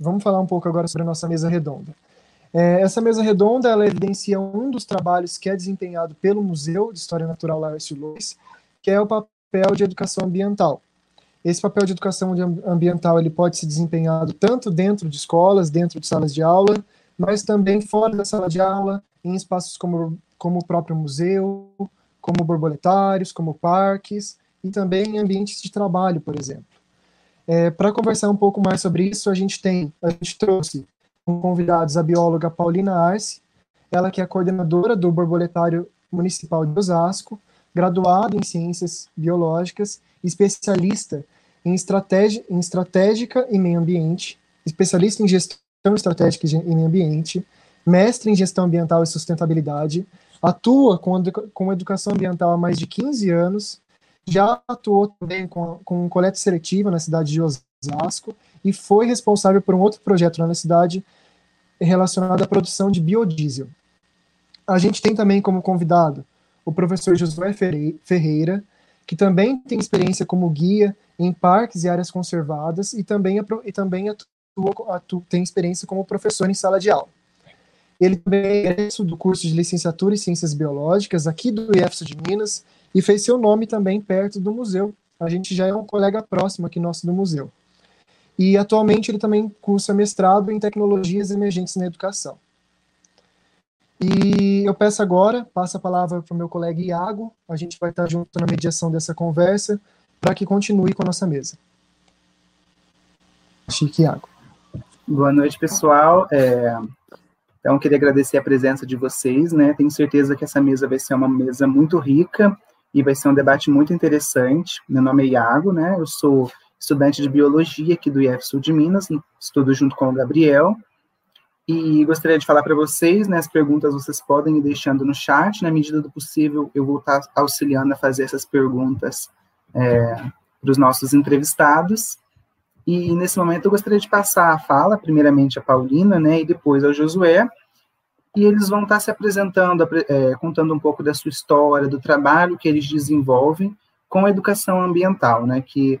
vamos falar um pouco agora sobre a nossa mesa redonda. É, essa mesa redonda ela evidencia um dos trabalhos que é desempenhado pelo Museu de História Natural Laércio Lois, que é o papel de educação ambiental. Esse papel de educação ambiental ele pode ser desempenhado tanto dentro de escolas, dentro de salas de aula, mas também fora da sala de aula, em espaços como, como o próprio museu, como borboletários, como parques, e também em ambientes de trabalho, por exemplo. É, Para conversar um pouco mais sobre isso, a gente tem, a gente trouxe como convidados a bióloga Paulina Arce, ela que é coordenadora do Borboletário Municipal de Osasco, graduada em Ciências Biológicas, especialista em, estratégia, em estratégica e meio ambiente, especialista em gestão estratégica e meio ambiente, mestre em gestão ambiental e sustentabilidade, atua com, com educação ambiental há mais de 15 anos, já atuou também com, com coleta seletiva na cidade de Osasco e foi responsável por um outro projeto na cidade relacionado à produção de biodiesel. A gente tem também como convidado o professor Josué Ferreira, que também tem experiência como guia em parques e áreas conservadas e também, e também atua, atua, tem experiência como professor em sala de aula. Ele também é do curso de licenciatura em Ciências Biológicas aqui do IEFSO de Minas e fez seu nome também perto do museu. A gente já é um colega próximo aqui nosso do museu. E atualmente ele também cursa mestrado em Tecnologias Emergentes na Educação. E eu peço agora, passo a palavra para o meu colega Iago, a gente vai estar junto na mediação dessa conversa, para que continue com a nossa mesa. Chique Iago. Boa noite, pessoal. É, então, queria agradecer a presença de vocês, né? Tenho certeza que essa mesa vai ser uma mesa muito rica e vai ser um debate muito interessante. Meu nome é Iago, né? Eu sou estudante de biologia aqui do IF Sul de Minas, estudo junto com o Gabriel. E gostaria de falar para vocês, né, as perguntas vocês podem ir deixando no chat, na medida do possível eu vou estar auxiliando a fazer essas perguntas é, para os nossos entrevistados. E nesse momento eu gostaria de passar a fala, primeiramente a Paulina, né, e depois ao Josué, e eles vão estar se apresentando, é, contando um pouco da sua história, do trabalho que eles desenvolvem com a educação ambiental, né, que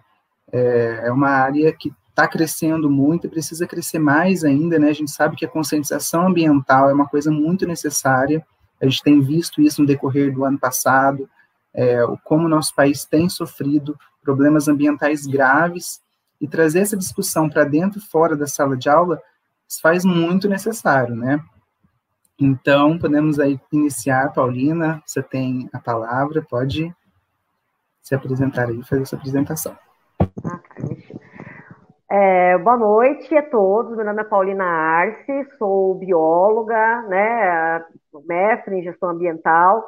é, é uma área que está crescendo muito e precisa crescer mais ainda, né? A gente sabe que a conscientização ambiental é uma coisa muito necessária. A gente tem visto isso no decorrer do ano passado, é, como o nosso país tem sofrido problemas ambientais graves e trazer essa discussão para dentro e fora da sala de aula faz muito necessário, né? Então, podemos aí iniciar, Paulina, você tem a palavra, pode se apresentar aí, fazer sua apresentação. É, boa noite a todos. Meu nome é Paulina Arce, sou bióloga, né, mestre em gestão ambiental.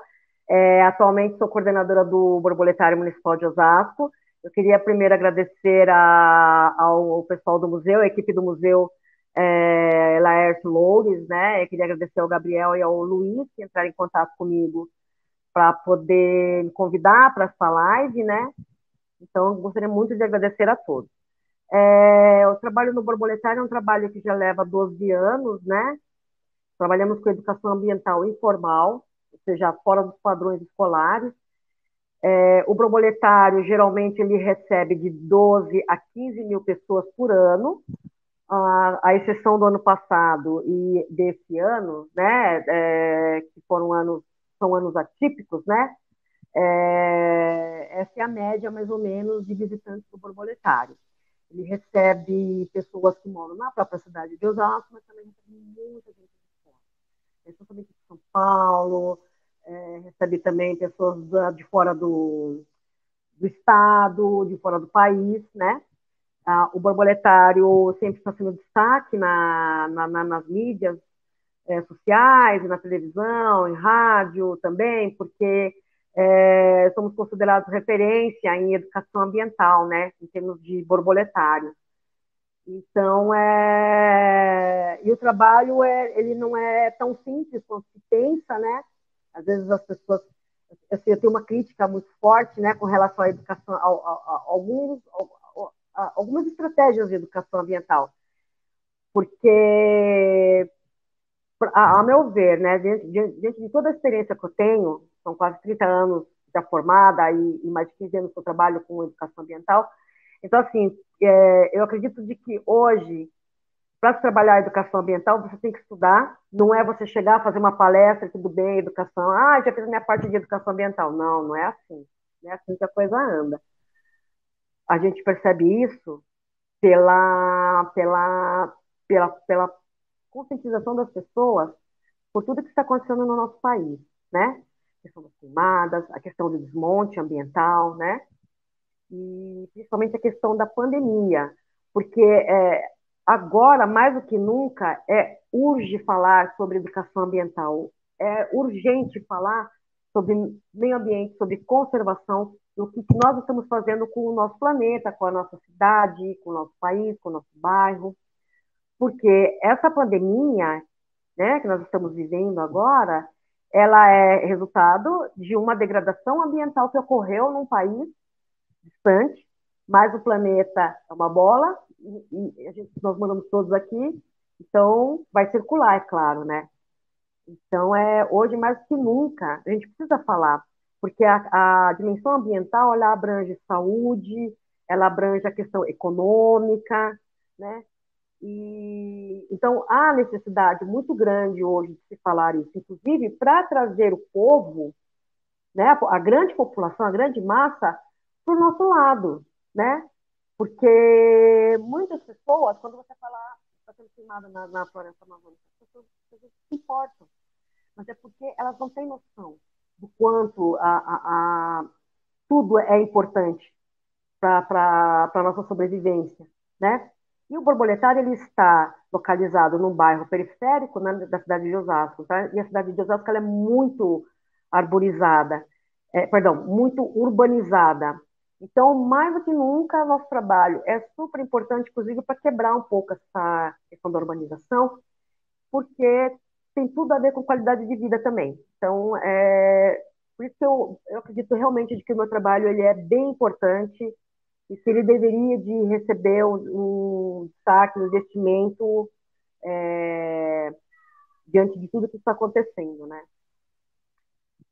É, atualmente sou coordenadora do Borboletário Municipal de Osasco. Eu queria primeiro agradecer a, ao pessoal do museu, a equipe do museu é, Laércio Loures, né? Eu queria agradecer ao Gabriel e ao Luiz que entraram em contato comigo para poder me convidar para essa live, né? Então, gostaria muito de agradecer a todos. É, o trabalho no Borboletário é um trabalho que já leva 12 anos, né? Trabalhamos com educação ambiental informal, ou seja, fora dos padrões escolares. É, o borboletário, geralmente, ele recebe de 12 a 15 mil pessoas por ano, a, exceção do ano passado e desse ano, né, é, que foram anos, são anos atípicos, né, é, essa é a média, mais ou menos, de visitantes do borboletário. Ele recebe pessoas que moram na própria cidade de Osasco, mas também recebe muita gente de fora. Especialmente de São Paulo, é, recebe também pessoas de fora do, do estado, de fora do país, né? Ah, o borboletário sempre está sendo destaque na, na, na, nas mídias é, sociais, na televisão, em rádio também, porque é, somos considerados referência em educação ambiental, né, em termos de borboletário. Então, é, e o trabalho é, ele não é tão simples quanto se pensa, né? Às vezes as pessoas, assim, eu tenho uma crítica muito forte, né, com relação à educação, alguns, algumas estratégias de educação ambiental, porque, a, a meu ver, né, diante, diante de toda a experiência que eu tenho são quase 30 anos já formada e, e mais de 15 anos que eu trabalho com educação ambiental. Então, assim, é, eu acredito de que hoje para trabalhar a educação ambiental, você tem que estudar, não é você chegar, fazer uma palestra, tudo bem, educação, ah, já fiz a minha parte de educação ambiental. Não, não é assim. Não é assim que a coisa anda. A gente percebe isso pela, pela, pela, pela conscientização das pessoas por tudo que está acontecendo no nosso país, né? A questão das queimadas, a questão do desmonte ambiental, né? E principalmente a questão da pandemia, porque é, agora, mais do que nunca, é urge falar sobre educação ambiental, é urgente falar sobre meio ambiente, sobre conservação, do que nós estamos fazendo com o nosso planeta, com a nossa cidade, com o nosso país, com o nosso bairro, porque essa pandemia, né, que nós estamos vivendo agora, ela é resultado de uma degradação ambiental que ocorreu num país distante, mas o planeta é uma bola e, e gente, nós mandamos todos aqui, então vai circular, é claro, né? Então é hoje mais que nunca a gente precisa falar, porque a, a dimensão ambiental ela abrange saúde, ela abrange a questão econômica, né? E, então, há necessidade muito grande hoje de se falar isso, inclusive para trazer o povo, né, a grande população, a grande massa, para o nosso lado, né? Porque muitas pessoas, quando você fala está sendo filmado na, na floresta amazônica, as pessoas, as pessoas se importam, mas é porque elas não têm noção do quanto a, a, a tudo é importante para a nossa sobrevivência, né? E o borboletário ele está localizado num bairro periférico né, da cidade de Osasco, tá? E a cidade de Osasco é muito arborizada, é, perdão, muito urbanizada. Então, mais do que nunca, nosso trabalho é super importante, inclusive, para quebrar um pouco essa questão da urbanização, porque tem tudo a ver com qualidade de vida também. Então, é, por isso que eu, eu acredito realmente de que o meu trabalho ele é bem importante e que ele deveria de receber um, destaque, um investimento é, diante de tudo que está acontecendo, né?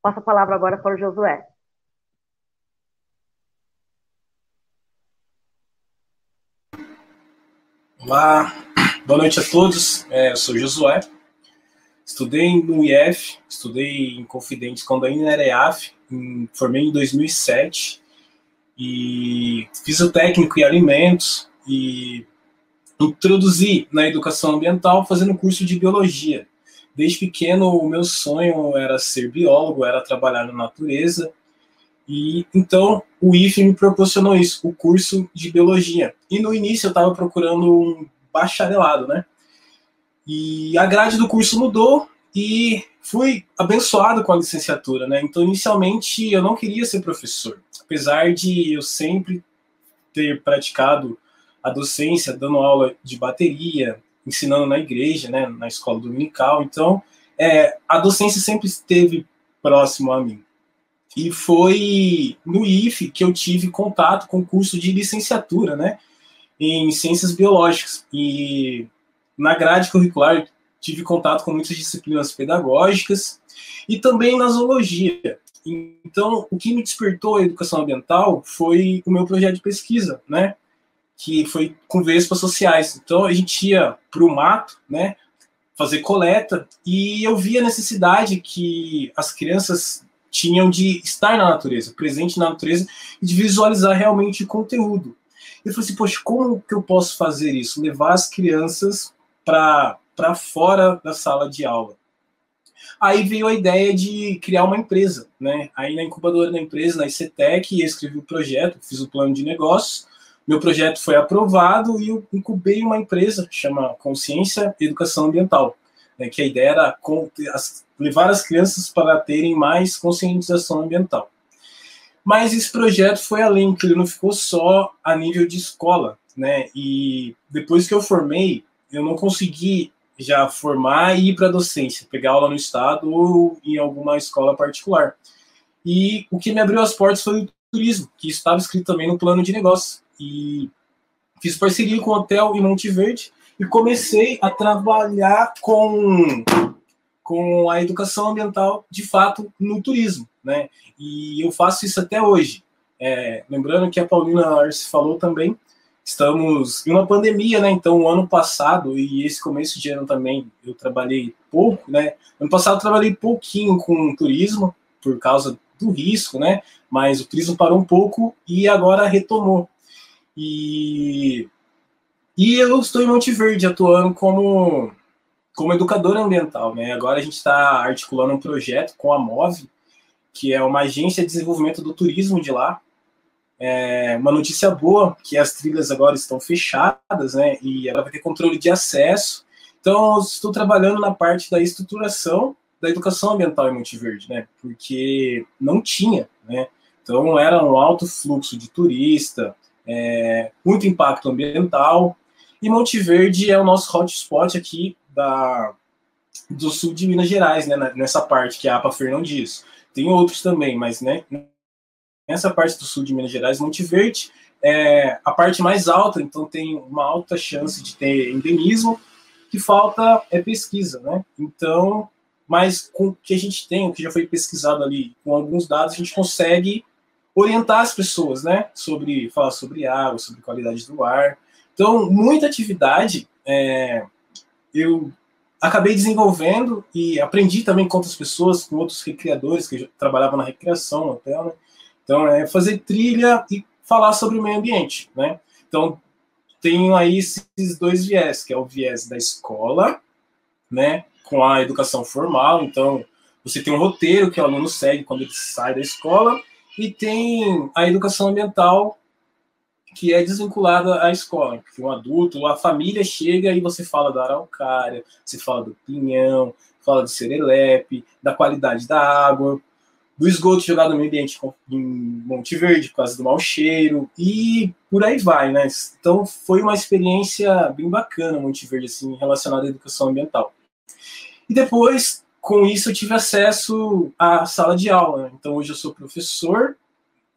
Passo a palavra agora para o Josué. Olá, boa noite a todos. É, eu sou Josué. Estudei no IF, estudei em Confidentes quando ainda era EAF, em, formei em 2007 e fiz o técnico em alimentos e introduzi na educação ambiental fazendo curso de biologia. Desde pequeno, o meu sonho era ser biólogo, era trabalhar na natureza. E então o IFE me proporcionou isso, o curso de biologia. E no início eu estava procurando um bacharelado, né? E a grade do curso mudou e fui abençoado com a licenciatura, né? Então, inicialmente, eu não queria ser professor, apesar de eu sempre ter praticado a docência, dando aula de bateria, ensinando na igreja, né, na escola dominical. Então, é, a docência sempre esteve próximo a mim. E foi no IFE que eu tive contato com o curso de licenciatura, né, em ciências biológicas. E na grade curricular tive contato com muitas disciplinas pedagógicas e também na zoologia. Então, o que me despertou a educação ambiental foi o meu projeto de pesquisa, né? Que foi com vespas sociais. Então, a gente ia para o mato, né? Fazer coleta e eu via a necessidade que as crianças tinham de estar na natureza, presente na natureza e de visualizar realmente o conteúdo. Eu falei assim, poxa, como que eu posso fazer isso? Levar as crianças para fora da sala de aula. Aí veio a ideia de criar uma empresa, né? Aí na incubadora da empresa, na ICTEC, eu escrevi o projeto, fiz o plano de negócios, meu projeto foi aprovado e eu incubei uma empresa que chama Consciência Educação Ambiental, né? que a ideia era levar as crianças para terem mais conscientização ambiental. Mas esse projeto foi além, que ele não ficou só a nível de escola, né? E depois que eu formei, eu não consegui já formar e ir para docência, pegar aula no estado ou em alguma escola particular. E o que me abriu as portas foi o turismo, que estava escrito também no plano de negócio. E fiz parceria com o hotel em Monte Verde e comecei a trabalhar com com a educação ambiental de fato no turismo, né? E eu faço isso até hoje. É, lembrando que a Paulina Arce falou também, estamos em uma pandemia, né? Então, o ano passado e esse começo de ano também, eu trabalhei pouco, né? Ano passado eu trabalhei pouquinho com turismo, por causa do risco, né? Mas o turismo parou um pouco e agora retomou. E, e eu estou em Monte Verde atuando como, como educador ambiental, né? Agora a gente está articulando um projeto com a MOVE, que é uma agência de desenvolvimento do turismo de lá, é uma notícia boa, que as trilhas agora estão fechadas, né? E ela vai ter controle de acesso. Então, estou trabalhando na parte da estruturação da educação ambiental em Monte Verde, né? Porque não tinha, né? Então, era um alto fluxo de turista, é, muito impacto ambiental. E Monte Verde é o nosso hotspot aqui da, do sul de Minas Gerais, né? Nessa parte que a APA Fernão Dias. Tem outros também, mas né, essa parte do sul de Minas Gerais, Monte Verde, é a parte mais alta, então tem uma alta chance de ter endemismo, que falta é pesquisa, né? Então, mas com o que a gente tem, o que já foi pesquisado ali, com alguns dados, a gente consegue orientar as pessoas, né? Sobre falar sobre água, sobre qualidade do ar. Então, muita atividade é, eu acabei desenvolvendo e aprendi também com outras pessoas, com outros recreadores que trabalhavam na recreação hotel, né? Então, é fazer trilha e falar sobre o meio ambiente, né? Então, tenho aí esses dois viés, que é o viés da escola, né, com a educação formal. Então, você tem um roteiro que o aluno segue quando ele sai da escola, e tem a educação ambiental, que é desvinculada à escola, porque um adulto, a família chega e você fala da araucária, você fala do pinhão, fala do serelepe, da qualidade da água, do esgoto jogado no meio ambiente em Monte Verde por causa do mau cheiro e por aí vai, né? Então foi uma experiência bem bacana Monte Verde assim relacionada à educação ambiental. E depois com isso eu tive acesso à sala de aula. Né? Então hoje eu sou professor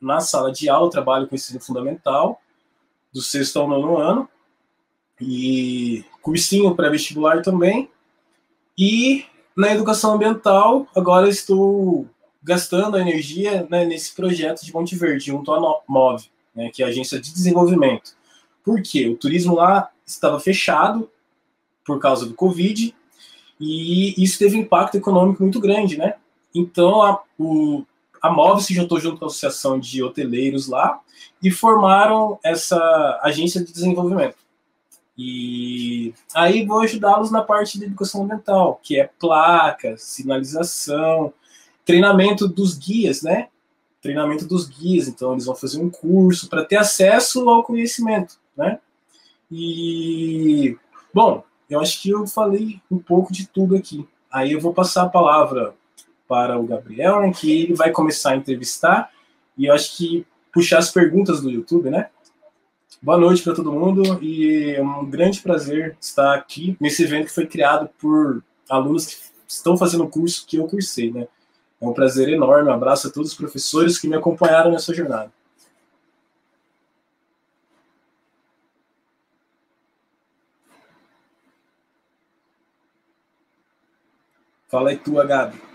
na sala de aula, trabalho com ensino fundamental do sexto ao nono ano e cursinho pré-vestibular também. E na educação ambiental agora estou gastando energia né, nesse projeto de Monte Verde, junto à MOVE, né, que é a agência de desenvolvimento. Por quê? O turismo lá estava fechado por causa do Covid e isso teve impacto econômico muito grande, né? Então a, o, a MOVE se juntou junto com a Associação de Hoteleiros lá e formaram essa agência de desenvolvimento. E aí vou ajudá-los na parte de educação ambiental, que é placa, sinalização, treinamento dos guias, né? Treinamento dos guias, então eles vão fazer um curso para ter acesso ao conhecimento, né? E bom, eu acho que eu falei um pouco de tudo aqui. Aí eu vou passar a palavra para o Gabriel, né, que ele vai começar a entrevistar e eu acho que puxar as perguntas do YouTube, né? Boa noite para todo mundo e é um grande prazer estar aqui nesse evento que foi criado por alunos que estão fazendo o curso que eu cursei, né? É um prazer enorme. Um abraço a todos os professores que me acompanharam nessa jornada. Fala aí tua, Gabi.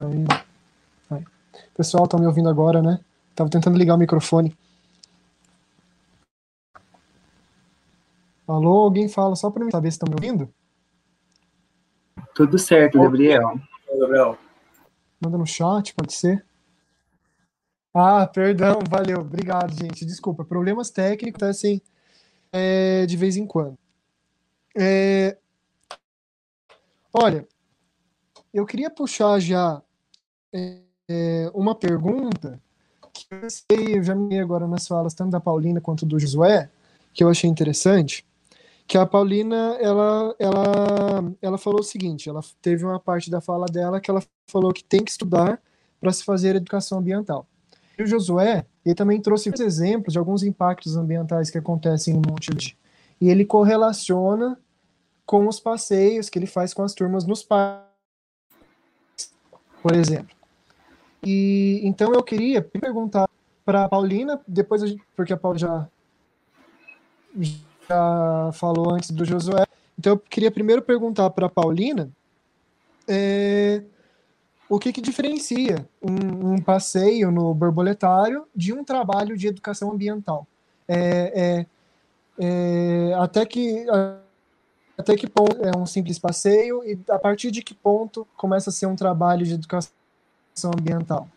Aí. Pessoal, estão me ouvindo agora, né? Tava tentando ligar o microfone. Alô, alguém fala só para mim saber se estão me ouvindo? Tudo certo, Gabriel. Gabriel. Manda no chat, pode ser? Ah, perdão, valeu. Obrigado, gente. Desculpa, problemas técnicos assim é, de vez em quando. É, olha, eu queria puxar já é, é, uma pergunta que eu sei, eu já me agora nas falas tanto da Paulina quanto do Josué, que eu achei interessante, que a Paulina, ela, ela, ela falou o seguinte, ela teve uma parte da fala dela que ela falou que tem que estudar para se fazer educação ambiental. E o Josué, ele também trouxe exemplos de alguns impactos ambientais que acontecem em Monte Verde. E ele correlaciona com os passeios que ele faz com as turmas nos parques por exemplo. E então eu queria perguntar para a Paulina, depois gente, porque a Paula já, já falou antes do Josué. Então eu queria primeiro perguntar para a Paulina é, o que, que diferencia um, um, passeio no borboletário de um trabalho de educação ambiental. É, é, é até que até que ponto é um simples passeio e a partir de que ponto começa a ser um trabalho de educação ambiental?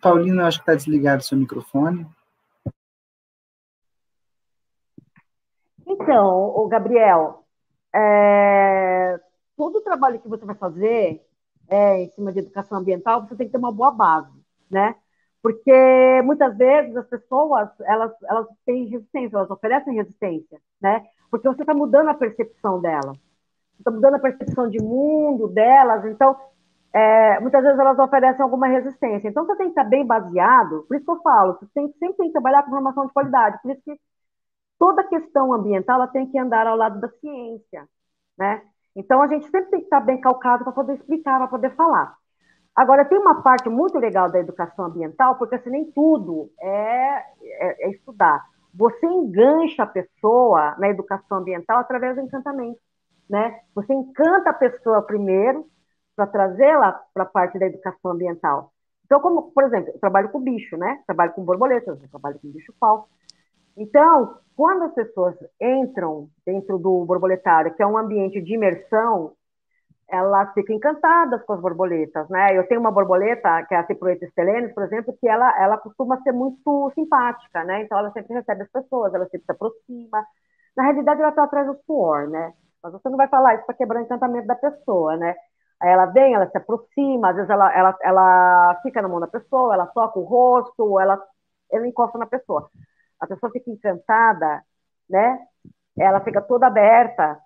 Paulina, acho que está desligado o seu microfone. Então, o Gabriel, é, todo o trabalho que você vai fazer é, em cima de educação ambiental, você tem que ter uma boa base, né? Porque muitas vezes as pessoas elas, elas têm resistência, elas oferecem resistência, né? Porque você está mudando a percepção delas, está mudando a percepção de mundo delas, então é, muitas vezes elas oferecem alguma resistência. Então você tem que estar bem baseado, por isso que eu falo, você tem, sempre tem que trabalhar com informação de qualidade, por isso que toda questão ambiental ela tem que andar ao lado da ciência, né? Então, a gente sempre tem que estar bem calcado para poder explicar, para poder falar. Agora, tem uma parte muito legal da educação ambiental, porque assim, nem tudo é, é, é estudar. Você engancha a pessoa na educação ambiental através do encantamento, né? Você encanta a pessoa primeiro para trazê-la para a parte da educação ambiental. Então, como, por exemplo, eu trabalho com bicho, né? Trabalho com borboletas, trabalho com bicho falso. Então, quando as pessoas entram dentro do borboletário, que é um ambiente de imersão, elas ficam encantadas com as borboletas, né? Eu tenho uma borboleta, que é a Ciproeta estelenes, por exemplo, que ela, ela costuma ser muito simpática, né? Então, ela sempre recebe as pessoas, ela sempre se aproxima. Na realidade, ela está atrás do suor, né? Mas você não vai falar isso para quebrar o encantamento da pessoa, né? Aí ela vem, ela se aproxima, às vezes ela, ela, ela fica na mão da pessoa, ela toca o rosto, ela, ela encosta na pessoa a pessoa fica encantada, né? Ela fica toda aberta.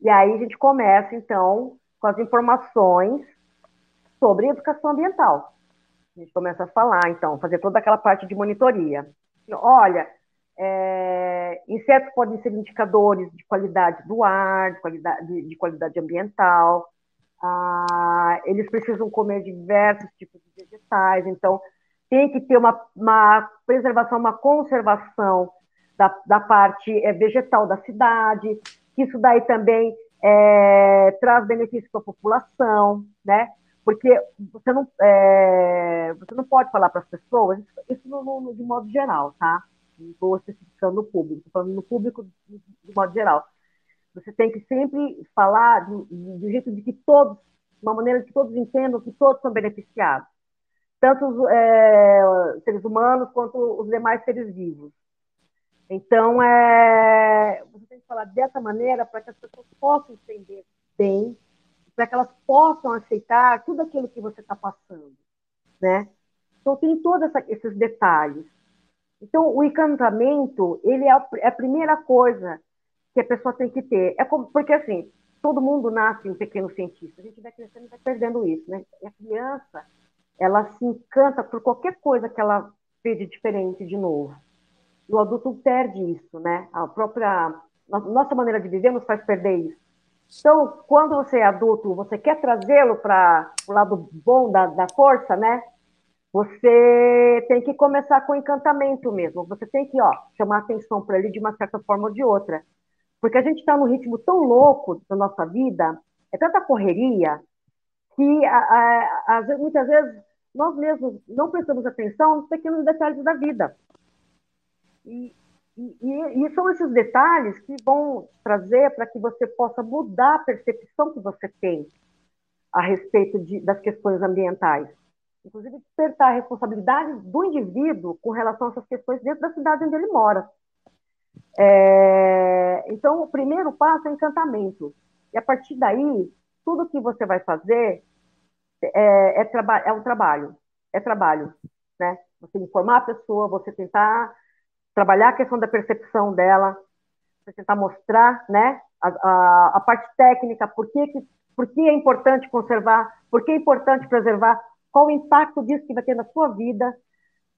E aí a gente começa, então, com as informações sobre educação ambiental. A gente começa a falar, então, fazer toda aquela parte de monitoria. Olha, é, insetos podem ser indicadores de qualidade do ar, de qualidade, de, de qualidade ambiental. Ah, eles precisam comer diversos tipos de vegetais. Então, tem que ter uma, uma preservação, uma conservação da, da parte é, vegetal da cidade, que isso daí também é, traz benefícios para a população, né? Porque você não, é, você não pode falar para as pessoas, isso no, no, de modo geral, tá? Não estou especificando no público, estou falando no público de, de, modo geral. Você tem que sempre falar do, do jeito de que todos, de uma maneira que todos entendam que todos são beneficiados tanto os é, seres humanos quanto os demais seres vivos. Então, é, você tem que falar dessa maneira para que as pessoas possam entender bem, para que elas possam aceitar tudo aquilo que você está passando, né? Então, tem todos esses detalhes. Então, o encantamento, ele é a, é a primeira coisa que a pessoa tem que ter. É como, porque, assim, todo mundo nasce um pequeno cientista. A gente vai crescendo e vai perdendo isso, né? E a criança, ela se encanta por qualquer coisa que ela vê de diferente de novo. E o adulto perde isso, né? A própria nossa maneira de viver nos faz perder isso. Então, quando você é adulto, você quer trazê-lo para o lado bom da, da força, né? Você tem que começar com encantamento mesmo. Você tem que ó, chamar atenção para ele de uma certa forma ou de outra. Porque a gente está num ritmo tão louco da nossa vida, é tanta correria, que a, a, a, muitas vezes nós mesmos não prestamos atenção nos pequenos detalhes da vida. E, e, e são esses detalhes que vão trazer para que você possa mudar a percepção que você tem a respeito de, das questões ambientais. Inclusive, despertar a responsabilidade do indivíduo com relação a essas questões dentro da cidade onde ele mora. É, então, o primeiro passo é encantamento. E a partir daí, tudo que você vai fazer é, é, é um trabalho, é trabalho, né? Você informar a pessoa, você tentar trabalhar a questão da percepção dela, você tentar mostrar, né, a, a, a parte técnica, por que, que, por que é importante conservar, por que é importante preservar, qual o impacto disso que vai ter na sua vida.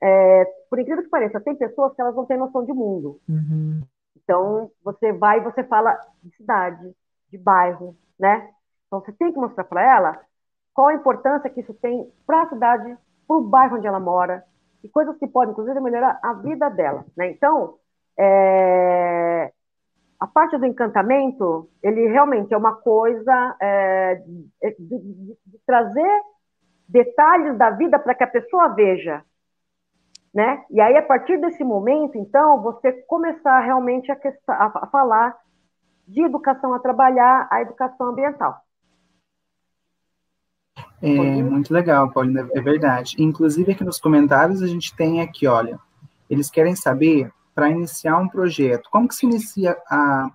É, por incrível que pareça, tem pessoas que elas não têm noção de mundo. Uhum. Então, você vai e você fala de cidade, de bairro, né? Então, você tem que mostrar para ela qual a importância que isso tem para a cidade, para o bairro onde ela mora, e coisas que podem, inclusive, melhorar a vida dela, né? Então, é... a parte do encantamento, ele realmente é uma coisa é, de, de, de trazer detalhes da vida para que a pessoa veja, né? E aí, a partir desse momento, então, você começar realmente a, a, a falar de educação, a trabalhar a educação ambiental. É muito legal, Paulina, é verdade. Inclusive, aqui nos comentários a gente tem aqui, olha, eles querem saber, para iniciar um projeto, como que se inicia a,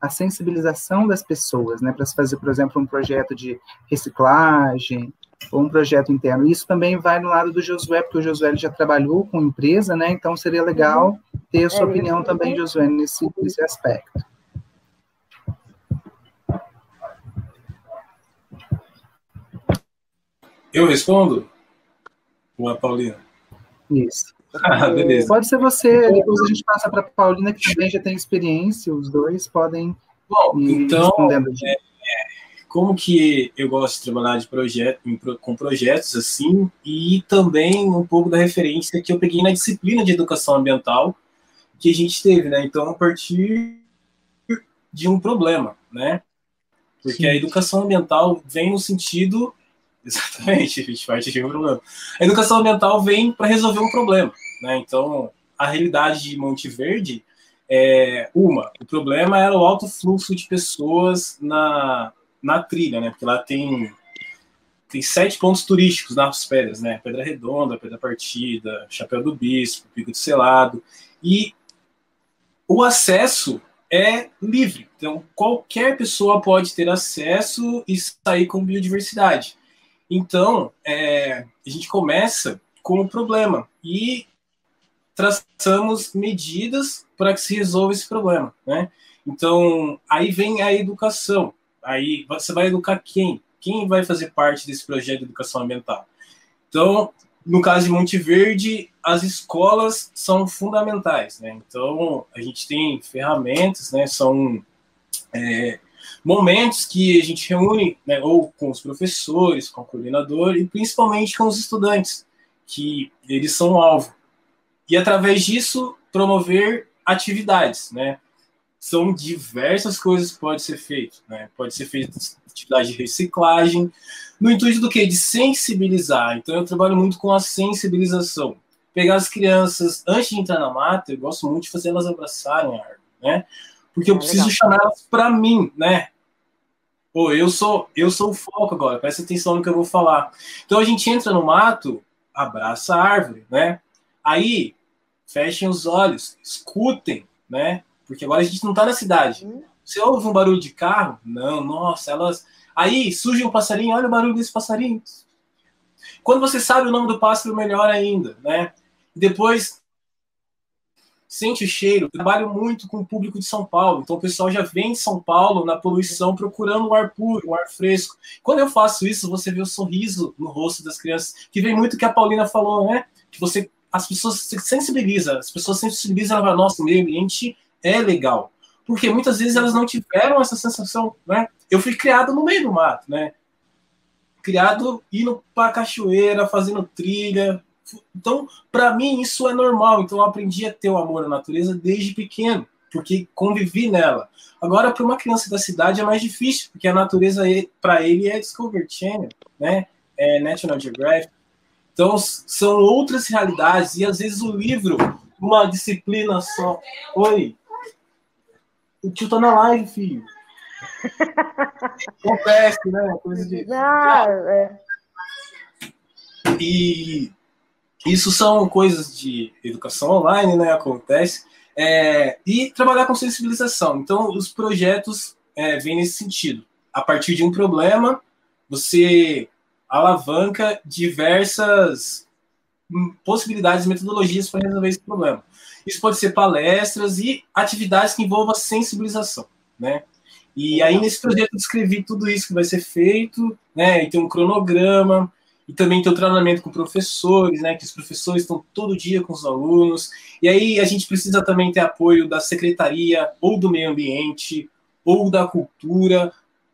a sensibilização das pessoas, né, para se fazer, por exemplo, um projeto de reciclagem, ou um projeto interno. Isso também vai no lado do Josué, porque o Josué já trabalhou com empresa, né? Então seria legal ter a sua é, opinião também, Josué, nesse, nesse aspecto. Eu respondo? Ou a Paulina? Isso. Ah, beleza. Pode ser você, depois a gente passa para a Paulina, que também já tem experiência, os dois podem. Bom, então, é, como que eu gosto de trabalhar de projeto, com projetos assim, e também um pouco da referência que eu peguei na disciplina de educação ambiental que a gente teve, né? Então, a partir de um problema, né? Porque Sim. a educação ambiental vem no sentido. Exatamente, a gente parte de um problema. A educação ambiental vem para resolver um problema, né? Então, a realidade de Monte Verde é uma. O problema era o alto fluxo de pessoas na, na trilha, né? Porque lá tem tem sete pontos turísticos nas pedras, né? Pedra Redonda, Pedra Partida, Chapéu do Bispo, Pico do Selado. E o acesso é livre. Então, qualquer pessoa pode ter acesso e sair com biodiversidade. Então, é, a gente começa com o problema e traçamos medidas para que se resolva esse problema, né? Então, aí vem a educação. Aí você vai educar quem? Quem vai fazer parte desse projeto de educação ambiental? Então, no caso de Monte Verde, as escolas são fundamentais, né? Então, a gente tem ferramentas, né? São é, momentos que a gente reúne, né? Ou com os professores, com o coordenador e principalmente com os estudantes, que eles são alvo. E através disso, promover atividades, né? são diversas coisas que pode ser feito, né? Pode ser feita atividade de reciclagem, no intuito do quê? De sensibilizar. Então eu trabalho muito com a sensibilização. Pegar as crianças antes de entrar na mata, eu gosto muito de fazer elas abraçarem a árvore, né? Porque eu é preciso chamar elas para mim, né? Pô, eu sou eu sou o foco agora, presta atenção no que eu vou falar. Então a gente entra no mato, abraça a árvore, né? Aí fechem os olhos, escutem, né? Porque agora a gente não está na cidade. Uhum. Você ouve um barulho de carro? Não, nossa, elas. Aí surge um passarinho, olha o barulho desse passarinho. Quando você sabe o nome do pássaro, melhor ainda, né? Depois sente o cheiro. Eu trabalho muito com o público de São Paulo, então o pessoal já vem de São Paulo na poluição procurando o ar puro, o ar fresco. Quando eu faço isso, você vê o sorriso no rosto das crianças, que vem muito que a Paulina falou, né? Que você as pessoas se sensibilizam, as pessoas sensibilizam, ela nossa, o meio ambiente é legal. Porque muitas vezes elas não tiveram essa sensação, né? Eu fui criado no meio do mato, né? Criado indo para cachoeira, fazendo trilha. Então, para mim, isso é normal. Então, eu aprendi a ter o amor à natureza desde pequeno, porque convivi nela. Agora, para uma criança da cidade é mais difícil, porque a natureza, para ele, é Discovery Channel, né? É National Geographic. Então, são outras realidades, e às vezes o livro, uma disciplina só. Oi, o tio tá na live, filho. Acontece, né? Coisa de. Ah, é. E isso são coisas de educação online, né? Acontece. É, e trabalhar com sensibilização. Então, os projetos é, vêm nesse sentido. A partir de um problema, você alavanca diversas possibilidades, metodologias para resolver esse problema. Isso pode ser palestras e atividades que envolvam sensibilização, né? E aí nesse projeto eu descrevi tudo isso que vai ser feito, né? E tem um cronograma. E também ter o treinamento com professores, né? Que os professores estão todo dia com os alunos. E aí a gente precisa também ter apoio da secretaria ou do meio ambiente ou da cultura,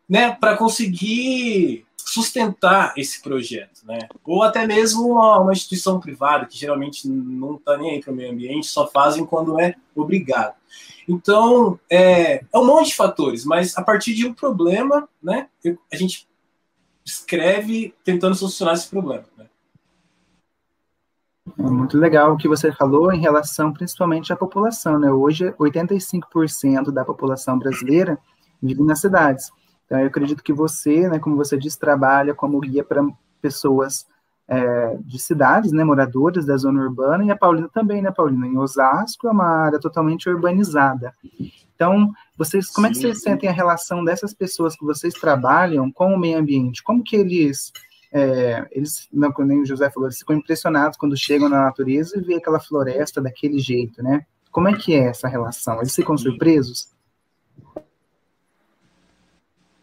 né? Para conseguir sustentar esse projeto, né? Ou até mesmo uma, uma instituição privada que geralmente não está nem aí para o meio ambiente, só fazem quando é obrigado. Então, é, é um monte de fatores, mas a partir de um problema, né, a gente escreve tentando solucionar esse problema. Né? É muito legal o que você falou em relação principalmente à população, né? Hoje, 85% da população brasileira vive nas cidades. Então, eu acredito que você, né, como você diz, trabalha como guia para pessoas é, de cidades, né, moradores da zona urbana, e a Paulina também, né, Paulina? Em Osasco é uma área totalmente urbanizada. Então, vocês, como Sim. é que vocês sentem a relação dessas pessoas que vocês trabalham com o meio ambiente? Como que eles, é, eles, não, nem o José falou, eles ficam impressionados quando chegam na natureza e vê aquela floresta daquele jeito, né? Como é que é essa relação? Eles ficam surpresos?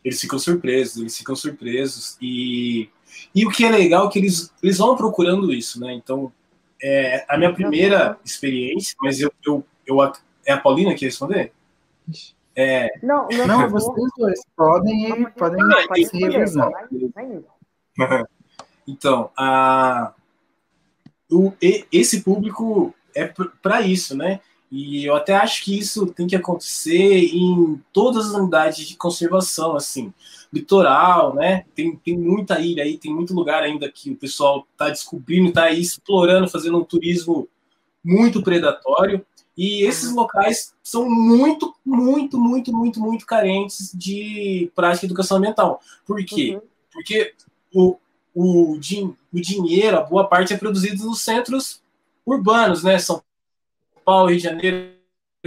Eles ficam surpresos, eles ficam surpresos e e o que é legal é que eles, eles vão procurando isso, né? Então, é, a minha primeira experiência, mas eu, eu, eu é a Paulina que responder? É, não, não, não vocês dois podem, não, podem, não, podem se revisar. Então, a, o, esse público é para isso, né? E eu até acho que isso tem que acontecer em todas as unidades de conservação, assim litoral, né? Tem, tem muita ilha aí, tem muito lugar ainda que o pessoal está descobrindo, está aí explorando, fazendo um turismo muito predatório. E esses locais são muito, muito, muito, muito, muito carentes de prática de educação ambiental. Por quê? Uhum. Porque o, o, din o dinheiro, a boa parte, é produzido nos centros urbanos, né? São Paulo, Rio de Janeiro,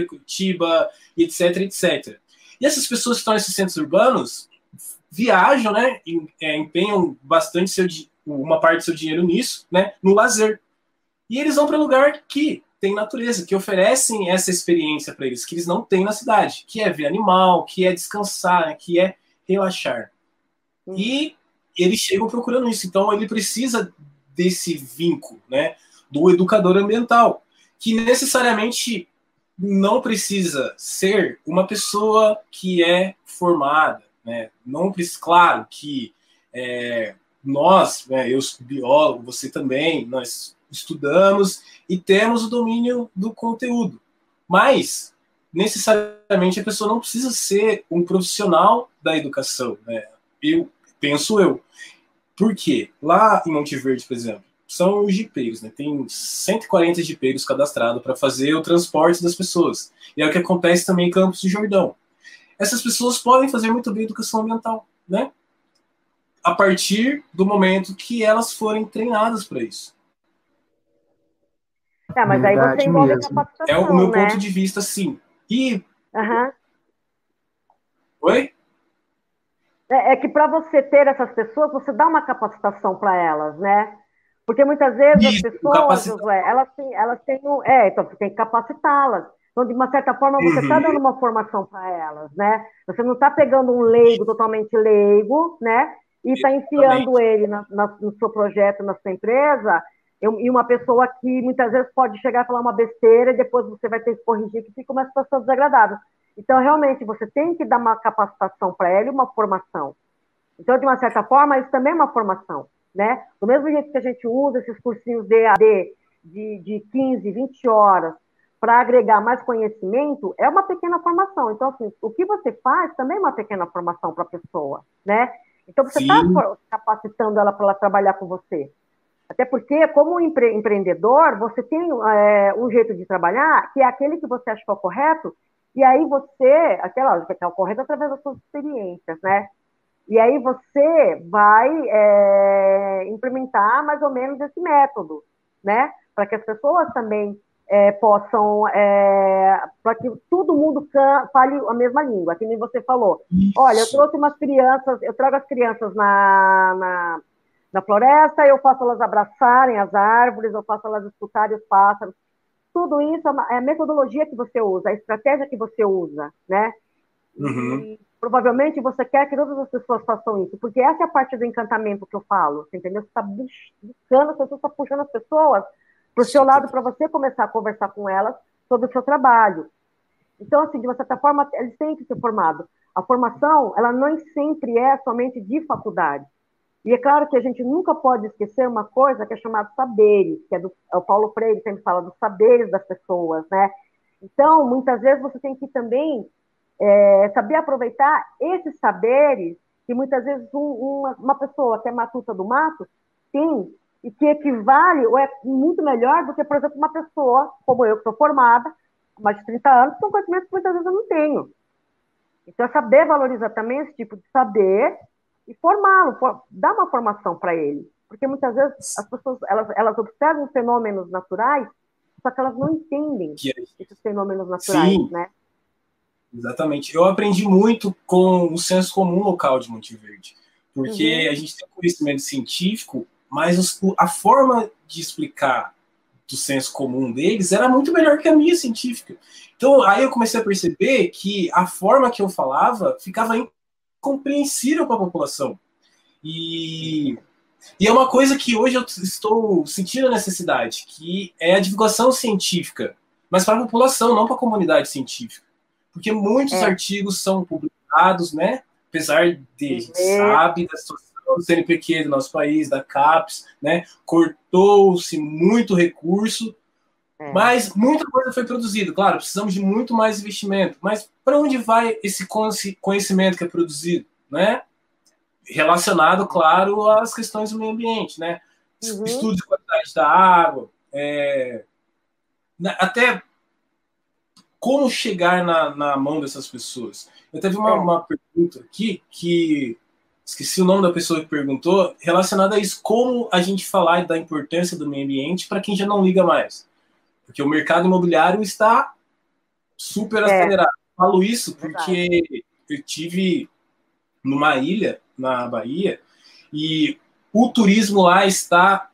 Curitiba, etc, etc. E essas pessoas que estão nesses centros urbanos, viajam, né? É, empenham bastante seu, uma parte do seu dinheiro nisso, né? No lazer. E eles vão para lugar que tem natureza, que oferecem essa experiência para eles, que eles não têm na cidade, que é ver animal, que é descansar, que é relaxar. Hum. E eles chegam procurando isso. Então ele precisa desse vínculo, né? Do educador ambiental, que necessariamente não precisa ser uma pessoa que é formada, né? Não claro que é, nós, né, eu sou biólogo, você também, nós estudamos e temos o domínio do conteúdo, mas necessariamente a pessoa não precisa ser um profissional da educação, né? Eu penso eu. Por quê? Lá em Monte Verde, por exemplo, são os jipeiros, né? Tem 140 jipeiros cadastrados para fazer o transporte das pessoas. E é o que acontece também em Campos do Jordão essas pessoas podem fazer muito bem educação ambiental, né? A partir do momento que elas forem treinadas para isso. É, mas aí você envolve mesmo. capacitação, É o meu né? ponto de vista, sim. E... Uhum. Oi? É, é que para você ter essas pessoas, você dá uma capacitação para elas, né? Porque muitas vezes Isso, as pessoas, Josué, elas têm, elas têm um, é, então você tem que capacitá-las. Então, de uma certa forma, você está uhum. dando uma formação para elas, né? Você não está pegando um leigo totalmente leigo, né? E está enfiando ele na, na, no seu projeto, na sua empresa, e uma pessoa que muitas vezes pode chegar a falar uma besteira e depois você vai ter que corrigir, que fica uma situação desagradável. Então, realmente, você tem que dar uma capacitação para ela e uma formação. Então, de uma certa forma, isso também é uma formação, né? Do mesmo jeito que a gente usa esses cursinhos de AD de, de 15, 20 horas, para agregar mais conhecimento, é uma pequena formação. Então, assim, o que você faz também é uma pequena formação para a pessoa, né? Então, você está capacitando ela para ela trabalhar com você. Até porque, como empre empreendedor, você tem é, um jeito de trabalhar que é aquele que você acha que é o correto, e aí você, aquela que é o correto através das suas experiências, né? E aí você vai é, implementar mais ou menos esse método, né? Para que as pessoas também é, possam, é, para que todo mundo fale a mesma língua, que nem você falou. Isso. Olha, eu trouxe umas crianças, eu trago as crianças na, na, na, floresta, eu faço elas abraçarem as árvores, eu faço elas escutarem os pássaros. Tudo isso é, é a metodologia que você usa, a estratégia que você usa, né? Uhum. E provavelmente você quer que todas as pessoas façam isso, porque essa é a parte do encantamento que eu falo, entendeu? Você está buscando, as pessoas está puxando as pessoas para o seu lado para você começar a conversar com elas sobre o seu trabalho. Então, assim, de uma certa forma, eles têm que ser formados. A formação, ela não sempre é somente de faculdade. E é claro que a gente nunca pode esquecer uma coisa que é chamada saberes, que é do é o Paulo Freire sempre fala dos saberes das pessoas, né? Então, muitas vezes você tem que também é, saber aproveitar esses saberes que muitas vezes um, uma, uma pessoa que é matuta do mato tem e que equivale ou é muito melhor do que, por exemplo, uma pessoa como eu, que sou formada há mais de 30 anos, com conhecimentos que muitas vezes eu não tenho. Então, saber valorizar também esse tipo de saber e formá-lo, dar uma formação para ele. Porque muitas vezes as pessoas elas, elas observam fenômenos naturais, só que elas não entendem é esses fenômenos naturais, Sim. né? Exatamente. Eu aprendi muito com o senso comum local de Monte Verde, porque uhum. a gente tem conhecimento científico, mas a forma de explicar do senso comum deles era muito melhor que a minha científica. Então, aí eu comecei a perceber que a forma que eu falava ficava incompreensível para a população. E, e é uma coisa que hoje eu estou sentindo a necessidade, que é a divulgação científica, mas para a população, não para a comunidade científica porque muitos é. artigos são publicados, né? Apesar de a gente é. sabe da situação do CNPq do nosso país, da CAPES, né? Cortou-se muito recurso, é. mas muita coisa foi produzida. Claro, precisamos de muito mais investimento. Mas para onde vai esse conhecimento que é produzido, né? Relacionado, claro, às questões do meio ambiente, né? Uhum. Estudos de qualidade da água, é, até como chegar na, na mão dessas pessoas? Eu teve uma, é. uma pergunta aqui que esqueci o nome da pessoa que perguntou, relacionada a isso, como a gente falar da importância do meio ambiente para quem já não liga mais. Porque o mercado imobiliário está super é. acelerado. Falo isso porque eu tive numa ilha na Bahia e o turismo lá está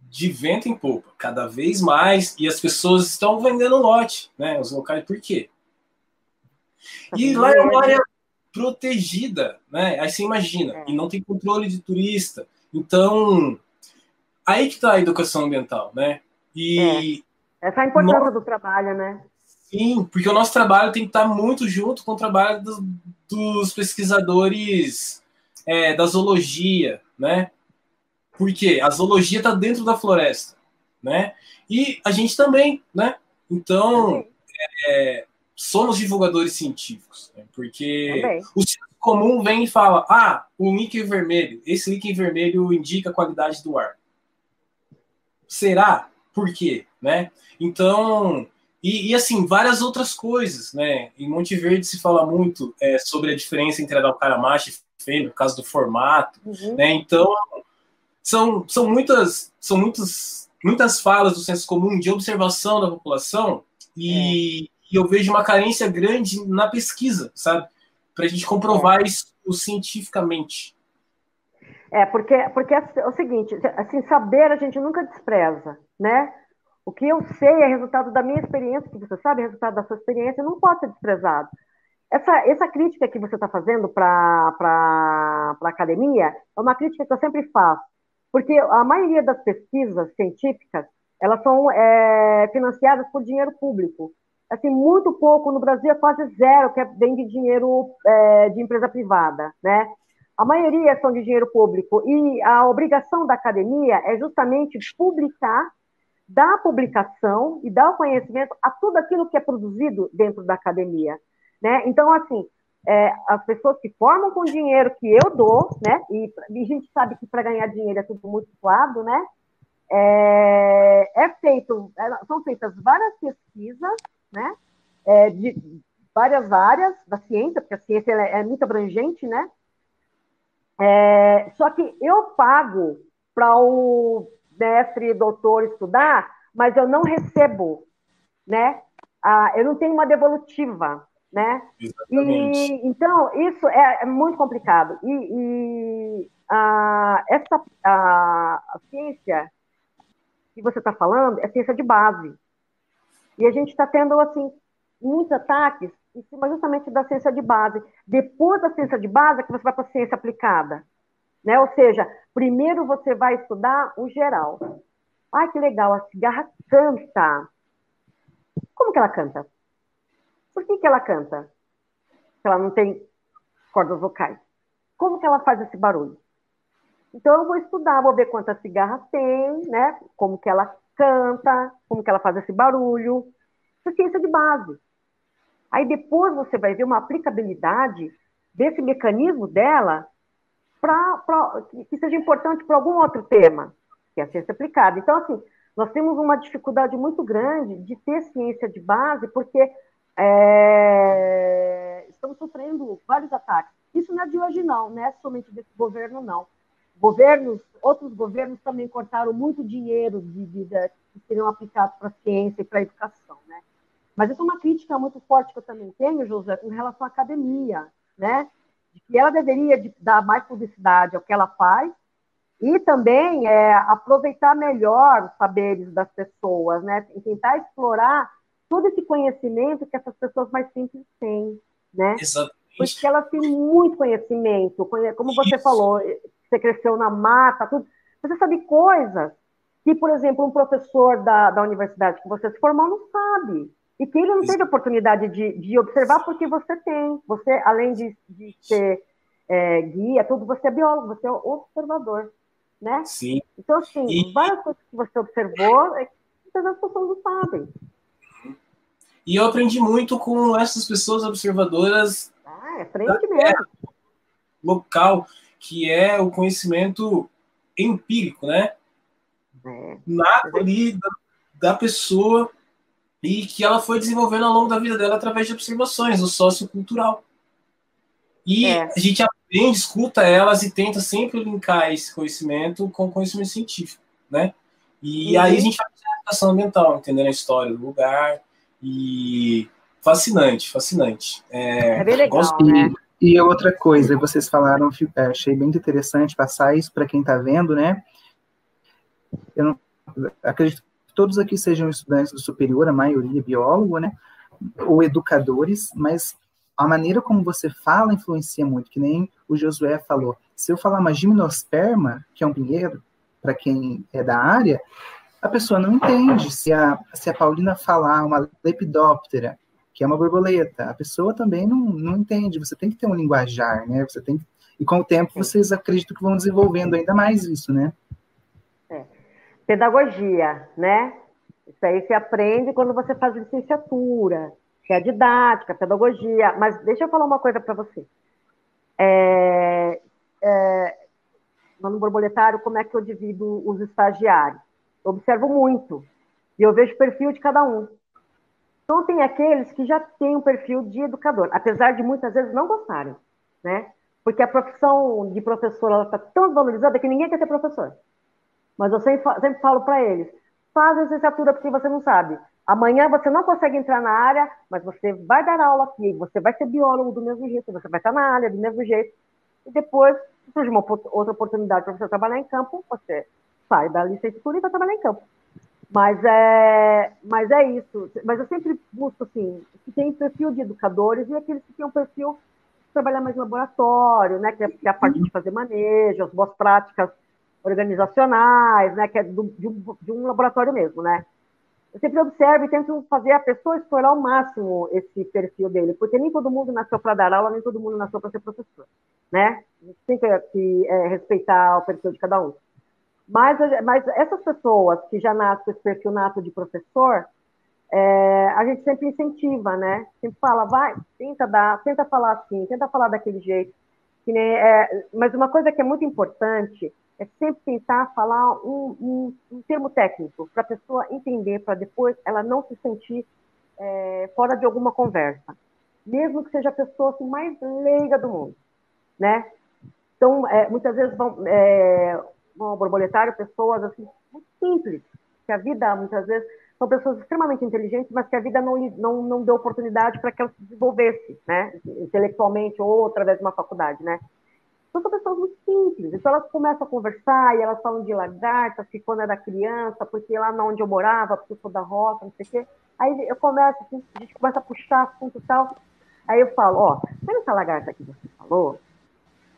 de vento em popa, cada vez mais, e as pessoas estão vendendo lote, né? Os locais, por quê? E lá é uma área protegida, né? Aí você imagina, é. e não tem controle de turista. Então, aí que está a educação ambiental, né? E é. Essa é a importância do trabalho, né? Sim, porque o nosso trabalho tem que estar muito junto com o trabalho do, dos pesquisadores é, da zoologia, né? Porque a zoologia está dentro da floresta, né? E a gente também, né? Então, é, somos divulgadores científicos, né? porque também. o senso comum vem e fala: ah, o líquido vermelho, esse líquido vermelho indica a qualidade do ar. Será? Por quê? Né? Então, e, e, assim, várias outras coisas, né? Em Monte Verde se fala muito é, sobre a diferença entre araucária macho e fêmea, por causa do formato, uhum. né? Então, são, são muitas são muitas, muitas falas do senso comum de observação da população e, é. e eu vejo uma carência grande na pesquisa, sabe? Para a gente comprovar é. isso cientificamente. É, porque, porque é o seguinte, assim, saber a gente nunca despreza, né? O que eu sei é resultado da minha experiência, que você sabe, é resultado da sua experiência, não pode ser desprezado. Essa, essa crítica que você está fazendo para a academia é uma crítica que eu sempre faço. Porque a maioria das pesquisas científicas, elas são é, financiadas por dinheiro público. Assim, muito pouco, no Brasil é quase zero, que é, vem de dinheiro é, de empresa privada, né? A maioria são de dinheiro público e a obrigação da academia é justamente publicar, dar publicação e dar o conhecimento a tudo aquilo que é produzido dentro da academia, né? Então, assim, é, as pessoas que formam com dinheiro que eu dou, né? E, e a gente sabe que para ganhar dinheiro é tudo muito suado, né? É, é feito, é, são feitas várias pesquisas, né? É, de várias áreas da ciência, porque a ciência é, muito abrangente, né? É, só que eu pago para o mestre doutor estudar, mas eu não recebo, né? Ah, eu não tenho uma devolutiva né? Exatamente. E, então, isso é, é muito complicado. E, e a, essa, a, a ciência que você está falando é ciência de base. E a gente está tendo, assim, muitos ataques em cima justamente da ciência de base. Depois da ciência de base é que você vai para a ciência aplicada. Né? Ou seja, primeiro você vai estudar o geral. Ai, que legal, a cigarra canta. Como que ela canta? Por que, que ela canta? Se ela não tem cordas vocais. Como que ela faz esse barulho? Então eu vou estudar, vou ver quantas cigarras tem, né? Como que ela canta, como que ela faz esse barulho. Isso é ciência de base. Aí depois você vai ver uma aplicabilidade desse mecanismo dela para que seja importante para algum outro tema, que é a ciência aplicada. Então, assim, nós temos uma dificuldade muito grande de ter ciência de base, porque é, estamos sofrendo vários ataques. Isso não é de hoje, não, não é somente desse governo, não. Governos, outros governos também cortaram muito dinheiro de, de que seriam aplicados para a ciência e para a educação, né? Mas isso é uma crítica muito forte que eu também tenho, José, com relação à academia, né? De que ela deveria dar mais publicidade ao que ela faz e também é, aproveitar melhor os saberes das pessoas, né? E tentar explorar todo esse conhecimento que essas pessoas mais simples têm, né? Exatamente. Porque elas têm muito conhecimento, como você Isso. falou, você cresceu na mata, tudo. Você sabe coisas que, por exemplo, um professor da, da universidade que você se formou não sabe. E que ele não teve oportunidade de, de observar porque você tem. Você, além de, de ser é, guia, tudo, você é biólogo, você é observador, né? Sim. Então, assim, e... várias coisas que você observou, é que muitas pessoas não sabem. E eu aprendi muito com essas pessoas observadoras. Ah, é frente mesmo. Local, que é o conhecimento empírico, né? É. Nato ali da, da pessoa e que ela foi desenvolvendo ao longo da vida dela através de observações, o sociocultural. E é. a gente aprende, escuta elas e tenta sempre linkar esse conhecimento com o conhecimento científico, né? E uhum. aí a gente faz a educação ambiental, entendendo a história do lugar e fascinante, fascinante. É, é bem legal, gosto... né? E outra coisa, vocês falaram, é, achei bem interessante passar isso para quem está vendo, né? Eu não, acredito todos aqui sejam estudantes do superior, a maioria biólogo, né? Ou educadores, mas a maneira como você fala influencia muito, que nem o Josué falou. Se eu falar uma gimnosperma, que é um pinheiro, para quem é da área, a pessoa não entende. Se a, se a Paulina falar uma lepidóptera, que é uma borboleta, a pessoa também não, não entende. Você tem que ter um linguajar, né? Você tem e com o tempo vocês acreditam que vão desenvolvendo ainda mais isso, né? Pedagogia, né? Isso aí se aprende quando você faz licenciatura, que é didática, pedagogia. Mas deixa eu falar uma coisa para você. É, é, no borboletário, como é que eu divido os estagiários? Eu observo muito e eu vejo o perfil de cada um. Então, tem aqueles que já têm um perfil de educador, apesar de muitas vezes não gostarem, né? Porque a profissão de professor está tão valorizada que ninguém quer ser professor. Mas eu sempre, sempre falo para eles: faz a licenciatura porque você não sabe. Amanhã você não consegue entrar na área, mas você vai dar aula aqui, você vai ser biólogo do mesmo jeito, você vai estar na área do mesmo jeito. E depois, se surge uma outra oportunidade para você trabalhar em campo, você sai da licenciatura e vai trabalhar em campo. Mas é, mas é isso. Mas eu sempre busco, assim, que tem perfil de educadores e aqueles que têm um perfil de trabalhar mais em laboratório, né, que é, que é a parte de fazer manejo, as boas práticas organizacionais, né, que é do, de, um, de, um, laboratório mesmo, né? Eu sempre observo e tento fazer a pessoa explorar ao máximo esse perfil dele, porque nem todo mundo nasceu para dar aula, nem todo mundo nasceu para ser professor, né? Tem que, que é, respeitar o perfil de cada um. Mas, mas essas pessoas que já nascem com esse perfil nato de professor, é, a gente sempre incentiva, né? Sempre fala, vai, tenta dar, tenta falar assim, tenta falar daquele jeito. Nem, é, mas uma coisa que é muito importante é sempre tentar falar um, um, um termo técnico para a pessoa entender, para depois ela não se sentir é, fora de alguma conversa, mesmo que seja a pessoa assim, mais leiga do mundo, né? Então, é, muitas vezes vão, é, vão ao borboletário pessoas assim, muito simples, que a vida, muitas vezes, são pessoas extremamente inteligentes, mas que a vida não, não, não deu oportunidade para que elas se desenvolvesse, né? Intelectualmente ou através de uma faculdade, né? Então, são pessoas muito simples. Então, elas começam a conversar e elas falam de lagartas, que quando era criança, porque lá onde eu morava, porque eu sou da roça, não sei o quê. Aí eu começo, assim, a gente começa a puxar assunto e tal. Aí eu falo, ó, sabe essa lagarta que você falou?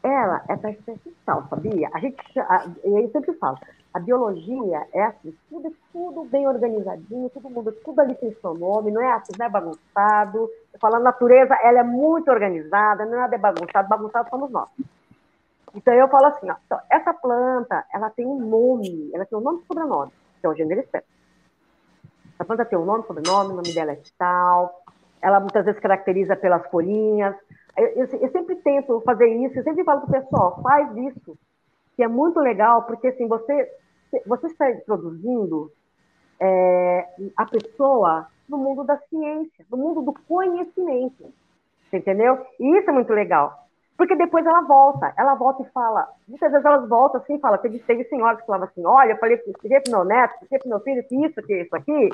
Ela é da espécie tal, sabia? A gente, a, eu sempre falo, a biologia é assim, tudo, tudo bem organizadinho, todo mundo, tudo ali tem seu nome, não é assim, não é bagunçado. Eu falo, a natureza, ela é muito organizada, não é nada é bagunçado, bagunçado somos nós. Então eu falo assim, ó, então, essa planta, ela tem um nome, ela tem um nome e sobrenome, que é o gênero espécie. A planta tem um nome, sobrenome, o nome dela é tal, ela muitas vezes caracteriza pelas folhinhas. Eu, eu, eu sempre tento fazer isso, eu sempre falo para o pessoal, faz isso, que é muito legal, porque assim, você, você está introduzindo é, a pessoa no mundo da ciência, no mundo do conhecimento, entendeu? E isso é muito legal. Porque depois ela volta, ela volta e fala. Muitas vezes elas voltam assim falam. Teve, teve senhoras que falavam assim: olha, eu falei para meu neto, para meu filho, que isso, que isso aqui,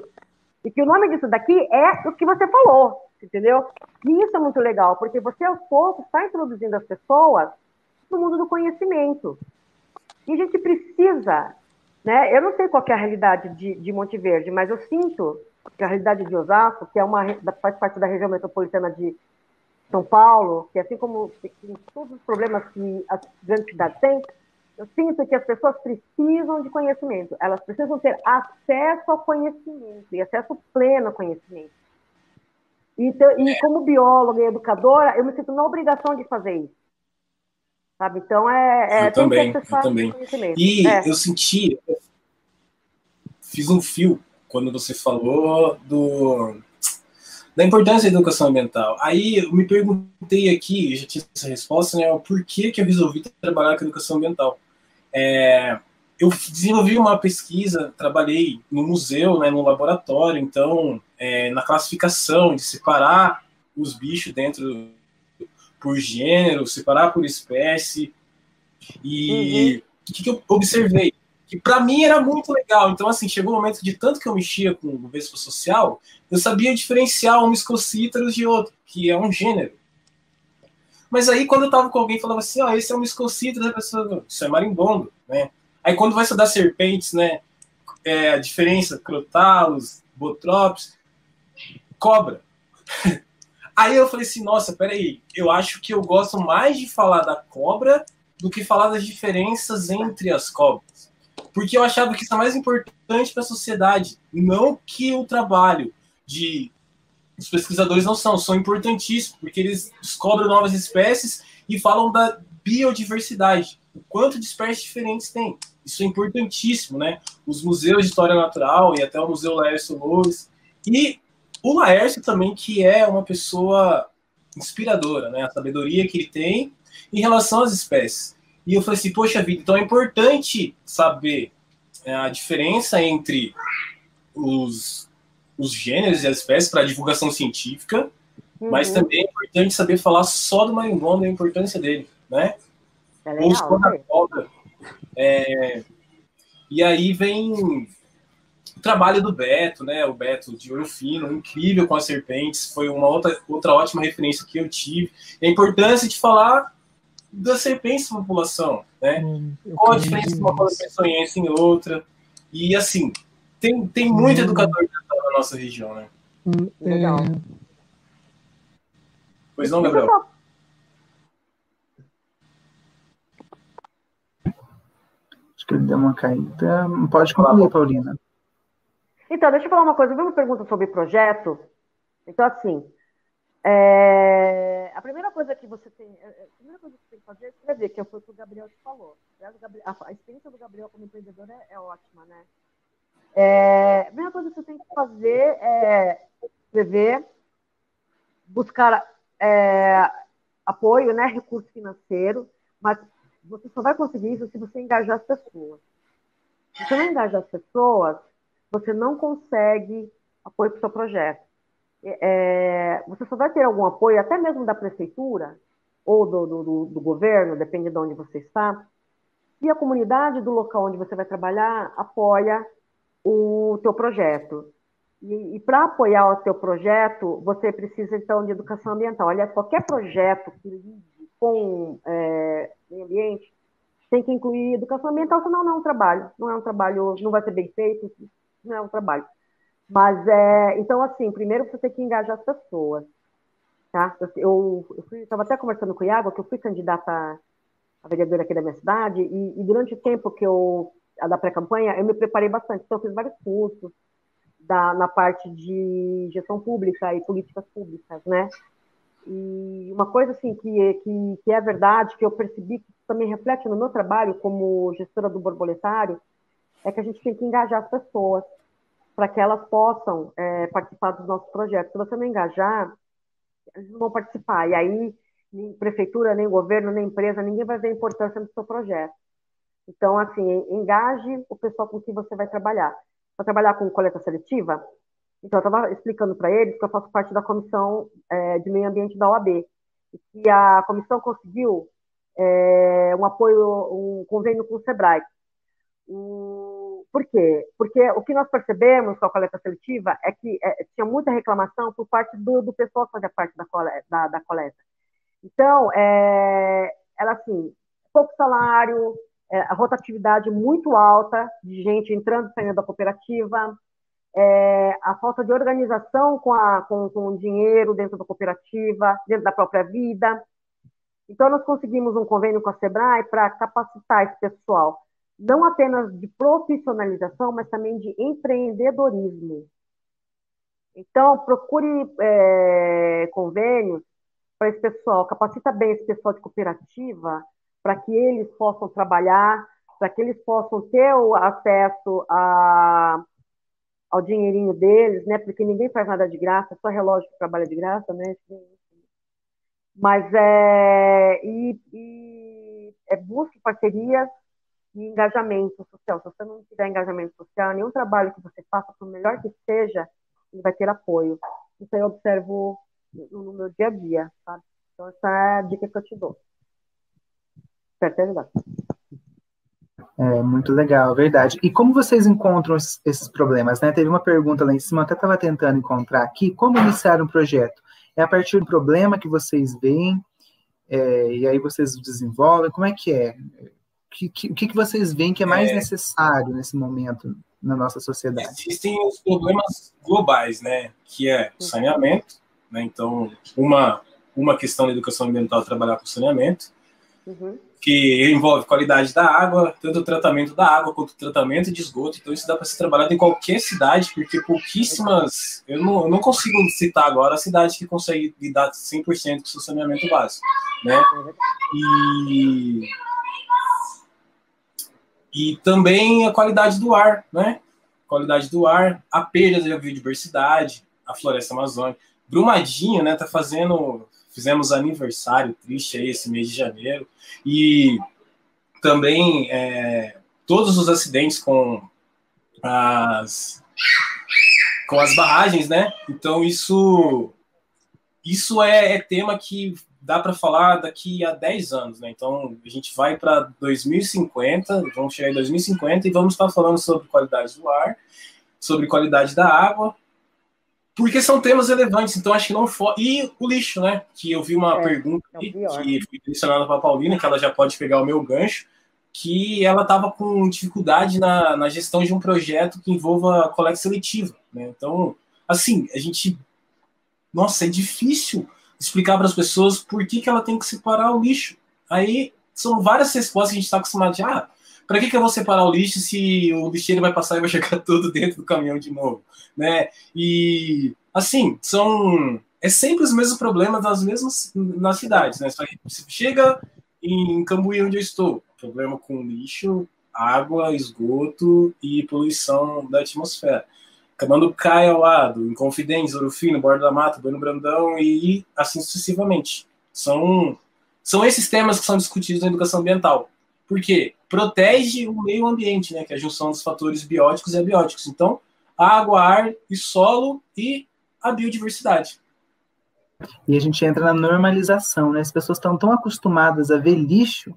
e que o nome disso daqui é o que você falou, entendeu? E isso é muito legal, porque você aos poucos está introduzindo as pessoas no mundo do conhecimento. E a gente precisa, né? Eu não sei qual é a realidade de, de Monte Verde, mas eu sinto que a realidade de Osasco, que é uma faz parte da região metropolitana de são Paulo, que assim como todos os problemas que as grandes cidades têm, eu sinto que as pessoas precisam de conhecimento, elas precisam ter acesso ao conhecimento, e acesso pleno ao conhecimento. Então, e como bióloga e educadora, eu me sinto na obrigação de fazer isso. Sabe? Então, é. é eu também, eu também. E é. eu senti, fiz um fio quando você falou do da importância da educação ambiental. Aí eu me perguntei aqui, já tinha essa resposta, né? Por que, que eu resolvi trabalhar com educação ambiental? É, eu desenvolvi uma pesquisa, trabalhei no museu, né, no laboratório, então, é, na classificação, de separar os bichos dentro por gênero, separar por espécie. E uhum. o que, que eu observei? Que para mim era muito legal. Então, assim, chegou um momento de tanto que eu mexia com o Vespa Social, eu sabia diferenciar um miscocítaros de outro, que é um gênero. Mas aí, quando eu tava com alguém, falava assim, ó, oh, esse é um miscocítaros, a pessoa, isso é marimbondo, né? Aí, quando vai estudar serpentes, né, é, a diferença, crotalos, botrops, cobra. aí eu falei assim, nossa, peraí, eu acho que eu gosto mais de falar da cobra do que falar das diferenças entre as cobras porque eu achava que isso é mais importante para a sociedade, não que o trabalho de os pesquisadores não são, são importantíssimos, porque eles descobrem novas espécies e falam da biodiversidade, o quanto de espécies diferentes tem. Isso é importantíssimo, né? Os museus de história natural e até o Museu Laércio Loures. E o Laércio também, que é uma pessoa inspiradora, né? A sabedoria que ele tem em relação às espécies. E eu falei assim, poxa vida, então é importante saber é, a diferença entre os, os gêneros e as espécies para divulgação científica, uhum. mas também é importante saber falar só do marimbondo e a importância dele, né? É legal, Ou só da cobra. É, e aí vem o trabalho do Beto, né? O Beto de Ouro Fino, incrível com as serpentes, foi uma outra, outra ótima referência que eu tive. A importância de falar das serpentes da população, né? Hum, Qual a diferença de uma peçonhense em outra? E assim, tem, tem muito hum. educador na nossa região, né? Hum, Legal. É... Pois não, Gabriel? Acho que ele deu uma caída. Pode concluir, Paulina. Então, deixa eu falar uma coisa. Eu vi uma pergunta sobre projeto. Então, assim, é, a primeira coisa que você tem, é, é, a primeira coisa que você tem que fazer é escrever, que foi o que o Gabriel te falou. A, experiência do Gabriel como empreendedor é, é ótima, né? É, a primeira coisa que você tem que fazer é escrever, buscar é, apoio, né, recurso financeiro, mas você só vai conseguir isso se você engajar as pessoas. Se você não engajar as pessoas, você não consegue apoio para o seu projeto é, você só vai ter algum apoio, até mesmo da prefeitura ou do, do, do, governo, depende de onde você está, se a comunidade do local onde você vai trabalhar apoia o teu projeto. E, e para apoiar o teu projeto, você precisa, então, de educação ambiental. Aliás, qualquer projeto que lide com é, meio ambiente tem que incluir educação ambiental, senão não é um trabalho. Não é um trabalho, não vai ser bem feito, não é um trabalho. Mas é, então assim, primeiro você tem que engajar as pessoas. Tá? Eu estava até conversando com o Iago, que eu fui candidata a vereadora aqui da minha cidade, e, e durante o tempo que eu, da pré-campanha, eu me preparei bastante. Então, eu fiz vários cursos da, na parte de gestão pública e políticas públicas, né? E uma coisa, assim, que, que, que é verdade, que eu percebi que também reflete no meu trabalho como gestora do borboletário, é que a gente tem que engajar as pessoas para que elas possam é, participar dos nossos projetos. Se você não engajar, eles não vão participar. E aí, nem prefeitura, nem governo, nem empresa, ninguém vai ver a importância do seu projeto. Então, assim, engaje o pessoal com quem você vai trabalhar. Para trabalhar com coleta seletiva, então eu estava explicando para eles que eu faço parte da comissão é, de meio ambiente da OAB, e que a comissão conseguiu é, um apoio, um convênio com o SEBRAE. Um, por quê? Porque o que nós percebemos com a coleta seletiva é que é, tinha muita reclamação por parte do, do pessoal que fazia parte da coleta. Da, da coleta. Então, é, era assim, pouco salário, é, a rotatividade muito alta de gente entrando e saindo da cooperativa, é, a falta de organização com, a, com, com o dinheiro dentro da cooperativa, dentro da própria vida. Então, nós conseguimos um convênio com a SEBRAE para capacitar esse pessoal, não apenas de profissionalização, mas também de empreendedorismo. Então, procure é, convênios para esse pessoal, capacita bem esse pessoal de cooperativa, para que eles possam trabalhar, para que eles possam ter o acesso a, ao dinheirinho deles, né? Porque ninguém faz nada de graça, só relógio que trabalha de graça, né? Mas é e, e é busque parcerias e engajamento social. Se você não tiver engajamento social, nenhum trabalho que você faça, por melhor que seja, ele vai ter apoio. Isso eu observo no meu dia a dia, sabe? Então, essa é a dica que eu te dou. Te ajudar. É, muito legal, verdade. E como vocês encontram esses, esses problemas, né? Teve uma pergunta lá em cima, eu até estava tentando encontrar aqui, como iniciar um projeto? É a partir do problema que vocês veem, é, e aí vocês desenvolvem, como é que é? O que, que, que vocês veem que é mais é, necessário nesse momento na nossa sociedade? Existem os problemas globais, né? Que é o saneamento, né? Então, uma, uma questão da educação ambiental é trabalhar com saneamento, uhum. que envolve qualidade da água, tanto o tratamento da água quanto o tratamento de esgoto. Então, isso dá para ser trabalhado em qualquer cidade, porque pouquíssimas. Eu não, eu não consigo citar agora a cidade que consegue lidar 100% com o saneamento básico. Né? E. E também a qualidade do ar, né? Qualidade do ar, a perda da biodiversidade, a floresta amazônica. Brumadinho, né, tá fazendo, fizemos aniversário triste aí esse mês de janeiro, e também é, todos os acidentes com as com as barragens, né? Então isso isso é, é tema que dá para falar daqui a 10 anos, né? Então a gente vai para 2050, vamos chegar em 2050 e vamos estar falando sobre qualidade do ar, sobre qualidade da água porque são temas relevantes, então acho que não for. E o lixo, né? Que eu vi uma é, pergunta é que foi direcionada para a Paulina, que ela já pode pegar o meu gancho, que ela estava com dificuldade na, na gestão de um projeto que envolva coleta seletiva. Né? Então, assim, a gente. Nossa, é difícil explicar para as pessoas por que, que ela tem que separar o lixo. Aí são várias respostas que a gente está acostumado de. Ah, para que, que eu vou separar o lixo se o lixeiro vai passar e vai chegar tudo dentro do caminhão de novo? Né? E, assim, são. É sempre os mesmos problemas nas mesmas nas cidades, né? Chega em Cambuí, onde eu estou, problema com lixo, água, esgoto e poluição da atmosfera. Acabando Caia ao lado, Inconfidentes, Ouro Fino, Borda da Mata, Bueno Brandão e assim sucessivamente. São, são esses temas que são discutidos na educação ambiental. Por quê? Protege o meio ambiente, né? Que é a junção dos fatores bióticos e abióticos. Então, água, ar e solo e a biodiversidade. E a gente entra na normalização, né? As pessoas estão tão acostumadas a ver lixo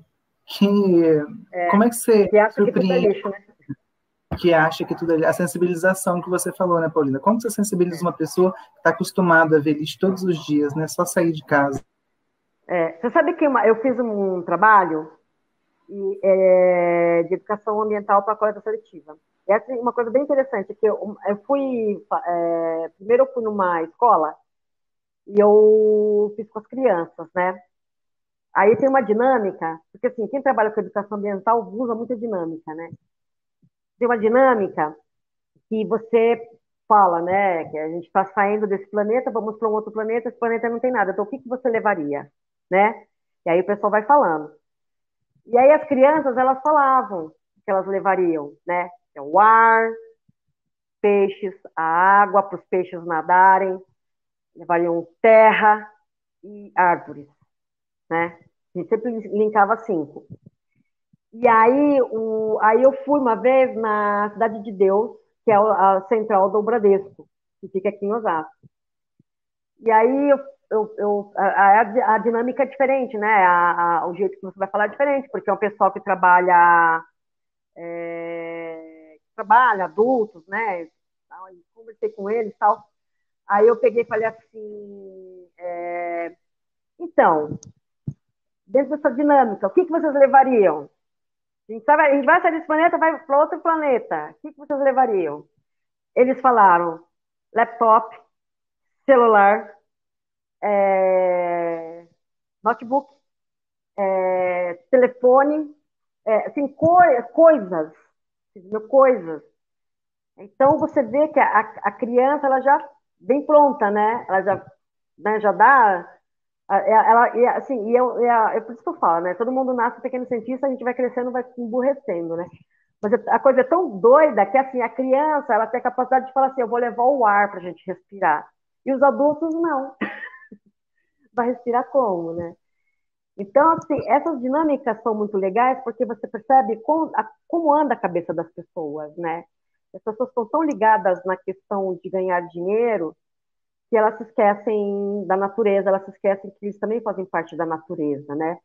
que. É, como é que você que acha surpreende? Que, tudo é lixo, né? Que acha que tudo é A sensibilização que você falou, né, Paulina? Como você sensibiliza uma pessoa que está acostumada a ver lixo todos os dias, né? Só sair de casa. É, você sabe que uma, eu fiz um trabalho e, é, de educação ambiental para a coleta seletiva. E é uma coisa bem interessante, que eu, eu fui, é, primeiro eu fui numa escola, e eu fiz com as crianças, né? Aí tem uma dinâmica, porque assim, quem trabalha com educação ambiental usa muita dinâmica, né? Tem uma dinâmica que você fala, né, que a gente está saindo desse planeta, vamos para um outro planeta, esse planeta não tem nada, então o que, que você levaria, né? E aí o pessoal vai falando. E aí as crianças, elas falavam que elas levariam, né? É o ar, peixes, a água para os peixes nadarem, levariam terra e árvores, né? A gente sempre linkava cinco. E aí, o, aí eu fui uma vez na Cidade de Deus, que é a central do Bradesco, que fica aqui em Osasco. E aí eu, eu, eu a, a, dinâmica é diferente, né? A, a, o jeito que você vai falar é diferente, porque é um pessoal que trabalha, é, trabalha adultos, né? Conversei com eles e tal. Aí eu peguei e falei assim, é, então, dentro dessa dinâmica, o que, que vocês levariam? A gente, sabe, a gente vai sair desse planeta, vai para outro planeta. O que, que vocês levariam? Eles falaram laptop, celular, é, notebook, é, telefone, é, assim, co coisas, coisas. Então, você vê que a, a criança, ela já vem pronta, né? Ela já, né, já dá ela, e, assim, e eu, e é por isso que eu falo, né? Todo mundo nasce pequeno cientista, a gente vai crescendo, vai se emburrecendo, né? Mas a coisa é tão doida que, assim, a criança, ela tem a capacidade de falar assim, eu vou levar o ar para a gente respirar. E os adultos, não. vai respirar como, né? Então, assim, essas dinâmicas são muito legais porque você percebe como, a, como anda a cabeça das pessoas, né? As pessoas estão tão ligadas na questão de ganhar dinheiro que elas se esquecem da natureza, elas se esquecem que eles também fazem parte da natureza, né?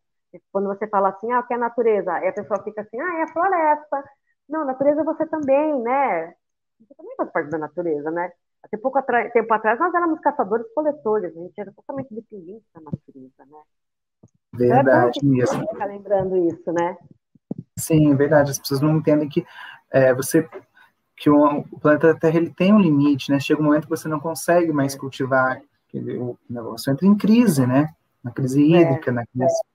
Quando você fala assim, ah, o que é natureza? Aí a pessoa fica assim, ah, é a floresta. Não, natureza você também, né? Você também faz parte da natureza, né? Até pouco tempo atrás nós éramos caçadores-coletores, a gente era totalmente dependente da natureza, né? Verdade então é mesmo. Ficar lembrando isso, né? Sim, verdade. As pessoas não entendem que é, você que o, o, planeta Terra ele tem um limite, né? Chega um momento que você não consegue mais cultivar, o negócio entra em crise, né? Na crise é, hídrica, é, na crise. É.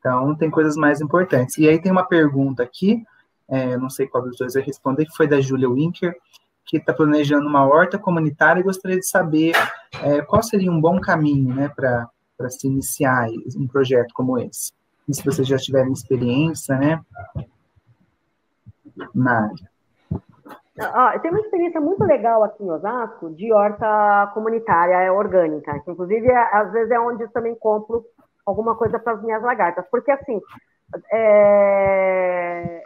Então, tem coisas mais importantes. E aí tem uma pergunta aqui, é, não sei qual dos dois vai responder, que foi da Julia Winker, que está planejando uma horta comunitária e gostaria de saber é, qual seria um bom caminho, né, para se iniciar um projeto como esse. E se vocês já tiverem experiência, né, na área. Ah, tem uma experiência muito legal aqui em Osasco de horta comunitária é orgânica, que inclusive é, às vezes é onde também compro alguma coisa para as minhas lagartas, porque assim é,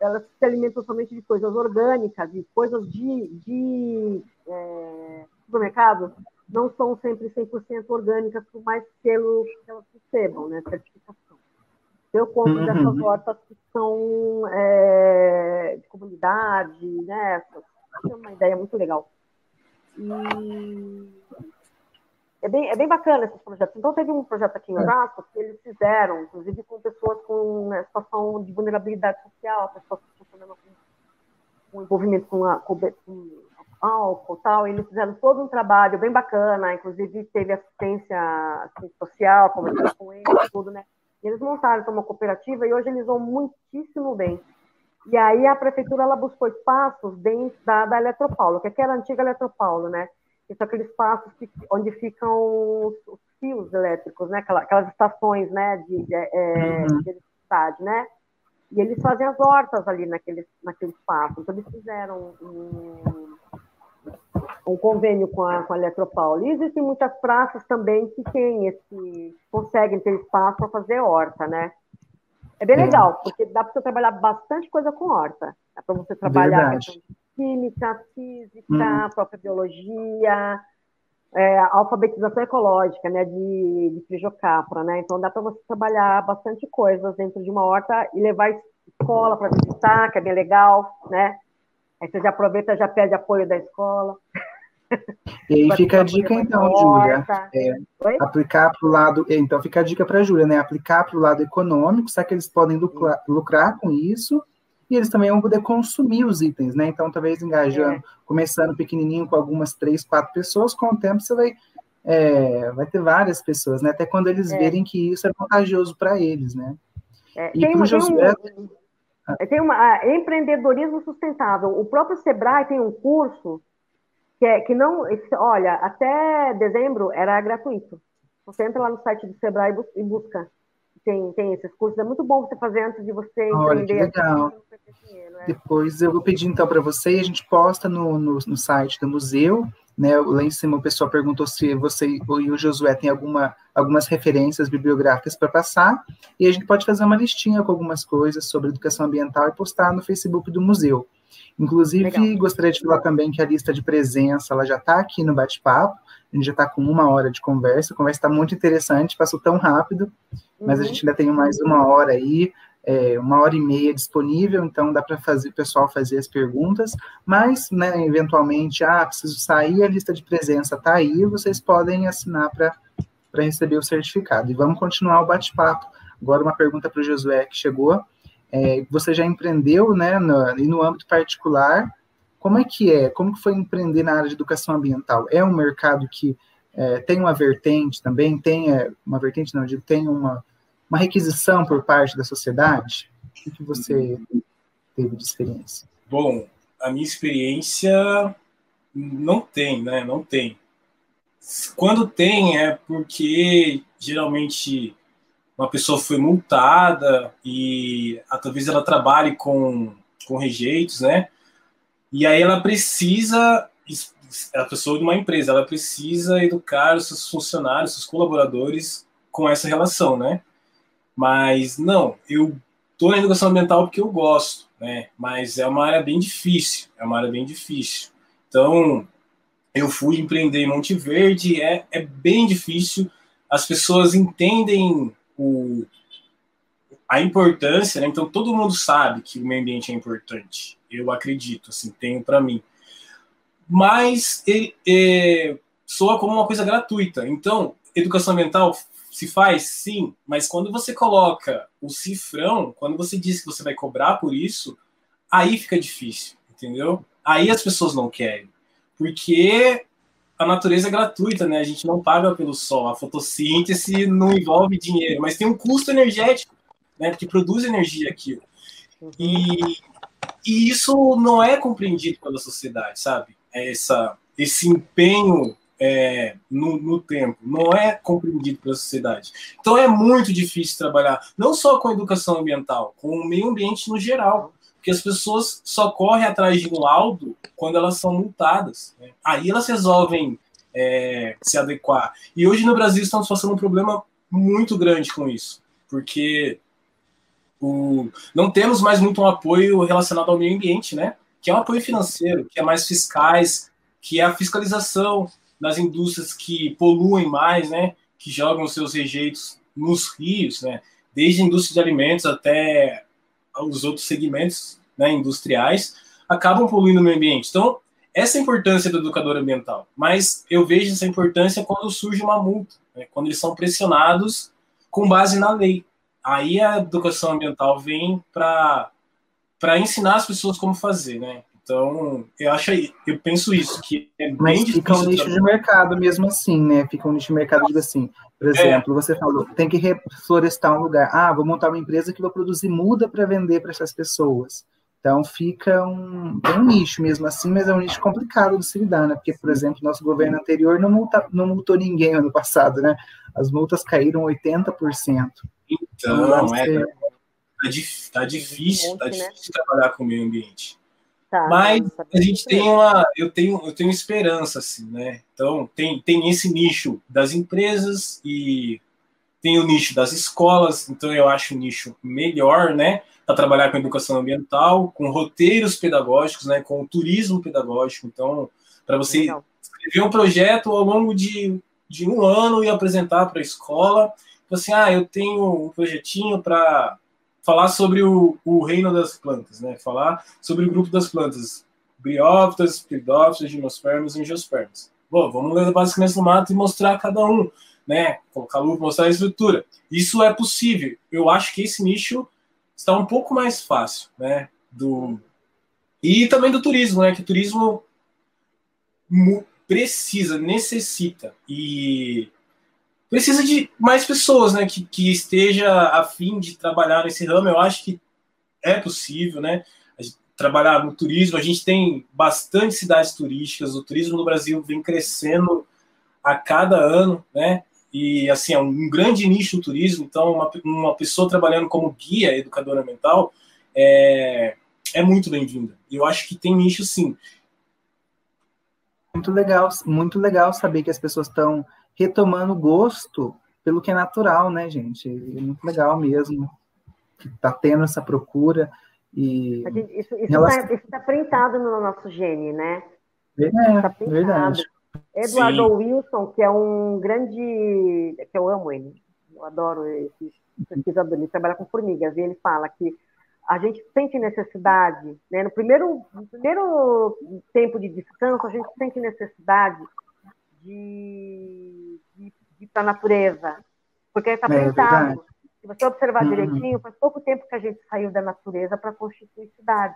elas se alimentam somente de coisas orgânicas e coisas de, de é, supermercado não são sempre 100% orgânicas, por mais que elas recebam, né, certificação. Eu compro uhum. dessas hortas que são é, de comunidade, né? É uma ideia muito legal. E é bem, é bem bacana esses projetos. Então, teve um projeto aqui em é. Osasco que eles fizeram, inclusive com pessoas com né, situação de vulnerabilidade social, pessoas que estão com, com envolvimento com, a, com, com álcool tal. Eles fizeram todo um trabalho bem bacana, inclusive teve assistência, assistência social, conversando com eles, tudo, né? Eles montaram uma cooperativa e hoje eles vão muitíssimo bem. E aí a prefeitura ela buscou espaços dentro da, da Eletropaulo, que aqui era a antiga Eletropaulo, né? Que são aqueles espaços que, onde ficam os, os, fios elétricos, né? Aquelas, aquelas estações, né? De, de, é, uhum. de eletricidade, né? E eles fazem as hortas ali naquele, naquele espaço. Então eles fizeram um, um convênio com a, com a Eletropaulo. E existem muitas praças também que têm esse, conseguem ter espaço para fazer horta, né? É bem é. legal, porque dá para você trabalhar bastante coisa com horta. Dá para você trabalhar química, física, hum. própria biologia, é, alfabetização ecológica, né, de, de frijocapra, né? Então dá para você trabalhar bastante coisas dentro de uma horta e levar escola para visitar, que é bem legal, né? Aí você já aproveita, já pede apoio da escola. E aí fica a dica, então, Júlia. É, aplicar para o lado. Então, fica a dica para a Júlia, né? Aplicar para o lado econômico, será que eles podem lucrar, lucrar, com isso? E eles também vão poder consumir os itens, né? Então, talvez engajando, é. começando pequenininho com algumas três, quatro pessoas, com o tempo você vai é, vai ter várias pessoas, né? Até quando eles é. verem que isso é vantajoso para eles, né? É, e para o Josué... Tem, tem uma empreendedorismo sustentável. O próprio Sebrae tem um curso que, é, que não... Olha, até dezembro era gratuito. Você entra lá no site do Sebrae e busca tem, tem esses cursos. É muito bom você fazer antes de você Olha, que legal. Dinheiro, é. Depois eu vou pedir então para você e a gente posta no, no, no, site do museu. Né, lá em cima o pessoal perguntou se você e o Josué tem alguma, algumas referências bibliográficas para passar, e a gente pode fazer uma listinha com algumas coisas sobre educação ambiental e postar no Facebook do museu. Inclusive, Legal. gostaria de falar também que a lista de presença ela já está aqui no bate-papo, a gente já está com uma hora de conversa, a conversa está muito interessante, passou tão rápido, mas uhum. a gente ainda tem mais uma hora aí, é, uma hora e meia disponível, então dá para fazer o pessoal fazer as perguntas, mas, né, eventualmente, ah, preciso sair, a lista de presença está aí, vocês podem assinar para receber o certificado. E vamos continuar o bate-papo. Agora uma pergunta para o Josué que chegou. É, você já empreendeu, né, no, e no âmbito particular, como é que é? Como que foi empreender na área de educação ambiental? É um mercado que é, tem uma vertente também, tem é, uma vertente, não, digo, tem uma, uma requisição por parte da sociedade? O que você teve de experiência? Bom, a minha experiência não tem, né? Não tem. Quando tem é porque geralmente uma pessoa foi multada e talvez ela trabalhe com, com rejeitos, né? E aí ela precisa, a pessoa de uma empresa, ela precisa educar os seus funcionários, seus colaboradores com essa relação, né? Mas não, eu tô na educação ambiental porque eu gosto, né? Mas é uma área bem difícil, é uma área bem difícil. Então, eu fui empreender em Monte Verde, é, é bem difícil. As pessoas entendem o, a importância, né? Então todo mundo sabe que o meio ambiente é importante. Eu acredito, assim, tenho para mim. Mas ele, é, soa como uma coisa gratuita. Então, educação ambiental se faz, sim, mas quando você coloca o cifrão, quando você diz que você vai cobrar por isso, aí fica difícil, entendeu? Aí as pessoas não querem. Porque a natureza é gratuita, né? A gente não paga pelo sol. A fotossíntese não envolve dinheiro, mas tem um custo energético né, que produz energia aquilo. E, e isso não é compreendido pela sociedade, sabe? Essa, esse empenho é, no, no, tempo, não é compreendido pela sociedade. Então é muito difícil trabalhar, não só com educação ambiental, com o meio ambiente no geral, porque as pessoas só correm atrás de um laudo quando elas são multadas. Né? Aí elas resolvem é, se adequar. E hoje no Brasil estamos passando um problema muito grande com isso, porque o, não temos mais muito um apoio relacionado ao meio ambiente, né? Que é um apoio financeiro, que é mais fiscais, que é a fiscalização das indústrias que poluem mais, né? Que jogam seus rejeitos nos rios, né? Desde a indústria de alimentos até os outros segmentos né, industriais, acabam poluindo o meio ambiente. Então, essa é a importância do educador ambiental. Mas eu vejo essa importância quando surge uma multa, né, quando eles são pressionados com base na lei. Aí a educação ambiental vem para ensinar as pessoas como fazer, né? Então, eu acho eu penso isso, que é Mas fica um nicho de mercado mesmo assim, né? Fica um nicho de mercado digo assim. Por é. exemplo, é. você falou, tem que reflorestar um lugar. Ah, vou montar uma empresa que vai produzir muda para vender para essas pessoas. Então fica um, um nicho mesmo assim, mas é um nicho complicado de se lidar, né? Porque, por exemplo, nosso governo anterior não, multa, não multou ninguém ano passado, né? As multas caíram 80%. Então, então é, tá, dif, tá difícil, tá difícil né? trabalhar com o meio ambiente. Tá, Mas a gente tem uma, eu tenho, eu tenho esperança, assim, né? Então tem, tem esse nicho das empresas e tem o nicho das escolas, então eu acho o nicho melhor, né? Para trabalhar com educação ambiental, com roteiros pedagógicos, né? Com turismo pedagógico. Então, para você Legal. escrever um projeto ao longo de, de um ano e apresentar para a escola, então, assim, ah, eu tenho um projetinho para falar sobre o, o, reino das plantas, né? Falar sobre o grupo das plantas, briófitas, pteridófitas, gimnospermas e angiospermas. Bom, vamos levar as crianças no mato e mostrar cada um, né? Colocar luz, mostrar a estrutura. Isso é possível. Eu acho que esse nicho está um pouco mais fácil, né? Do... E também do turismo, né? Que o turismo precisa, necessita e precisa de mais pessoas, né, que, que esteja a fim de trabalhar nesse ramo. Eu acho que é possível, né? Trabalhar no turismo, a gente tem bastante cidades turísticas, o turismo no Brasil vem crescendo a cada ano, né? E assim, é um grande nicho no turismo, então uma, uma pessoa trabalhando como guia educadora mental é, é muito bem-vinda. Eu acho que tem nicho sim. Muito legal, muito legal saber que as pessoas estão retomando gosto pelo que é natural, né, gente? É muito legal mesmo que está tendo essa procura e gente, isso está relação... tá printado no nosso gene, né? É, tá verdade. Eduardo Sim. Wilson, que é um grande, que eu amo ele, eu adoro esse pesquisador, ele trabalha com formigas e ele fala que a gente sente necessidade, né? No primeiro, no primeiro tempo de descanso, a gente sente necessidade de, para a natureza, porque está é, pensado. Se você observar uhum. direitinho, faz pouco tempo que a gente saiu da natureza para constituir cidade.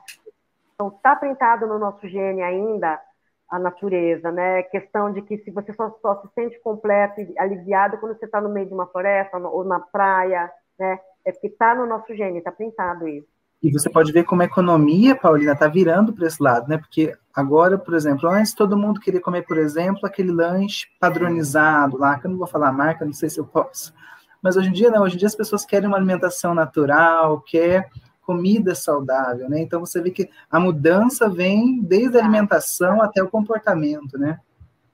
Então, está pintado no nosso gene ainda a natureza, né? Questão de que se você só, só se sente completo e aliviado quando você está no meio de uma floresta ou na praia, né? É porque está no nosso gene, está pintado isso. E você pode ver como a economia, Paulina, está virando para esse lado, né? Porque agora, por exemplo, antes todo mundo queria comer, por exemplo, aquele lanche padronizado lá, que eu não vou falar a marca, não sei se eu posso. Mas hoje em dia, não, hoje em dia as pessoas querem uma alimentação natural, quer comida saudável, né? Então você vê que a mudança vem desde a alimentação até o comportamento, né?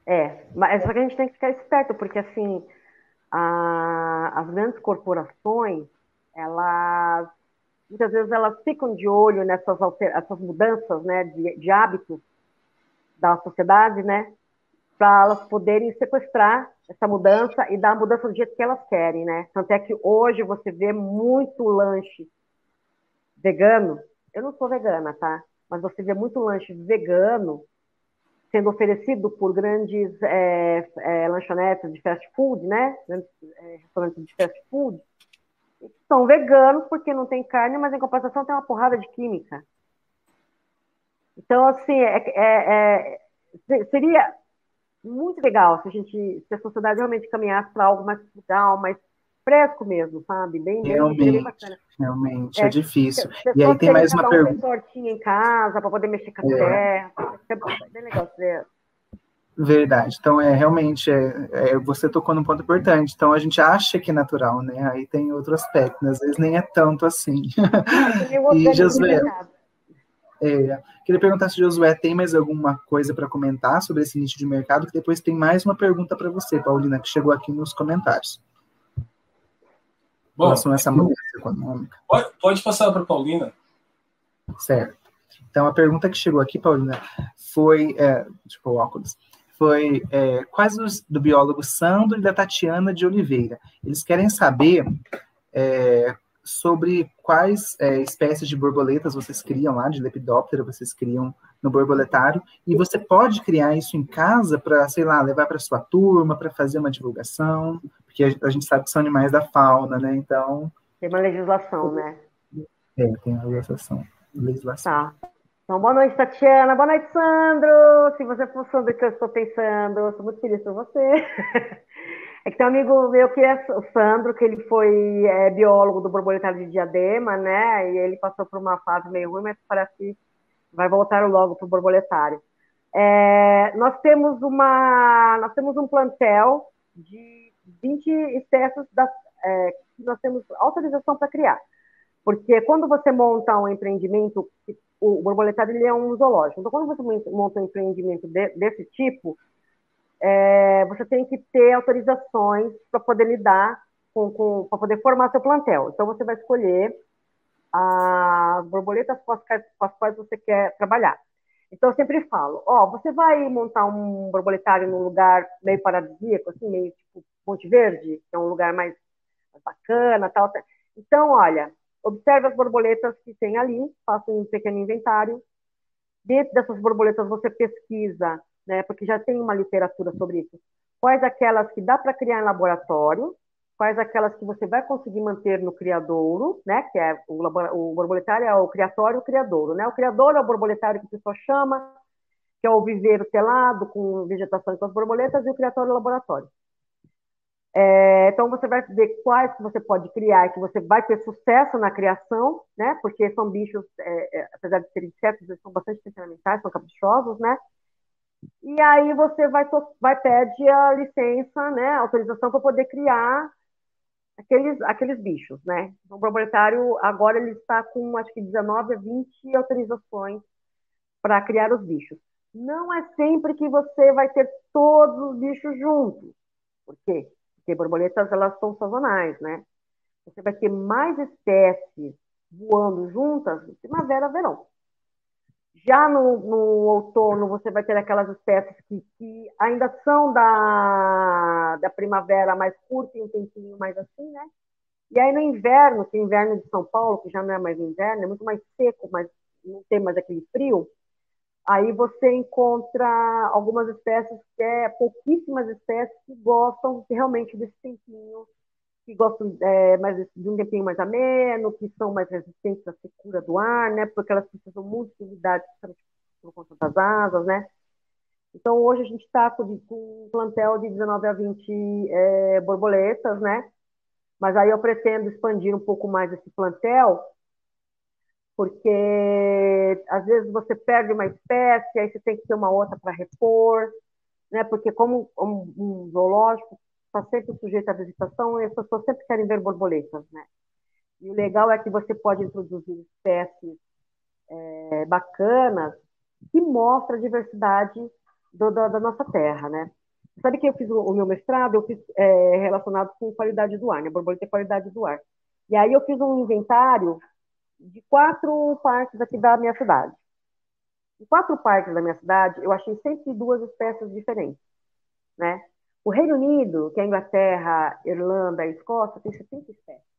É, mas só que a gente tem que ficar esperto, porque assim, a, as grandes corporações, elas muitas vezes elas ficam de olho nessas essas mudanças né, de, de hábitos da sociedade, né, para elas poderem sequestrar essa mudança e dar a mudança do jeito que elas querem, né? Tanto é que hoje você vê muito lanche vegano. Eu não sou vegana, tá? Mas você vê muito lanche vegano sendo oferecido por grandes é, é, lanchonetes de fast food, né? É, restaurantes de fast food, são veganos porque não tem carne, mas em compensação tem uma porrada de química. Então, assim, é, é, é, seria muito legal se a gente, se a sociedade realmente caminhasse para algo mais legal, mais fresco mesmo, sabe? Bem, realmente, bem bacana. Realmente, é, é difícil. E aí tem mais uma pergunta. Um tortinha em casa para poder mexer com a terra. É bem legal. Verdade. Então, é realmente, é, é, você tocou num ponto importante. Então, a gente acha que é natural, né? Aí tem outro aspecto, né? às vezes nem é tanto assim. e Josué, é, queria perguntar se Josué tem mais alguma coisa para comentar sobre esse nicho de mercado, que depois tem mais uma pergunta para você, Paulina, que chegou aqui nos comentários. Bom, essa mudança econômica. Pode, pode passar para Paulina. Certo. Então, a pergunta que chegou aqui, Paulina, foi. É, tipo, óculos foi é, quais os do biólogo Sandro e da Tatiana de Oliveira. Eles querem saber é, sobre quais é, espécies de borboletas vocês criam lá, de lepidóptera, vocês criam no borboletário, e você pode criar isso em casa para, sei lá, levar para sua turma, para fazer uma divulgação, porque a, a, gente sabe que são animais da fauna, né? Então. Tem uma legislação, né? É, tem uma legislação. legislação. Tá. Então, boa noite, Tatiana. Boa noite, Sandro. Se você for Sandro que eu estou pensando, eu sou muito feliz por você. É que tem um amigo meu que é o Sandro, que ele foi é, biólogo do borboletário de Diadema, né? E ele passou por uma fase meio ruim, mas parece que vai voltar logo para o borboletário. É, nós temos uma, nós temos um plantel de 20 espécies da, é, que nós temos autorização para criar. Porque quando você monta um empreendimento, o borboletário ele é um zoológico. Então, quando você monta um empreendimento de, desse tipo, é, você tem que ter autorizações para poder lidar com, com para poder formar seu plantel. Então, você vai escolher as borboletas com as, com as quais você quer trabalhar. Então, eu sempre falo, ó, você vai montar um borboletário num lugar meio paradisíaco, assim, meio tipo Monte Verde, que é um lugar mais, mais bacana, tal. Então, olha, observe as borboletas que tem ali, faça um pequeno inventário. Dentro dessas borboletas você pesquisa, né, porque já tem uma literatura sobre isso. Quais aquelas que dá para criar em laboratório, quais aquelas que você vai conseguir manter no criadouro, né, que é o, o borboletário é o criatório o criadouro, né? O criador é o borboletário que a pessoa chama, que é o viveiro telado com vegetação e com as borboletas, e o criatório laboratório. É, então, você vai ver quais que você pode criar que você vai ter sucesso na criação, né? Porque são bichos, é, é, apesar de serem insetos, eles são bastante temperamentais, são caprichosos, né? E aí você vai, vai pedir a licença, né? A autorização para poder criar aqueles, aqueles bichos, né? Então, o proprietário agora ele está com, acho que 19 a 20 autorizações para criar os bichos. Não é sempre que você vai ter todos os bichos juntos. Por quê? Porque borboletas elas são sazonais, né? Você vai ter mais espécies voando juntas primavera, verão. Já no, no, outono, você vai ter aquelas espécies que, que, ainda são da, da primavera mais curta e um tempinho mais assim, né? E aí no inverno, que é o inverno de São Paulo, que já não é mais inverno, é muito mais seco, mas não tem mais aquele frio, Aí você encontra algumas espécies que é pouquíssimas espécies que gostam realmente desse tempinho, que gostam é, mais de um tempinho mais ameno, que são mais resistentes à secura do ar, né? Porque elas precisam muito de umidade por conta das asas, né? Então hoje a gente está com, um plantel de 19 a 20 é, borboletas, né? Mas aí eu pretendo expandir um pouco mais esse plantel porque às vezes você perde uma espécie, aí você tem que ter uma outra para repor, né? Porque como um, um zoológico está sempre sujeito à visitação, e as pessoas sempre querem ver borboletas, né? E o legal é que você pode introduzir espécies é, bacanas que mostram a diversidade do, da, da, nossa terra, né? Sabe que eu fiz o, o meu mestrado, eu fiz é, relacionado com qualidade do ar, né? Borboleta e qualidade do ar. E aí eu fiz um inventário de quatro parques aqui da minha cidade. Em quatro parques da minha cidade, eu achei 102 espécies diferentes, né? O Reino Unido, que é a Inglaterra, Irlanda e Escócia, tem 70 espécies.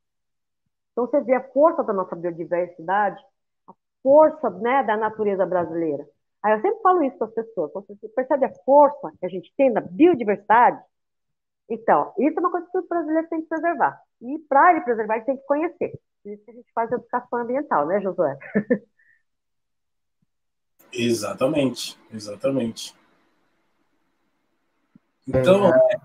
Então, você vê a força da nossa biodiversidade, a força né, da natureza brasileira. Aí eu sempre falo isso para as pessoas. Quando você percebe a força que a gente tem da biodiversidade, então, isso é uma coisa que o brasileiro tem que preservar. E para ele preservar, ele tem que conhecer. Por isso que a gente faz educação ambiental, né, Josué? Exatamente, exatamente. Então, é.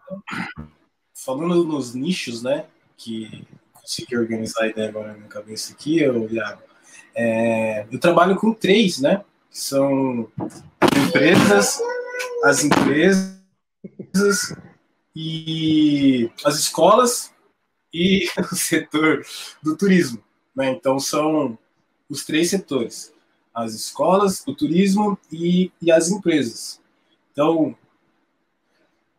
falando nos nichos, né, que consegui organizar a ideia agora na minha cabeça aqui, eu, é, eu trabalho com três, né, que são empresas, as empresas e as escolas e o setor do turismo. Né? Então, são os três setores: as escolas, o turismo e, e as empresas. Então,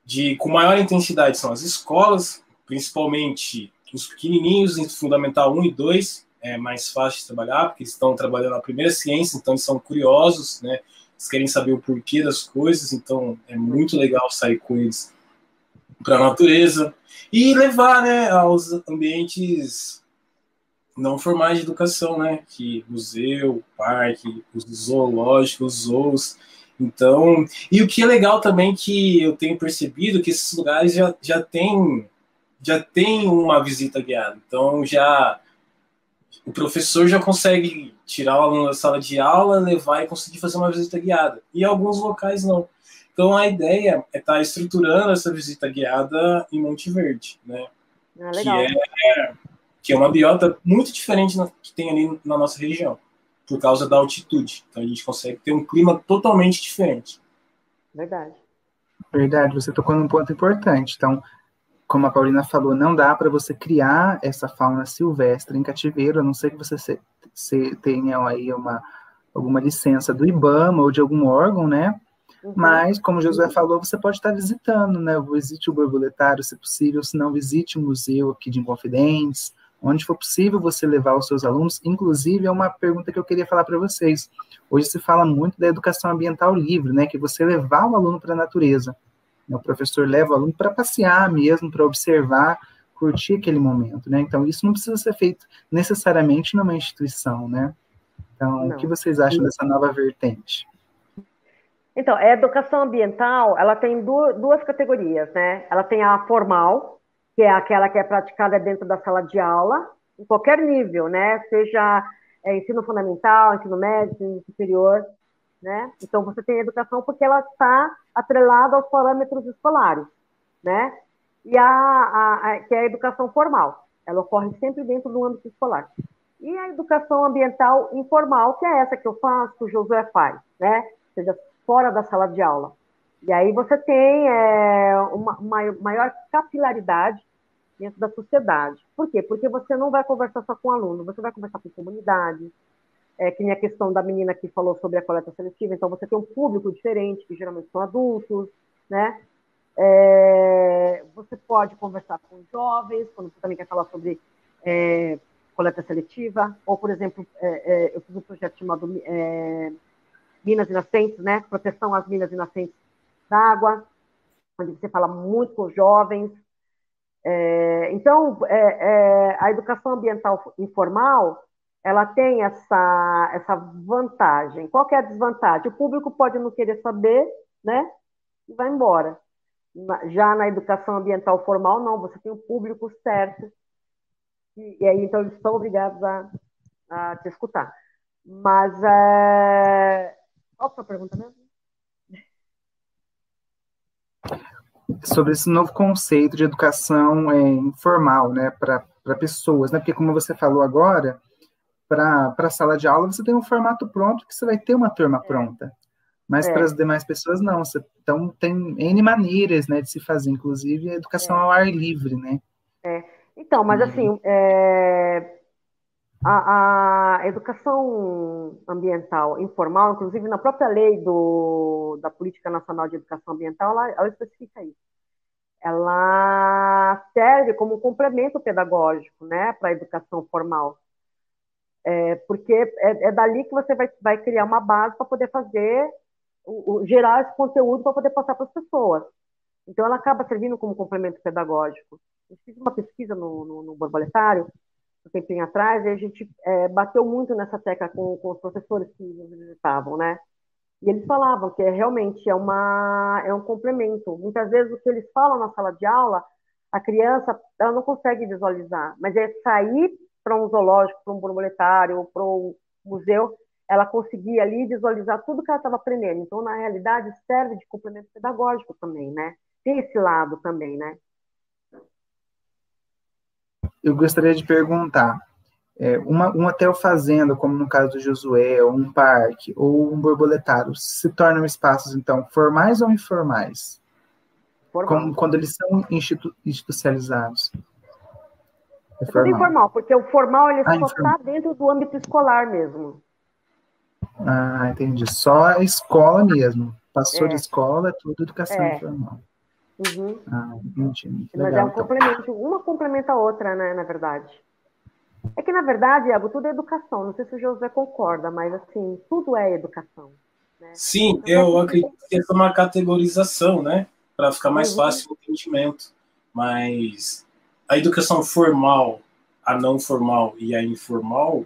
de, com maior intensidade são as escolas, principalmente os pequenininhos, em Fundamental 1 e 2, é mais fácil de trabalhar, porque eles estão trabalhando a primeira ciência, então eles são curiosos, né? Eles querem saber o porquê das coisas, então é muito legal sair com eles para a natureza e levar né, aos ambientes não formais de educação, né? Que museu, parque, os zoológicos, zoos. Então, e o que é legal também que eu tenho percebido que esses lugares já, já tem já tem uma visita guiada. Então já o professor já consegue tirar o aluno da sala de aula, levar e conseguir fazer uma visita guiada. E alguns locais não. Então a ideia é estar tá estruturando essa visita guiada em Monte Verde, né? Ah, que, é, que é uma biota muito diferente na, que tem ali na nossa região, por causa da altitude. Então a gente consegue ter um clima totalmente diferente. Verdade. Verdade, você tocou num ponto importante. Então, como a Paulina falou, não dá para você criar essa fauna silvestre em cativeiro, a não ser que você se, se tenha aí uma, alguma licença do IBAMA ou de algum órgão, né? Uhum. Mas, como Josué falou, você pode estar visitando, né? Visite o borboletário, se possível, se não, visite o museu aqui de Inconfidentes, onde for possível você levar os seus alunos. Inclusive, é uma pergunta que eu queria falar para vocês. Hoje se fala muito da educação ambiental livre, né? Que você levar o aluno para a natureza. O professor leva o aluno para passear mesmo, para observar, curtir aquele momento, né? Então, isso não precisa ser feito necessariamente numa instituição, né? Então, não. o que vocês acham dessa nova vertente? Então, a educação ambiental, ela tem duas categorias, né? Ela tem a formal, que é aquela que é praticada dentro da sala de aula, em qualquer nível, né? Seja é, ensino fundamental, ensino médio, ensino superior, né? Então você tem a educação porque ela está atrelada aos parâmetros escolares, né? E a, a, a, que é a educação formal, ela ocorre sempre dentro do âmbito escolar. E a educação ambiental informal, que é essa que eu faço, que o Josué faz, né? Ou seja, fora da sala de aula. E aí você tem é, uma, uma maior capilaridade dentro da sociedade. Por quê? Porque você não vai conversar só com aluno, você vai conversar com comunidade, é, que nem a questão da menina que falou sobre a coleta seletiva, então você tem um público diferente, que geralmente são adultos, né? É, você pode conversar com jovens, quando você também quer falar sobre é, coleta seletiva, ou, por exemplo, é, é, eu fiz um projeto chamado é, Minas Inocentes, né? Proteção às Minas Inocentes d'Água, onde você fala muito com jovens. então, a educação ambiental informal ela tem essa, essa vantagem. Qual é a desvantagem? O público pode não querer saber, né? E vai embora. Já na educação ambiental formal, não, você tem o público certo. E, e aí, então, eles são obrigados a, a te escutar. Mas, é... qual foi a pergunta mesmo? Sobre esse novo conceito de educação é, informal, né, para pessoas, né? Porque, como você falou agora, para a sala de aula, você tem um formato pronto que você vai ter uma turma é. pronta. Mas é. para as demais pessoas, não. Você, então, tem N maneiras né, de se fazer, inclusive a educação é. ao ar livre, né? É. Então, mas assim, é, a, a, educação ambiental informal, inclusive na própria lei do, da Política Nacional de Educação Ambiental, ela, ela especifica isso. Ela serve como complemento pedagógico né, para a educação formal. É, porque é, é, dali que você vai, vai criar uma base para poder fazer, o, o, gerar esse conteúdo para poder passar para as pessoas. Então, ela acaba servindo como complemento pedagógico. Eu fiz uma pesquisa no, no, no borboletário, um tempinho atrás, e a gente é, bateu muito nessa tecla com, com os professores que nos visitavam, né? E eles falavam que é, realmente é, uma, é um complemento. Muitas vezes o que eles falam na sala de aula, a criança ela não consegue visualizar, mas é sair para um zoológico, para um borboletário, para um museu, ela conseguia ali visualizar tudo que ela estava aprendendo. Então, na realidade, serve de complemento pedagógico também, né? Tem esse lado também, né? Eu gostaria de perguntar, é, uma, um hotel fazenda, como no caso do Josué, ou um parque, ou um borboletário, se tornam espaços, então, formais ou informais? Como, quando eles são institu institucionalizados? É tudo informal, porque o formal ele ah, só está dentro do âmbito escolar mesmo. Ah, entendi. Só a escola mesmo. Passou é. de escola, é tudo educação é. informal. Uhum. Ah, entendi. Mas é um então. complemento, uma complementa a outra, né, na verdade. É que, na verdade, Iago, tudo é educação. Não sei se o José concorda, mas, assim, tudo é educação. Né? Sim, então, eu acredito que é uma categorização, né? Para ficar mais uhum. fácil o entendimento. Mas a educação formal, a não formal e a informal,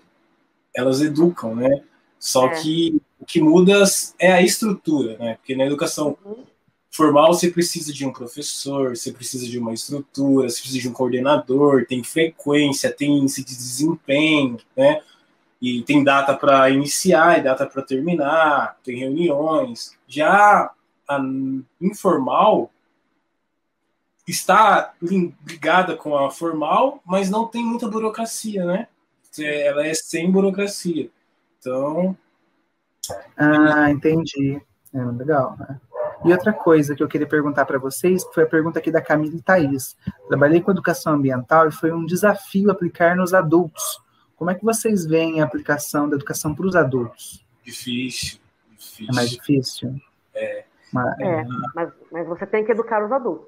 elas educam, né? Só é. que o que muda é a estrutura, né? Porque na educação uhum. Formal você precisa de um professor, você precisa de uma estrutura, você precisa de um coordenador, tem frequência, tem índice de desempenho, né? E tem data para iniciar e data para terminar, tem reuniões. Já a informal, está ligada com a formal, mas não tem muita burocracia, né? Ela é sem burocracia. Então. Ah, entendi. É, legal. Né? E outra coisa que eu queria perguntar para vocês, foi a pergunta aqui da Camila e Thaís. Trabalhei com educação ambiental e foi um desafio aplicar nos adultos. Como é que vocês veem a aplicação da educação para os adultos? Difícil, difícil. É mais difícil? É. Mas, é, mas, mas você tem que educar os adultos.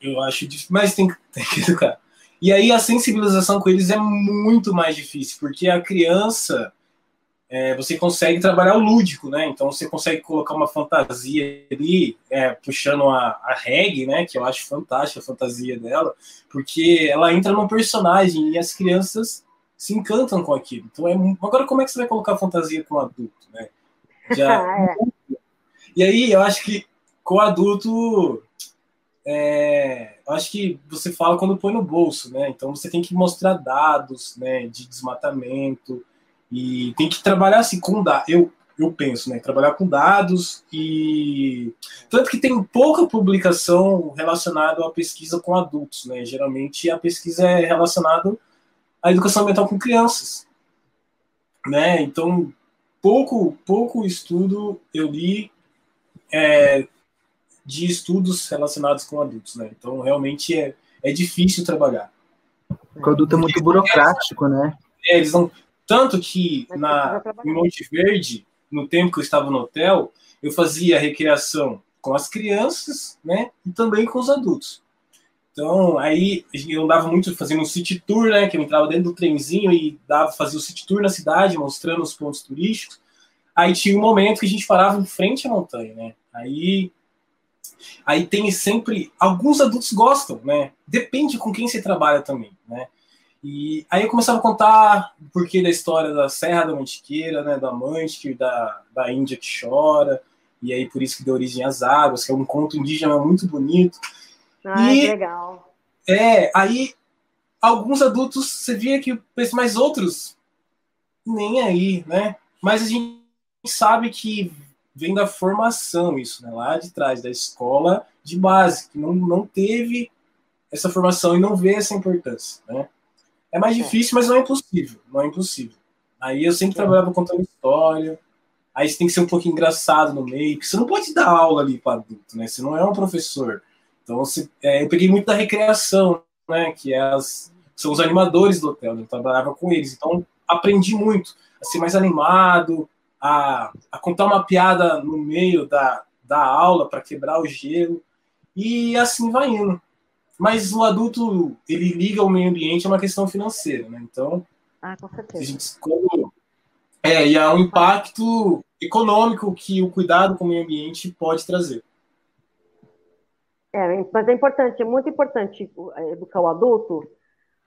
Eu acho difícil, mas tem, tem que educar. E aí a sensibilização com eles é muito mais difícil, porque a criança é, você consegue trabalhar o lúdico, né? Então você consegue colocar uma fantasia ali, é, puxando a, a reggae, né? Que eu acho fantástica a fantasia dela, porque ela entra no personagem e as crianças se encantam com aquilo. Então é agora como é que você vai colocar fantasia com adulto, né? Já é. E aí eu acho que com adulto é, acho que você fala quando põe no bolso, né? Então você tem que mostrar dados, né, de desmatamento e tem que trabalhar assim com dados. Eu eu penso, né? Trabalhar com dados e tanto que tem pouca publicação relacionada à pesquisa com adultos, né? Geralmente a pesquisa é relacionada à educação ambiental com crianças, né? Então pouco pouco estudo eu li é, de estudos relacionados com adultos, né? Então realmente é, é difícil trabalhar. O adulto é muito burocrático, né? É, eles não tanto que na em Monte Verde no tempo que eu estava no hotel, eu fazia recreação com as crianças, né, e também com os adultos. Então, aí eu andava muito fazendo um city tour, né, que eu entrava dentro do trenzinho e dava fazia o city tour na cidade, mostrando os pontos turísticos. Aí tinha um momento que a gente parava em frente à montanha, né? Aí aí tem sempre alguns adultos gostam, né? Depende com quem você trabalha também, né? E aí eu começava a contar o porquê da história da Serra da Mantiqueira, né, da Mantiqueira, da, da Índia que chora, e aí por isso que deu origem às águas, que é um conto indígena muito bonito. Ah, e, legal. É, aí alguns adultos, você via que, mas outros, nem aí, né? Mas a gente sabe que vem da formação isso, né? Lá de trás, da escola de base, que não, não teve essa formação e não vê essa importância, né? É mais é. difícil, mas não é impossível. Não é impossível. Aí eu sempre é. trabalhava contando história. Aí você tem que ser um pouco engraçado no meio, porque você não pode dar aula ali para adulto, né? Você não é um professor. Então você, é, eu peguei muito da recreação, né? Que é as, são os animadores do hotel. Né? Eu trabalhava com eles. Então aprendi muito a ser mais animado, a, a contar uma piada no meio da, da aula para quebrar o gelo. E assim vai indo. Mas o adulto, ele liga ao meio ambiente a uma questão financeira, né? Então, ah, com certeza. Gente, é, e há um impacto econômico que o cuidado com o meio ambiente pode trazer. É, mas é importante, é muito importante é, educar o adulto,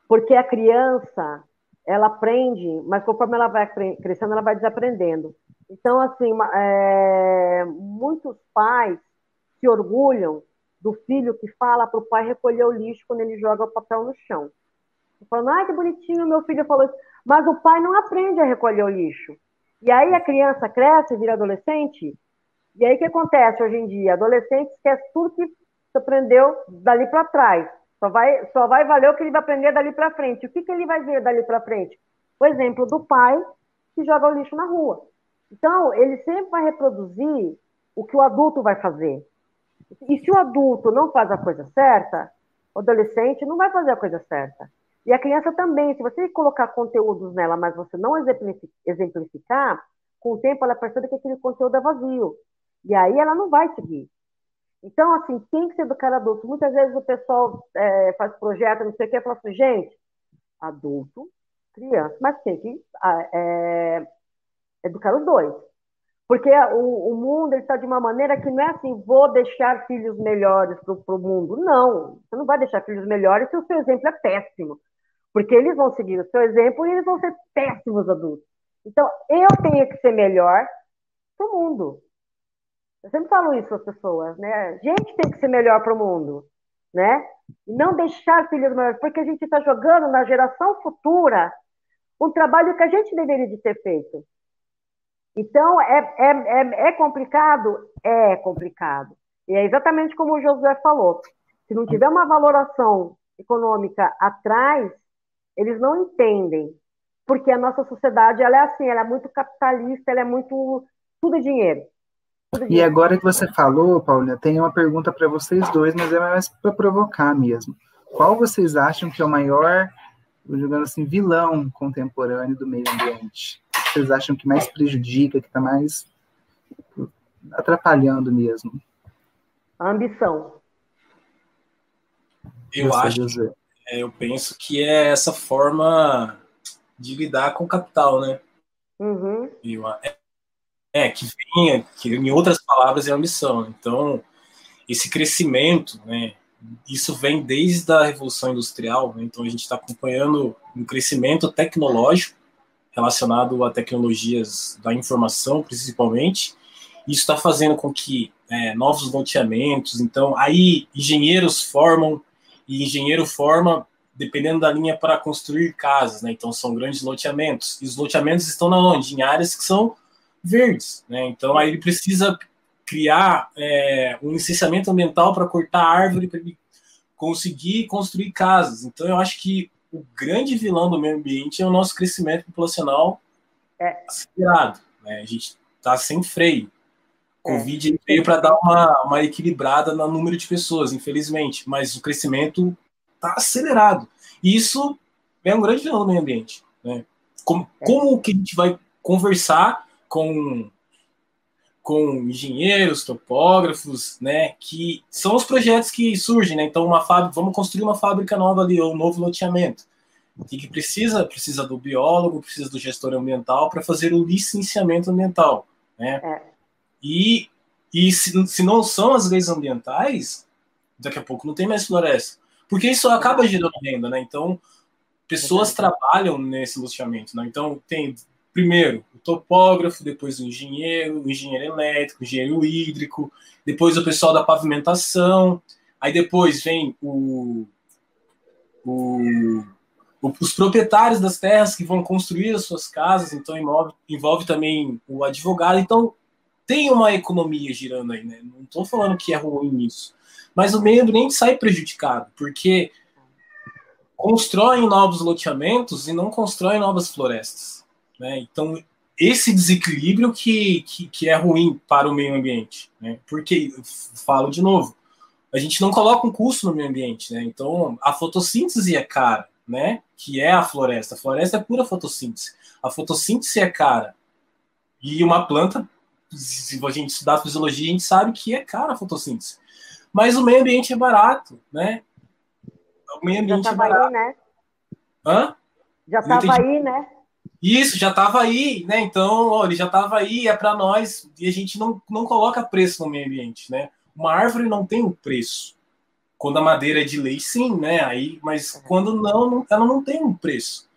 porque a criança, ela aprende, mas conforme ela vai crescendo, ela vai desaprendendo. Então, assim, é, muitos pais se orgulham do filho que fala para o pai recolher o lixo quando ele joga o papel no chão. Falando, ai, que bonitinho, meu filho falou isso. Mas o pai não aprende a recolher o lixo. E aí a criança cresce, vira adolescente. E aí o que acontece hoje em dia? Adolescente esquece tudo que aprendeu dali para trás. Só vai, só vai valer o que ele vai aprender dali para frente. O que, que ele vai ver dali para frente? O exemplo do pai que joga o lixo na rua. Então, ele sempre vai reproduzir o que o adulto vai fazer. E se o adulto não faz a coisa certa, o adolescente não vai fazer a coisa certa. E a criança também, se você colocar conteúdos nela, mas você não exemplificar, com o tempo ela percebe que aquele conteúdo é vazio. E aí ela não vai seguir. Então, assim, tem que ser educar adulto. Muitas vezes o pessoal é, faz projeto, não sei o que, e fala assim, gente, adulto, criança, mas tem que é, educar os dois. Porque o, o mundo está de uma maneira que não é assim, vou deixar filhos melhores para o mundo. Não, você não vai deixar filhos melhores se o seu exemplo é péssimo. Porque eles vão seguir o seu exemplo e eles vão ser péssimos adultos. Então, eu tenho que ser melhor para o mundo. Eu sempre falo isso as pessoas, né? A gente tem que ser melhor para o mundo, né? Não deixar filhos melhores, porque a gente está jogando na geração futura um trabalho que a gente deveria de ter feito. Então, é, é, é, é complicado? É complicado. E é exatamente como o Josué falou. Se não tiver uma valoração econômica atrás, eles não entendem. Porque a nossa sociedade ela é assim, ela é muito capitalista, ela é muito. Tudo é dinheiro. Tudo é dinheiro. E agora que você falou, Paula, tem uma pergunta para vocês dois, mas é mais para provocar mesmo. Qual vocês acham que é o maior, jogando assim, vilão contemporâneo do meio ambiente? Vocês acham que mais prejudica, que está mais atrapalhando mesmo? A ambição. Eu Você acho, é, eu penso que é essa forma de lidar com o capital, né? Uhum. Eu, é, é, que vinha, que em outras palavras é ambição. Então, esse crescimento, né? Isso vem desde a Revolução Industrial, né? então a gente está acompanhando um crescimento tecnológico relacionado a tecnologias da informação, principalmente. Isso está fazendo com que é, novos loteamentos, então, aí engenheiros formam, e engenheiro forma dependendo da linha para construir casas, né? Então, são grandes loteamentos. E os loteamentos estão na onde? Em áreas que são verdes. Né? Então, aí ele precisa criar é, um licenciamento ambiental para cortar árvore, para conseguir construir casas. Então, eu acho que o grande vilão do meio ambiente é o nosso crescimento populacional é. acelerado. Né? A gente está sem freio. O é. Covid veio para dar uma, uma equilibrada no número de pessoas, infelizmente, mas o crescimento está acelerado. E isso é um grande vilão do meio ambiente. Né? Como, é. como que a gente vai conversar com com engenheiros, topógrafos, né, que são os projetos que surgem, né? Então uma fábrica, vamos construir uma fábrica nova ali ou um novo loteamento. O que precisa? Precisa do biólogo, precisa do gestor ambiental para fazer o licenciamento ambiental, né? É. E e se, se não são as leis ambientais, daqui a pouco não tem mais floresta, porque isso acaba gerando renda, né? Então pessoas trabalham nesse loteamento, né? Então tem primeiro o topógrafo, depois o engenheiro, o engenheiro elétrico, o engenheiro hídrico, depois o pessoal da pavimentação, aí depois vem o, o, os proprietários das terras que vão construir as suas casas, então envolve, envolve também o advogado, então tem uma economia girando aí, né? Não estou falando que é ruim isso, mas o meio ambiente sai prejudicado, porque constroem novos loteamentos e não constroem novas florestas. Né? Então, esse desequilíbrio que, que, que, é ruim para o meio ambiente. Né? Porque, falo de novo, a gente não coloca um custo no meio ambiente. Né? Então, a fotossíntese é cara, né? que é a floresta. A floresta é pura fotossíntese. A fotossíntese é cara. E uma planta, se a gente estudar fisiologia, a gente sabe que é cara a fotossíntese. Mas o meio ambiente é barato, né? O meio ambiente Já é barato. Aí, né? Hã? Já estava aí, né? Isso, já estava aí, né? Então, ó, ele já estava aí, é para nós, e a gente não, não coloca preço no meio ambiente, né? Uma árvore não tem um preço. Quando a madeira é de lei, sim, né? Aí, mas quando não, não ela não tem um preço.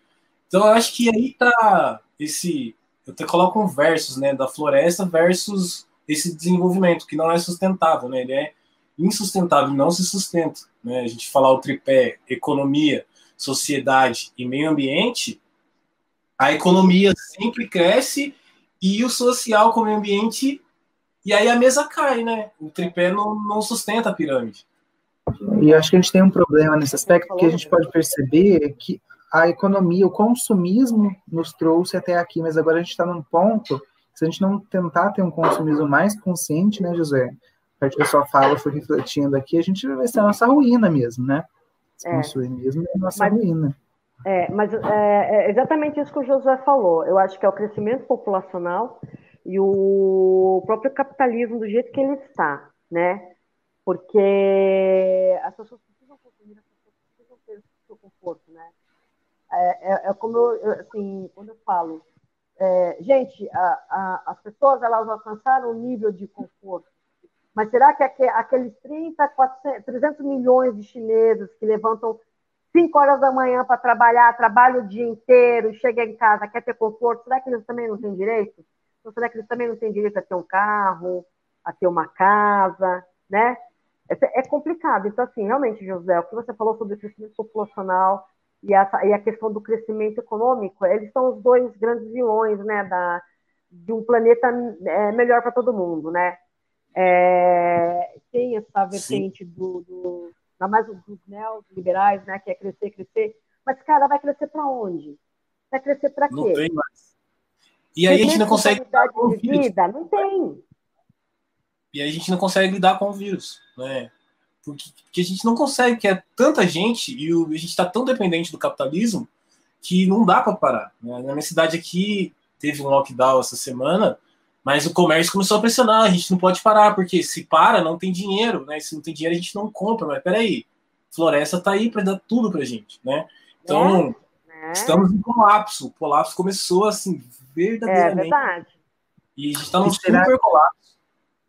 Então, eu acho que aí tá esse. Eu até coloco um versus, né? Da floresta versus esse desenvolvimento, que não é sustentável, né? Ele é insustentável, não se sustenta. Né? A gente falar o tripé economia, sociedade e meio ambiente, a economia sempre cresce e o social com o meio ambiente, e aí a mesa cai, né? O tripé não, não sustenta a pirâmide. E acho que a gente tem um problema nesse aspecto, que a gente pode perceber que a economia, o consumismo nos trouxe até aqui, mas agora a gente está num ponto, se a gente não tentar ter um consumismo mais consciente, né, José? A parte que a sua fala foi refletindo aqui, a gente vai ser a nossa ruína mesmo, né? Se é. consumir mesmo é a nossa mas, ruína. É, mas é, é, exatamente isso que o Josué falou. Eu acho que é o crescimento populacional e o próprio capitalismo do jeito que ele está, né? Porque as pessoas precisam consumir, as pessoas precisam ter o seu conforto, né? É, é, é como eu, assim, quando eu falo, é, gente, a, a, as pessoas elas alcançaram um nível de conforto, mas será que aqueles 30, 400, 300 milhões de chineses que levantam 5 horas da manhã para trabalhar, trabalha o dia inteiro, chega em casa, quer ter conforto, será que eles também não têm direito? Ou será que eles também não têm direito a ter um carro, a ter uma casa, né? É, é complicado. Então, assim, realmente, José, o que você falou sobre o crescimento populacional e a, e a questão do crescimento econômico, eles são os dois grandes vilões, né, da, de um planeta é, melhor para todo mundo, né? É, tem essa vertente do, do ainda mais dos neoliberais, né, que é crescer, crescer. Mas, cara, vai crescer para onde? Vai crescer para quê? Não tem mais. E aí a gente não consegue lidar com o vírus. Vida? Não tem. E aí a gente não consegue lidar com o vírus, né? Porque, porque a gente não consegue, que é tanta gente e o, a gente está tão dependente do capitalismo que não dá para parar. Né? Na minha cidade aqui teve um lockdown essa semana mas o comércio começou a pressionar, a gente não pode parar, porque se para, não tem dinheiro, né? Se não tem dinheiro, a gente não compra. Mas peraí, floresta tá aí para dar tudo pra gente, né? Então, é, é. estamos em colapso. O colapso começou assim, verdadeiramente. É verdade. E a gente está num super será... colapso.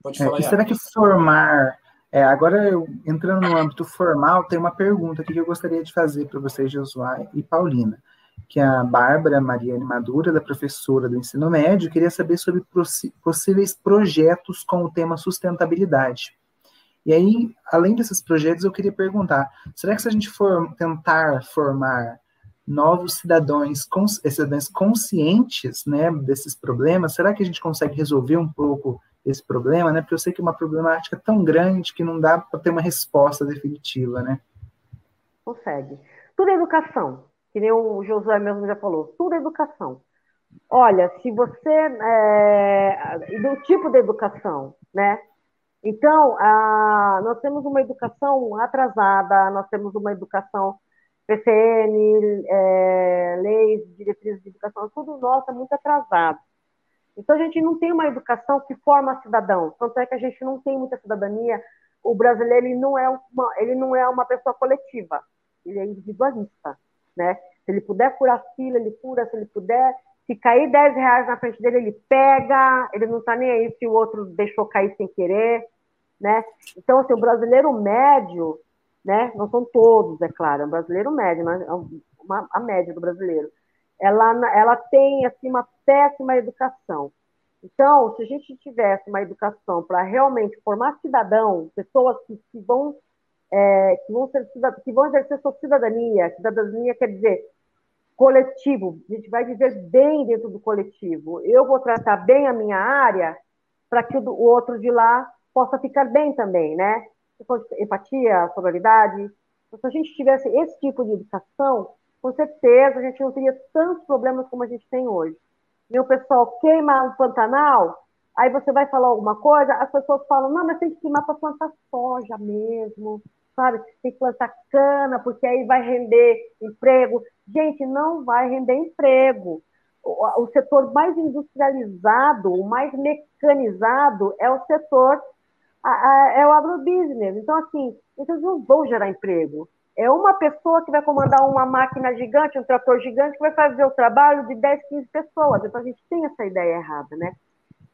Pode é, falar. É, será que formar. É, agora, eu, entrando no âmbito formal, tem uma pergunta aqui que eu gostaria de fazer para vocês, Josué e Paulina que a Bárbara Mariane Madura, da professora do ensino médio, queria saber sobre possíveis projetos com o tema sustentabilidade. E aí, além desses projetos, eu queria perguntar: será que se a gente for tentar formar novos cidadãos, cidadãos conscientes né, desses problemas, será que a gente consegue resolver um pouco esse problema? Né? Porque eu sei que é uma problemática tão grande que não dá para ter uma resposta definitiva. Né? Consegue. Tudo é educação, que nem o Josué mesmo já falou, tudo é educação. Olha, se você. É, do tipo de educação, né? Então, a, nós temos uma educação atrasada, nós temos uma educação PCN, é, leis, diretrizes de educação, tudo nosso é muito atrasado. Então, a gente não tem uma educação que forma cidadão. Tanto é que a gente não tem muita cidadania. O brasileiro ele não é uma, ele não é uma pessoa coletiva, ele é individualista. Né? Se ele puder furar fila, ele fura. Se ele puder, se cair 10 reais na frente dele, ele pega. Ele não está nem aí se o outro deixou cair sem querer. Né? Então, assim, o brasileiro médio, né? Não são todos, é claro, é um brasileiro médio, mas é uma, a média do brasileiro. Ela, ela tem assim, uma péssima educação. Então, se a gente tivesse uma educação para realmente formar cidadão, pessoas que, que vão é, que, vão ser, que vão exercer sua cidadania, cidadania quer dizer coletivo, a gente vai viver bem dentro do coletivo. Eu vou tratar bem a minha área para que o, outro de lá possa ficar bem também, né? empatia, sororidade. Então, se a gente tivesse esse tipo de educação, com certeza a gente não teria tantos problemas como a gente tem hoje. E o pessoal queima o Pantanal, aí você vai falar alguma coisa, as pessoas falam, não, mas tem que queimar para plantar soja mesmo, sabe? Tem que plantar cana, porque aí vai render emprego. Gente, não vai render emprego. O, o setor mais industrializado, o mais mecanizado é o setor a, a, é o agrobusiness. Então, assim, eles não vão gerar emprego. É uma pessoa que vai comandar uma máquina gigante, um trator gigante, que vai fazer o trabalho de 10, 15 pessoas. Então, a gente tem essa ideia errada, né?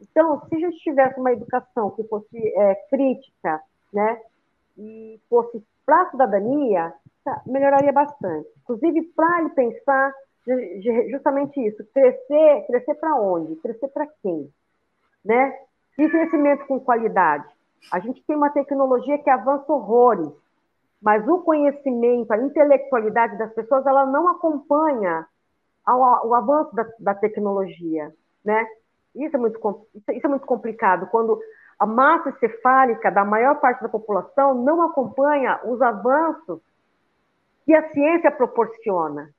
Então, se a gente tivesse uma educação que fosse é, crítica, né, e fosse para a cidadania, tá, melhoraria bastante. Inclusive, para ele pensar justamente isso, crescer, crescer para onde? Crescer para quem? Né? E crescimento com qualidade. A gente tem uma tecnologia que avança horrores, mas o conhecimento, a intelectualidade das pessoas, ela não acompanha o avanço da, da tecnologia, né? Isso é, muito, isso é muito complicado, quando a massa encefálica da maior parte da população não acompanha os avanços que a ciência proporciona.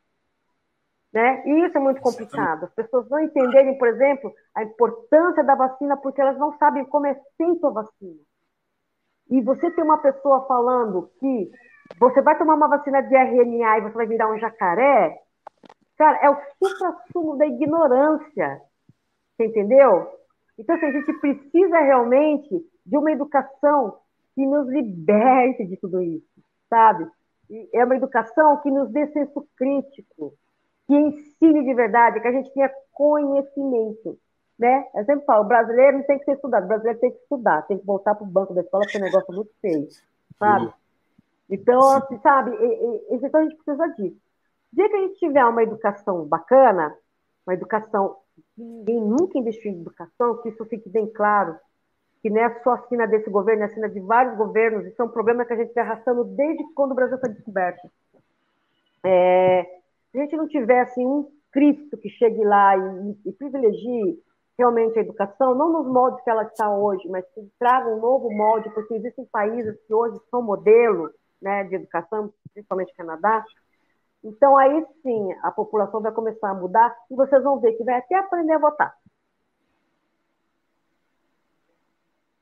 Né? E isso é muito complicado. As pessoas não entenderem, por exemplo, a importância da vacina porque elas não sabem como é feita a vacina. E você tem uma pessoa falando que você vai tomar uma vacina de RNA e você vai virar um jacaré, cara, é o supra-sumo da ignorância. Você entendeu? Então, assim, a gente precisa realmente de uma educação que nos liberte de tudo isso, sabe? É uma educação que nos dê senso crítico, que ensine de verdade, que a gente tenha conhecimento né? Eu sempre falo, o brasileiro não tem que ser estudado, o brasileiro tem que estudar, tem que voltar para o banco da escola, porque é um negócio muito feio, sabe? Então, assim, sabe, então a gente precisa disso. O dia que a gente tiver uma educação bacana, uma educação ninguém nunca investiu em educação, que isso fique bem claro, que não é só a sina desse governo, é a sina de vários governos, isso é um problema que a gente está arrastando desde quando o Brasil foi descoberto. É, se a gente não tiver assim, um Cristo que chegue lá e, e privilegie realmente a educação, não nos moldes que ela está hoje, mas que traga um novo molde, porque existem países que hoje são modelo né, de educação, principalmente Canadá. Então, aí sim, a população vai começar a mudar e vocês vão ver que vai até aprender a votar.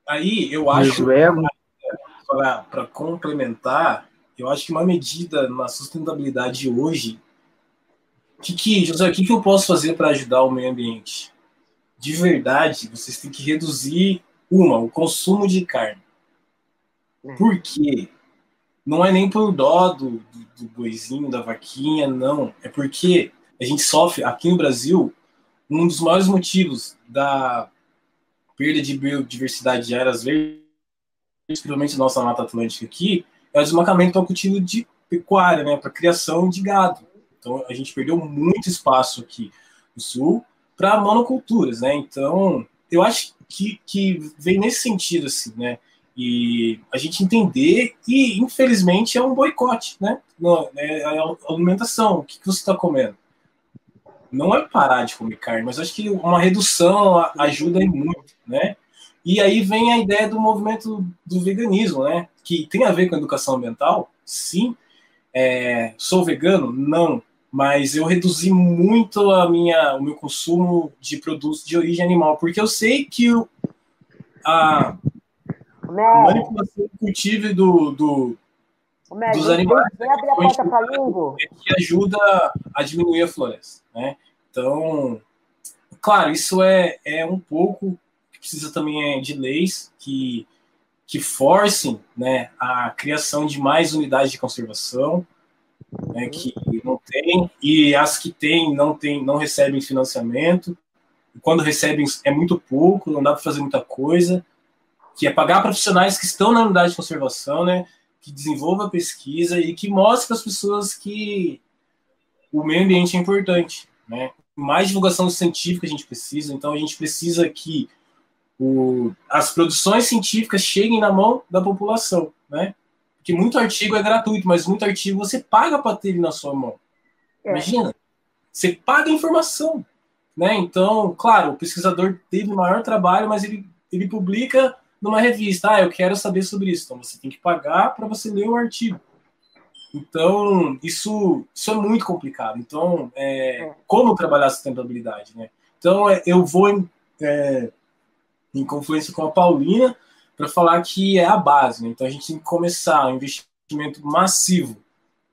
Aí, eu acho, para complementar, eu acho que uma medida na sustentabilidade hoje, que, que, José, o que, que eu posso fazer para ajudar o meio ambiente? de verdade, vocês têm que reduzir, uma, o consumo de carne. É. Por quê? Não é nem por dó do, do, do boizinho, da vaquinha, não. É porque a gente sofre, aqui no Brasil, um dos maiores motivos da perda de biodiversidade de áreas verdes, principalmente nossa Mata Atlântica aqui, é o desmacamento para o cultivo de pecuária, né, para criação de gado. Então a gente perdeu muito espaço aqui no sul para monoculturas, né? Então, eu acho que, que vem nesse sentido, assim, né? E a gente entender e, infelizmente, é um boicote, né? É a alimentação. O que, que você está comendo? Não é parar de comer carne, mas acho que uma redução ajuda muito, né? E aí vem a ideia do movimento do veganismo, né? Que tem a ver com a educação ambiental, sim. É, sou vegano? Não. Mas eu reduzi muito a minha, o meu consumo de produtos de origem animal, porque eu sei que o, a, a manipulação do cultivo do, do, dos animais vem abrir a porta para língua. É que ajuda a diminuir a floresta. Né? Então, claro, isso é, é um pouco precisa também é de leis que, que forcem né, a criação de mais unidades de conservação, né, que não tem, e as que têm não, tem, não recebem financiamento. Quando recebem é muito pouco, não dá para fazer muita coisa, que é pagar profissionais que estão na unidade de conservação, né, que desenvolva a pesquisa e que mostre para as pessoas que o meio ambiente é importante. Né? Mais divulgação científica a gente precisa, então a gente precisa que o, as produções científicas cheguem na mão da população, né? Porque muito artigo é gratuito, mas muito artigo você paga para ter ele na sua mão. É. Imagina, você paga a informação, né? Então, claro, o pesquisador teve maior trabalho, mas ele, ele publica numa revista. Ah, eu quero saber sobre isso. Então, você tem que pagar para você ler o artigo. Então, isso, isso é muito complicado. Então, é, como trabalhar sustentabilidade, né? Então, é, eu vou é, em confluência com a Paulina, para falar que é a base. Né? Então a gente tem que começar um investimento massivo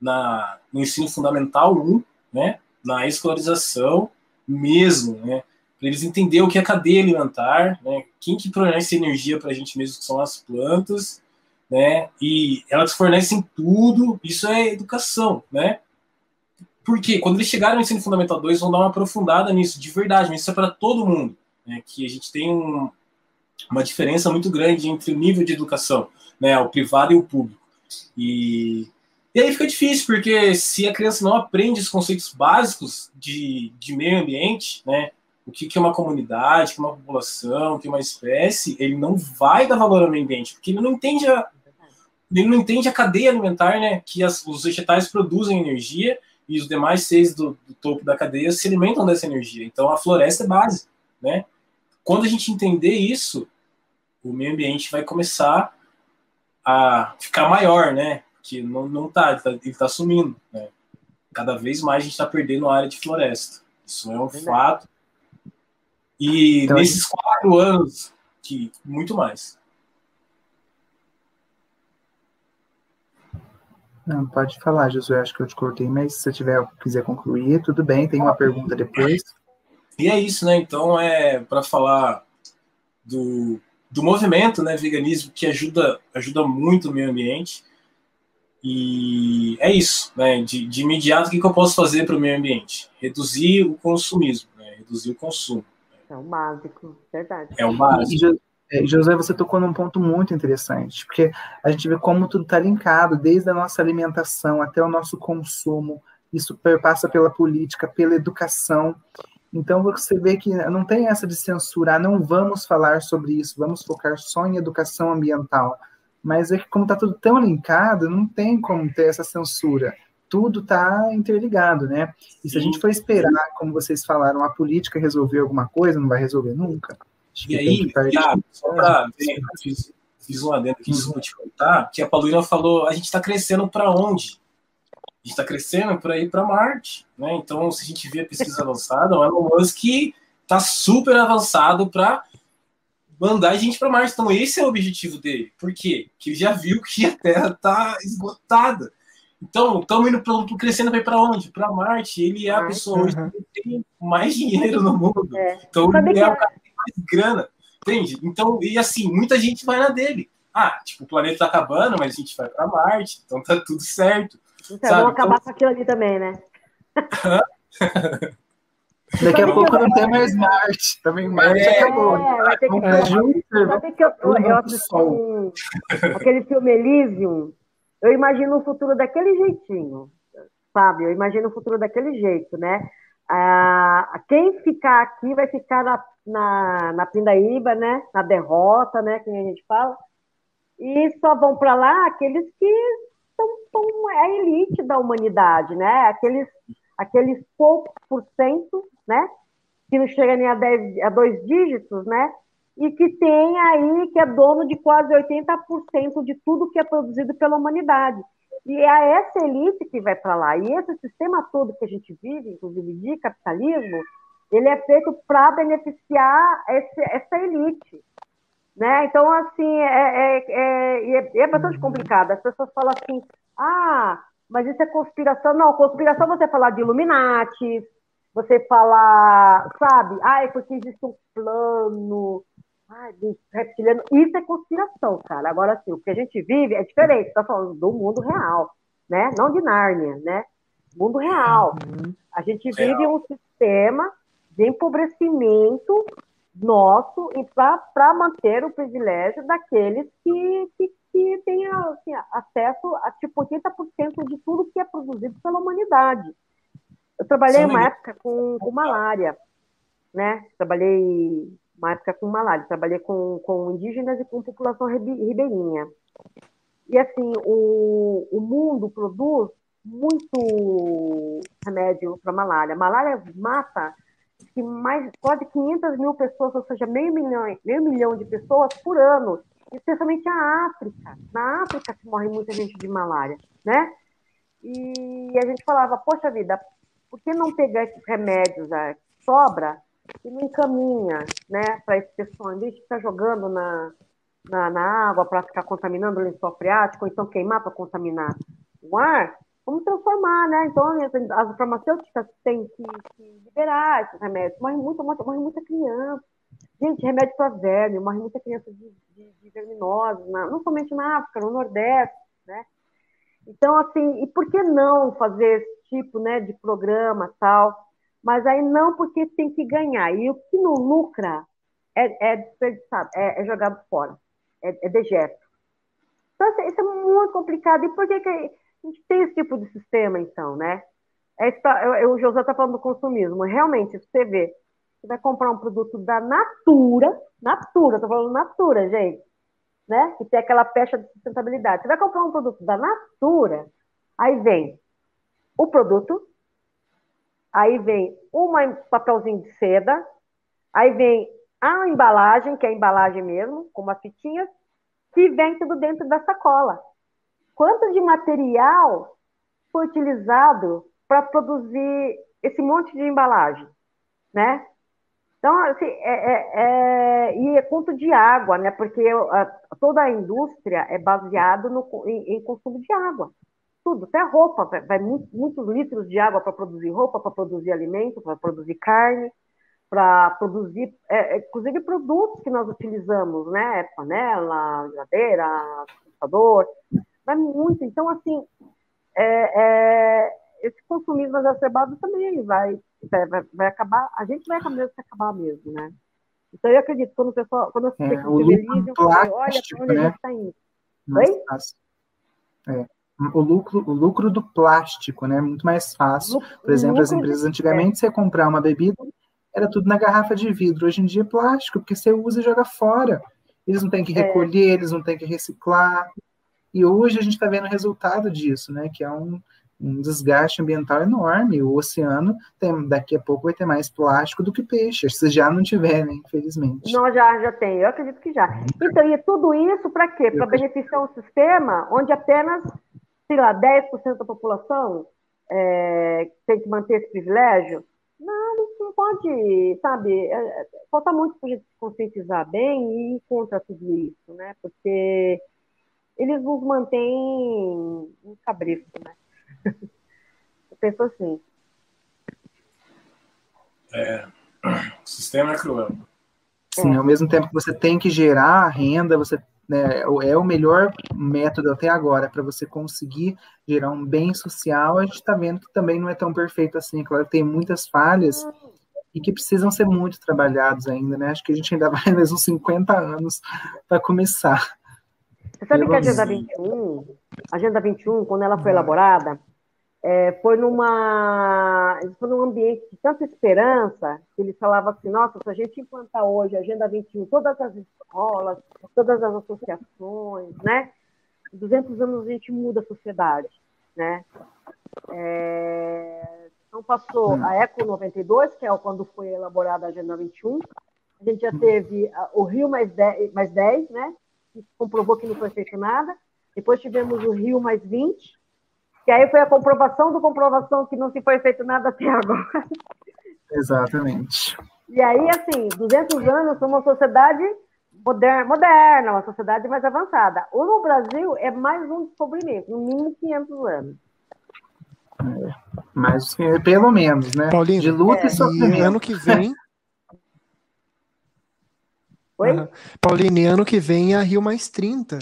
na, no ensino fundamental 1, né? na escolarização mesmo, né? Para eles entenderem o que é cadeia alimentar, né? quem que fornece energia para a gente mesmo, que são as plantas, né? e elas fornecem tudo, isso é educação, né? Porque quando eles chegarem no ensino fundamental 2, vão dar uma aprofundada nisso, de verdade, mas isso é para todo mundo, né? que a gente tem um, uma diferença muito grande entre o nível de educação, né, o privado e o público. E, e aí fica difícil, porque se a criança não aprende os conceitos básicos de, de meio ambiente, né, o que, que é uma comunidade, que é uma população, que é uma espécie, ele não vai dar valor ao meio ambiente, porque ele não entende a, ele não entende a cadeia alimentar, né, que as, os vegetais produzem energia e os demais seres do, do topo da cadeia se alimentam dessa energia. Então a floresta é base, né? Quando a gente entender isso, o meio ambiente vai começar a ficar maior, né? Que não, não tá, ele tá, ele tá sumindo, né? Cada vez mais a gente está perdendo área de floresta. Isso é um fato. E então, nesses quatro anos, que muito mais. Não, pode falar, Josué, acho que eu te cortei, mas se você tiver, quiser concluir, tudo bem, tem uma pergunta depois. E é isso, né? Então, é para falar do, do movimento, né, veganismo, que ajuda, ajuda muito o meio ambiente. E é isso, né? De, de imediato, o que, que eu posso fazer para o meio ambiente? Reduzir o consumismo, né? reduzir o consumo. É o básico, verdade. É o básico. E, José, você tocou num ponto muito interessante, porque a gente vê como tudo está linkado, desde a nossa alimentação até o nosso consumo, isso perpassa pela política, pela educação. Então você vê que não tem essa de censurar, não vamos falar sobre isso, vamos focar só em educação ambiental. Mas é que como está tudo tão linkado, não tem como ter essa censura. Tudo está interligado, né? E se a gente for esperar, como vocês falaram, a política resolver alguma coisa, não vai resolver nunca. Acho e aí, Thiago, só para fiz, fiz um adendo aqui, desculpa te contar, que a Paulina falou, a gente está crescendo para onde? gente está crescendo para ir para Marte, né? Então, se a gente vê a pesquisa avançada, o Elon Musk está super avançado para mandar a gente para Marte. Então, esse é o objetivo dele. Por quê? Porque ele já viu que a Terra está esgotada. Então, estamos indo pra, crescendo para ir para onde? Para Marte. Ele é a pessoa hoje uhum. que tem mais dinheiro no mundo. É. Então, ele é o cara que tem mais grana. Entende? Então, e assim, muita gente vai na dele. Ah, tipo, o planeta está acabando, mas a gente vai para Marte, então tá tudo certo. Então, Sabe? vamos acabar com aquilo ali também, né? Daqui a pouco não tem mais Marte. Também Marte é, acabou. É, vai ter que é, Júpiter, vai ter que eu, eu, eu assisti aquele filme Elysium. Eu imagino o futuro daquele jeitinho, sabe? Eu imagino o futuro daquele jeito, né? Ah, quem ficar aqui vai ficar na, na, na pindaíba, né? Na derrota, né? Que a gente fala. E só vão para lá aqueles que são, é a elite da humanidade, né? Aqueles, aqueles poucos por cento, né? Que não chega nem a, dez, a dois dígitos, né? E que tem aí, que é dono de quase 80% de tudo que é produzido pela humanidade. E é essa elite que vai para lá. E esse sistema todo que a gente vive, inclusive de capitalismo, ele é feito para beneficiar esse, essa elite. Né? Então, assim, é, é, é, é, bastante complicado. As pessoas falam assim, ah, mas isso é conspiração. Não, conspiração é você falar de Illuminati, você falar, sabe, ah, é porque existe um plano, ai, reptiliano. Isso é conspiração, cara. Agora, assim, o que a gente vive é diferente. Está falando do mundo real, né? Não de Nárnia, né? Mundo real. Uhum. A gente vive real. um sistema de empobrecimento nosso e para manter o privilégio daqueles que, que, que têm assim, acesso a tipo 80% de tudo que é produzido pela humanidade. Eu trabalhei Sim. uma época com, com malária, né? Trabalhei uma época com malária, trabalhei com, com indígenas e com população ribeirinha. E assim, o, o mundo produz muito remédio para malária. Malária mata que mais quase 500 mil pessoas, ou seja, meio milhão, meio milhão de pessoas por ano, especialmente a África. Na África se morre muita gente de malária, né? E a gente falava, poxa vida, por que não pegar esses remédios a que sobra e não encaminha, né, para esse pessoal, em vez de ficar jogando na, na, na água para ficar contaminando o lençol freático, ou então queimar para contaminar o ar, vamos transformar, né? Então, as farmacêuticas têm que, que liberar esses remédios. Morre, muito, morre muita criança. Gente, remédio para verme, morre muita criança de, de, de verminose, na, não somente na África, no Nordeste, né? Então, assim, e por que não fazer esse tipo né, de programa tal? Mas aí não porque tem que ganhar. E o que não lucra é, é desperdiçado, é, é jogado fora, é, é dejeto. Então, assim, isso é muito complicado. E por que, que a gente tem esse tipo de sistema, então, né? É, o José está falando do consumismo. Realmente, você vê, você vai comprar um produto da Natura, Natura, estou falando Natura, gente, né? Que tem aquela pecha de sustentabilidade. Você vai comprar um produto da Natura, aí vem o produto, aí vem um papelzinho de seda, aí vem a embalagem, que é a embalagem mesmo, com uma fitinha, que vem tudo dentro da sacola quanto de material foi utilizado para produzir esse monte de embalagem, né? Então, assim, é, é, é, e é quanto de água, né? Porque a, toda a indústria é baseada no, em, em, consumo de água. Tudo, até roupa, vai, vai muitos, muitos litros de água para produzir roupa, para produzir alimento, para produzir carne, para produzir, é, é, inclusive produtos que nós utilizamos, né? Panela, geladeira, computador, vai muito. Então, assim, é, é, esse consumismo exacerbado também vai, vai, vai acabar, a gente vai acabar, acabar mesmo, né? Então, eu acredito, quando o pessoal, quando eu fiquei é, o lucro plástico, olha para onde né? a gente está indo. Oi? É. O lucro, o lucro do plástico, né? Muito mais fácil. Por exemplo, as empresas antigamente, você comprar uma bebida, era tudo na garrafa de vidro. Hoje em dia é plástico, porque você usa e joga fora. Eles não têm que é. recolher, é. eles não têm que reciclar. E hoje a gente está vendo o resultado disso, né? Que é um, um desgaste ambiental enorme. O oceano tem, daqui a pouco vai ter mais plástico do que peixe. Se já não tiver, né? Infelizmente. Não, já, já tem. Eu acredito que já. Então, e tudo isso para quê? Para beneficiar um sistema onde apenas, sei lá, 10% da população é, tem que manter esse privilégio? Não, não pode, sabe? É, é falta muito para a gente se conscientizar bem e ir contra tudo isso, né? Porque eles nos mantêm um cabresto, né? Eu penso assim. É, o sistema é cruel. Sim, é. ao mesmo tempo que você tem que gerar renda, você né, é o melhor método até agora para você conseguir gerar um bem social. A gente está vendo que também não é tão perfeito assim. Claro, tem muitas falhas e que precisam ser muito trabalhados ainda, né? Acho que a gente ainda vai mais uns 50 anos para começar. Você sabe que a Agenda 21, a Agenda 21, quando ela foi elaborada, é, foi numa foi num ambiente de tanta esperança que eles falavam assim, nossa, se a gente implantar hoje a Agenda 21, todas as escolas, todas as associações, né? Em 200 anos a gente muda a sociedade, né? É, então passou hum. a ECO 92, que é quando foi elaborada a Agenda 21, a gente já teve o Rio mais 10, mais 10 né? Que comprovou que não foi feito nada. Depois tivemos o Rio mais 20, que aí foi a comprovação do comprovação que não se foi feito nada até agora. Exatamente. E aí, assim, 200 anos, uma sociedade moderna, moderna, uma sociedade mais avançada. O no Brasil é mais um descobrimento, no mínimo 500 anos. É, mas pelo menos, né? Paulinho, de luta é. e sofrimento. E ano que vem. Oi? Uhum. Pauline, ano que vem é a Rio mais 30.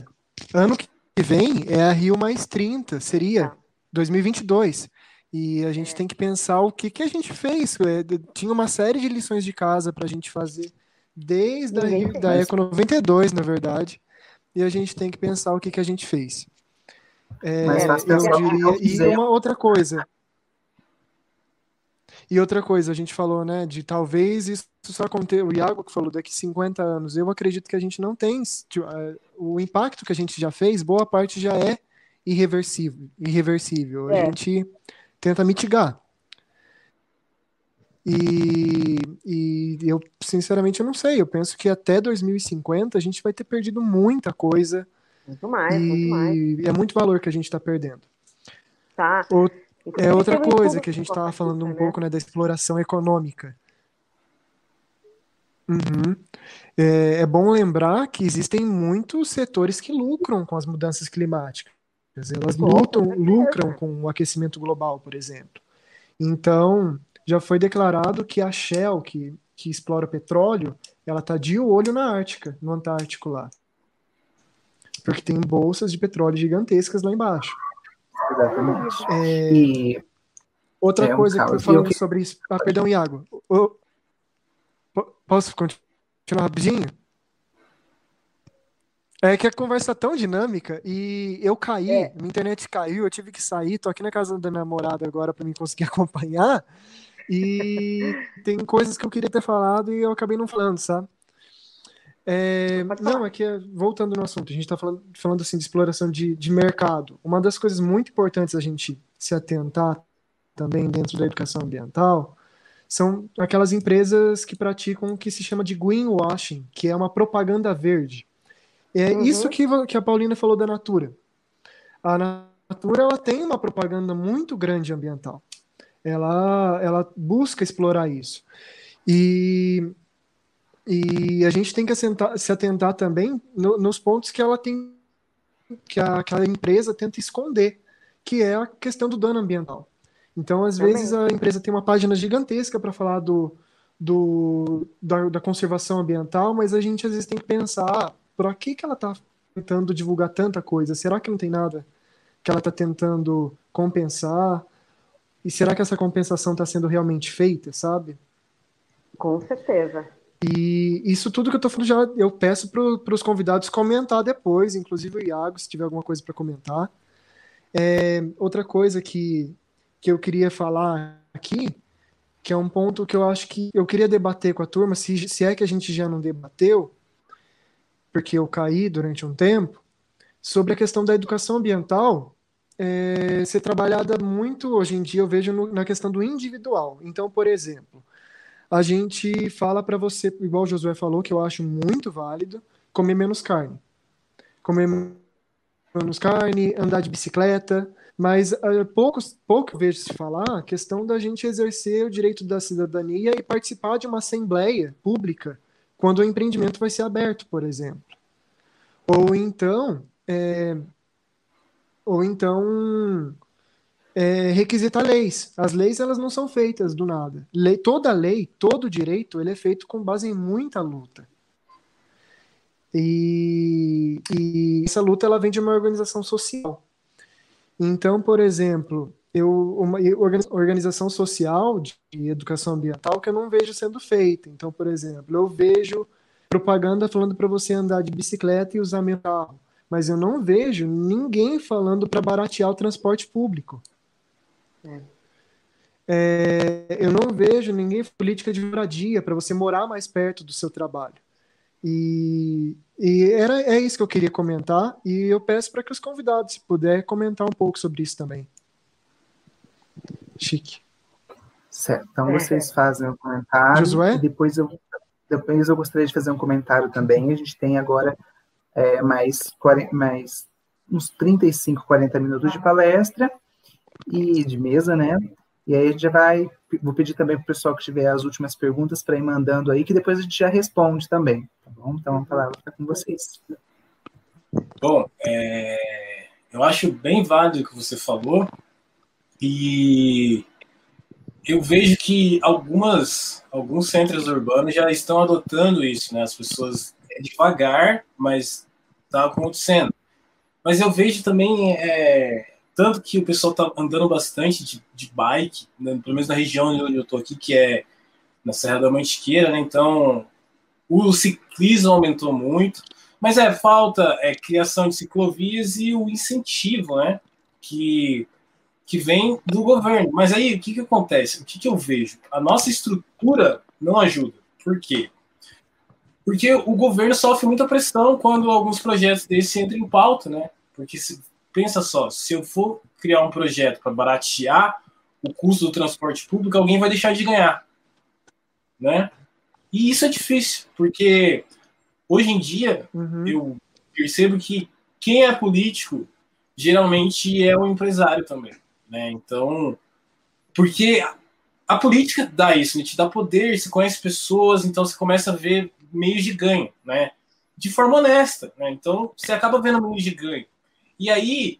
Ano que vem é a Rio mais 30, seria. Ah. 2022. E a gente é. tem que pensar o que, que a gente fez. É, tinha uma série de lições de casa para a gente fazer desde a da Eco 92, na verdade. E a gente tem que pensar o que, que a gente fez. É, eu diria, e uma outra coisa. E outra coisa, a gente falou, né, de talvez isso só aconteça, o Iago que falou daqui 50 anos, eu acredito que a gente não tem, tipo, o impacto que a gente já fez, boa parte já é irreversível. irreversível. É. A gente tenta mitigar. E, e eu, sinceramente, eu não sei. Eu penso que até 2050 a gente vai ter perdido muita coisa. Muito mais, muito mais. É muito valor que a gente está perdendo. Tá. O, é outra coisa que a gente estava falando um né? pouco né, da exploração econômica. Uhum. É, é bom lembrar que existem muitos setores que lucram com as mudanças climáticas. Elas lutam, lucram com o aquecimento global, por exemplo. Então, já foi declarado que a Shell, que, que explora petróleo, ela está de olho na Ártica, no Antártico lá. Porque tem bolsas de petróleo gigantescas lá embaixo. Exatamente. É, e outra é um coisa que eu falando eu... sobre isso. Ah, perdão, Iago. Eu, posso continuar rapidinho? É que a conversa é tão dinâmica e eu caí, é. minha internet caiu, eu tive que sair, tô aqui na casa da minha namorada agora para mim conseguir acompanhar. E tem coisas que eu queria ter falado e eu acabei não falando, sabe? É, não, é que voltando no assunto, a gente está falando, falando assim de exploração de, de mercado. Uma das coisas muito importantes a gente se atentar também dentro da educação ambiental são aquelas empresas que praticam o que se chama de greenwashing, que é uma propaganda verde. É uhum. isso que, que a Paulina falou da Natura. A Natura ela tem uma propaganda muito grande ambiental. Ela, ela busca explorar isso. E, e a gente tem que assentar, se atentar também no, nos pontos que ela tem, que a, que a empresa tenta esconder, que é a questão do dano ambiental. Então, às também. vezes, a empresa tem uma página gigantesca para falar do, do, da, da, conservação ambiental, mas a gente às vezes tem que pensar para que, que ela está tentando divulgar tanta coisa? Será que não tem nada que ela está tentando compensar? E será que essa compensação está sendo realmente feita, sabe? Com certeza. E isso tudo que eu estou falando já eu peço para os convidados comentar depois, inclusive o Iago, se tiver alguma coisa para comentar. É, outra coisa que, que eu queria falar aqui, que é um ponto que eu acho que eu queria debater com a turma, se, se é que a gente já não debateu, porque eu caí durante um tempo, sobre a questão da educação ambiental é, ser trabalhada muito hoje em dia, eu vejo no, na questão do individual. Então, por exemplo, a gente fala para você, igual o Josué falou, que eu acho muito válido, comer menos carne. Comer menos carne, andar de bicicleta, mas uh, pouco, pouco vejo se falar a questão da gente exercer o direito da cidadania e participar de uma assembleia pública quando o empreendimento vai ser aberto, por exemplo. Ou então, é, ou então é, requisitar leis. As leis elas não são feitas do nada. Lei, toda lei, todo direito, ele é feito com base em muita luta. E, e essa luta ela vem de uma organização social. Então, por exemplo, eu, uma organização social de educação ambiental que eu não vejo sendo feita. Então, por exemplo, eu vejo propaganda falando para você andar de bicicleta e usar meu carro, mas eu não vejo ninguém falando para baratear o transporte público. É. É, eu não vejo ninguém política de moradia para você morar mais perto do seu trabalho. E, e era, é isso que eu queria comentar, e eu peço para que os convidados, se puder, comentar um pouco sobre isso também. Chique. Certo, então vocês fazem um comentário, Josué? e depois eu, depois eu gostaria de fazer um comentário também. A gente tem agora é, mais, 40, mais uns 35, 40 minutos de palestra e de mesa, né? E aí a gente já vai. Vou pedir também para o pessoal que tiver as últimas perguntas para ir mandando aí, que depois a gente já responde também. Tá bom? Então a palavra está com vocês. Bom, é, eu acho bem válido o que você falou, e eu vejo que algumas, alguns centros urbanos já estão adotando isso, né? As pessoas é devagar, mas está acontecendo. Mas eu vejo também é, tanto que o pessoal tá andando bastante de, de bike, né, pelo menos na região onde eu tô aqui, que é na Serra da Mantiqueira, né? Então, o ciclismo aumentou muito, mas é falta é criação de ciclovias e o incentivo, né? Que que vem do governo. Mas aí o que que acontece? O que que eu vejo? A nossa estrutura não ajuda. Por quê? Porque o governo sofre muita pressão quando alguns projetos desses entram em pauta, né? Porque se pensa só, se eu for criar um projeto para baratear o custo do transporte público, alguém vai deixar de ganhar, né? E isso é difícil, porque hoje em dia uhum. eu percebo que quem é político geralmente é o um empresário também, né? Então, porque a política dá isso, né? te dá poder, você conhece pessoas, então você começa a ver meios de ganho, né? De forma honesta, né? Então você acaba vendo meios de ganho. E aí,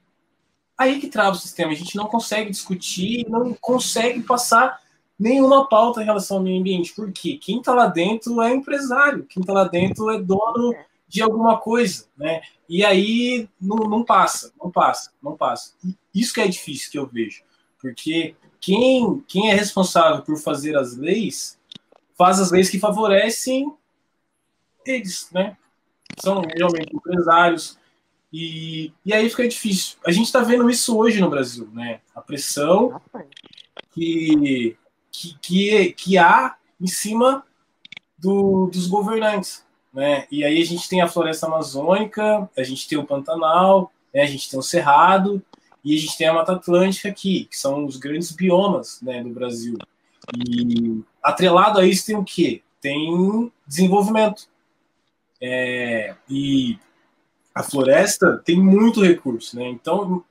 aí que trava o sistema. A gente não consegue discutir, não consegue passar nenhuma pauta em relação ao meio ambiente. Por quê? Quem está lá dentro é empresário, quem está lá dentro é dono de alguma coisa, né? E aí não, não passa, não passa, não passa. Isso que é difícil que eu vejo, porque quem, quem é responsável por fazer as leis faz as leis que favorecem eles, né? São realmente empresários, e, e aí fica difícil. A gente está vendo isso hoje no Brasil, né? A pressão que, que, que, que há em cima do, dos governantes, né? E aí a gente tem a floresta amazônica, a gente tem o Pantanal, né? a gente tem o Cerrado e a gente tem a Mata Atlântica aqui, que são os grandes biomas né, do Brasil. E atrelado a isso tem o quê? Tem desenvolvimento. É, e a floresta tem muito recurso, né? Então,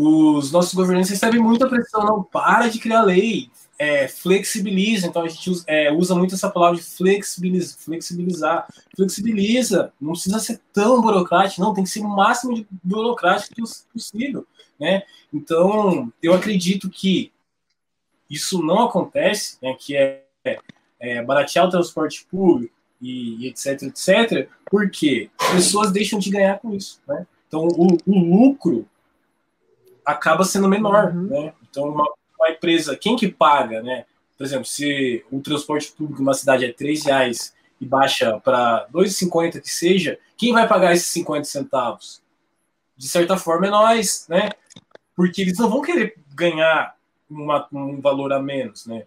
os nossos governantes recebem muita pressão, não para de criar lei, é, flexibiliza. Então, a gente usa, é, usa muito essa palavra de flexibiliza, flexibilizar. Flexibiliza, não precisa ser tão burocrático, não, tem que ser o máximo de burocrático possível, né? Então, eu acredito que isso não acontece, né, que é, é baratear o transporte público, e, e etc, etc, porque pessoas deixam de ganhar com isso, né? Então, o, o lucro acaba sendo menor, uhum. né? Então, uma, uma, empresa, quem que paga, né? Por exemplo, se o transporte público numa cidade é três reais e baixa para 2,50 que seja, quem vai pagar esses 50 centavos? De certa forma é nós, né? Porque eles não vão querer ganhar uma, um valor a menos, né?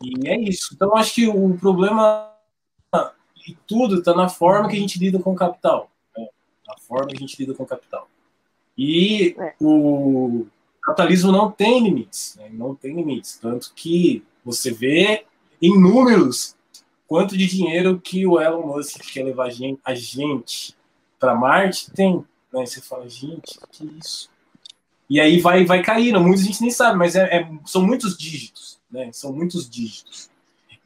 E é isso. Então, acho que o problema e tudo está na forma que a gente lida com o capital. Né? Na forma que a gente lida com o capital. E é. o capitalismo não tem limites, né? não tem limites. Tanto que você vê em números quanto de dinheiro que o Elon Musk quer levar a gente para Marte tem. Né? Você fala, gente, que isso? E aí vai, vai caindo, muita gente nem sabe, mas é, é, são muitos dígitos, né? São muitos dígitos.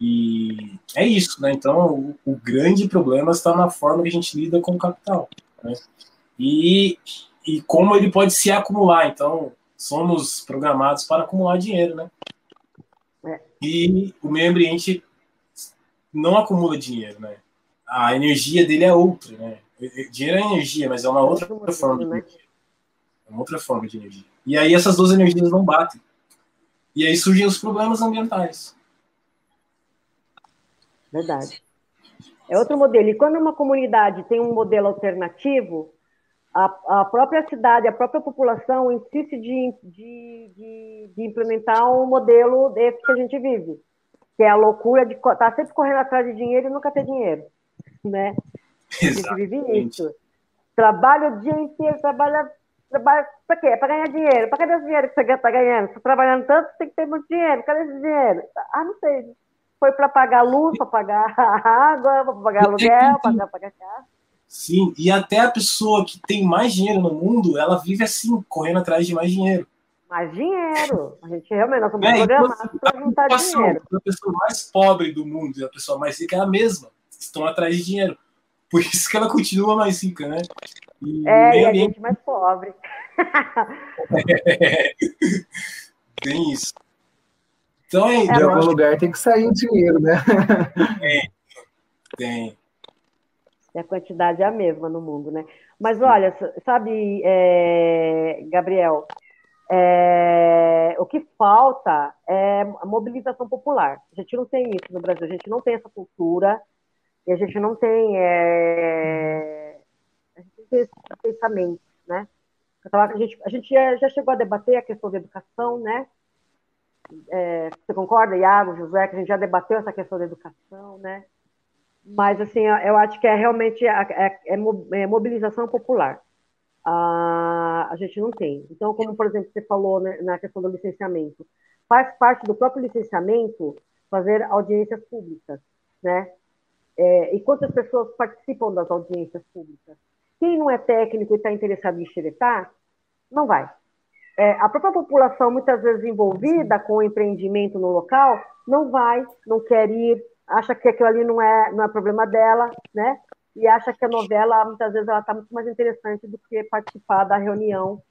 E é isso, né? Então, o, o grande problema está na forma que a gente lida com o capital. Né? E, e como ele pode se acumular. Então, somos programados para acumular dinheiro, né? É. E o meio ambiente não acumula dinheiro, né? A energia dele é outra, né? Dinheiro é energia, mas é uma outra é forma de né? energia. É uma outra forma de energia. E aí essas duas energias não batem. E aí surgem os problemas ambientais. Verdade. É outro modelo. E quando uma comunidade tem um modelo alternativo, a, a própria cidade, a própria população insiste de, de, de, de implementar um modelo desse que a gente vive, que é a loucura de estar tá sempre correndo atrás de dinheiro e nunca ter dinheiro, né? A gente vive isso. Trabalha o dia inteiro, trabalha, trabalha para quê? Para ganhar dinheiro. Para cadê esse dinheiro que você está ganhando? Você está trabalhando tanto, você tem que ter muito dinheiro. Cadê esse dinheiro? Ah, não sei. Foi para pagar luz, para pagar água, para pagar aluguel, para pagar carro. Sim, e até a pessoa que tem mais dinheiro no mundo, ela vive assim, correndo atrás de mais dinheiro. Mais dinheiro. A gente realmente, nós somos é, programados para juntar dinheiro. A pessoa mais pobre do mundo e a pessoa mais rica é a mesma. Estão atrás de dinheiro. Por isso que ela continua mais rica, né? E é, e a gente mais pobre. É, tem isso. Então, é, de algum lugar tem que sair o dinheiro, né? Tem. Tem. E a quantidade é a mesma no mundo, né? Mas olha, sabe, é, Gabriel, é, o que falta é a mobilização popular. A gente não tem isso no Brasil, a gente não tem essa cultura e a gente não tem, é, a gente tem esse pensamento, né? A gente, a gente já chegou a debater a questão da educação, né? É, você concorda, Iago, José, que a gente já debateu essa questão da educação, né? Mas, assim, eu acho que é realmente é, é, é mobilização popular. Ah, a gente não tem. Então, como, por exemplo, você falou né, na questão do licenciamento, faz parte do próprio licenciamento fazer audiências públicas, né? É, e quantas pessoas participam das audiências públicas? Quem não é técnico e está interessado em xeretar, não vai. É, a própria população, muitas vezes envolvida com o empreendimento no local, não vai, não quer ir, acha que aquilo ali não é, não é problema dela, né? E acha que a novela, muitas vezes, ela está muito mais interessante do que participar da reunião,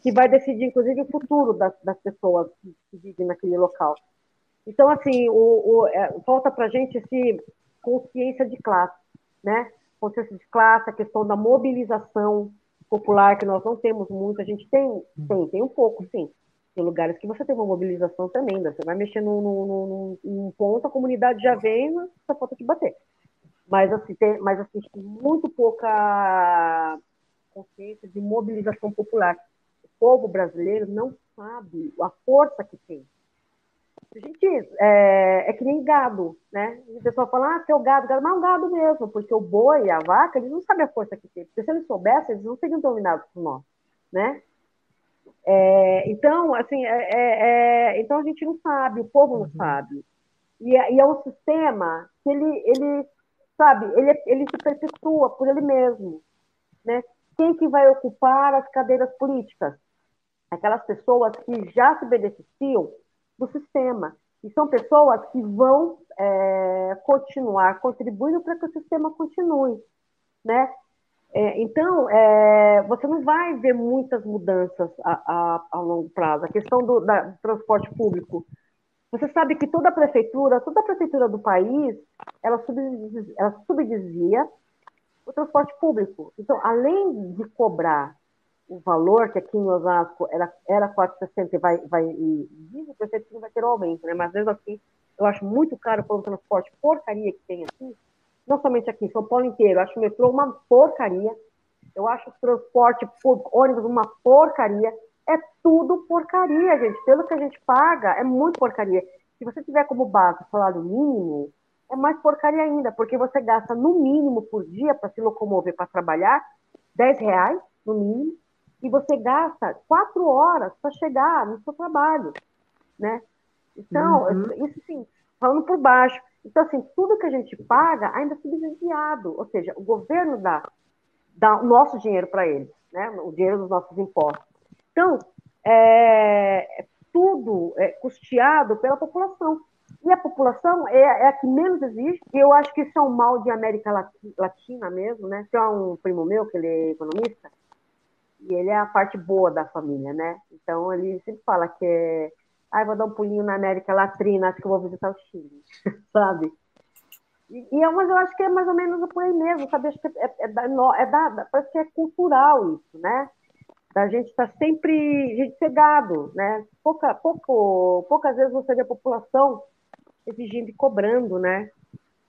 que vai decidir, inclusive, o futuro das, das pessoas que, vivem naquele local. Então, assim, o, o é, falta para a gente esse consciência de classe, né? Consciência de classe, a questão da mobilização popular, que nós não temos muito, a gente tem, tem, tem um pouco, sim, tem lugares que você tem uma mobilização tremenda. Você vai mexer num, num, num ponto, a comunidade já vem, só falta te bater. Mas assim, tem, mas assim, muito pouca consciência de mobilização popular. O povo brasileiro não sabe a força que tem. A gente é, é que nem gado, né? O pessoal fala, ah, seu gado, gado, mas é um gado mesmo, porque o boi a vaca, eles não sabem a força que tem. Porque se eles soubessem, eles não seriam dominados por nós, né? É, então, assim, é, é, é, então a gente não sabe, o povo não uhum. sabe. E, é, e, é um sistema que ele, ele sabe, ele, ele se perpetua por ele mesmo. Né? Quem que vai ocupar as cadeiras políticas? Aquelas pessoas que já se beneficiam do sistema. E são pessoas que vão é, continuar contribuindo para que o sistema continue. Né? É, então, é, você não vai ver muitas mudanças a, a, a longo prazo. A questão do, da, transporte público. Você sabe que toda a prefeitura, toda a prefeitura do país, ela, subdizia, ela subdizia o transporte público. Então, além de cobrar o valor que aqui em Osasco era, era 460 e vai, vai e diz o prefeito que não vai ter um aumento, né? Mas mesmo assim, eu acho muito caro para o transporte porcaria que tem aqui, não somente aqui, em São Paulo inteiro. Eu acho o metrô uma porcaria. Eu acho o transporte por ônibus uma porcaria. É tudo porcaria, gente. Pelo que a gente paga, é muito porcaria. Se você tiver como base salário mínimo, é mais porcaria ainda, porque você gasta no mínimo por dia para se locomover para trabalhar 10 reais, no mínimo, e você gasta quatro horas para chegar no seu trabalho, né? Então, uhum. isso sim, falando por baixo. Então, assim, tudo que a gente paga ainda é subsidiado, ou seja, o governo dá, dá o nosso dinheiro para eles, né? o dinheiro dos nossos impostos. Então, é, é tudo é custeado pela população. E a população é, é, a que menos existe, e eu acho que isso é um mal de América Latina mesmo, né? Tem um primo meu, que ele é economista, e ele é a parte boa da família, né? Então, ele sempre fala que é ai, vou dar um pulinho na América Latina, acho que vou visitar o Chile, sabe? E, e, mas eu acho que é mais ou menos por aí mesmo, sabe? Acho que é, é, é, da, é da, parece que é cultural isso, né? Da gente estar tá sempre gente cegado, né? Pouca, pouco, poucas vezes você vê a população exigindo e cobrando, né?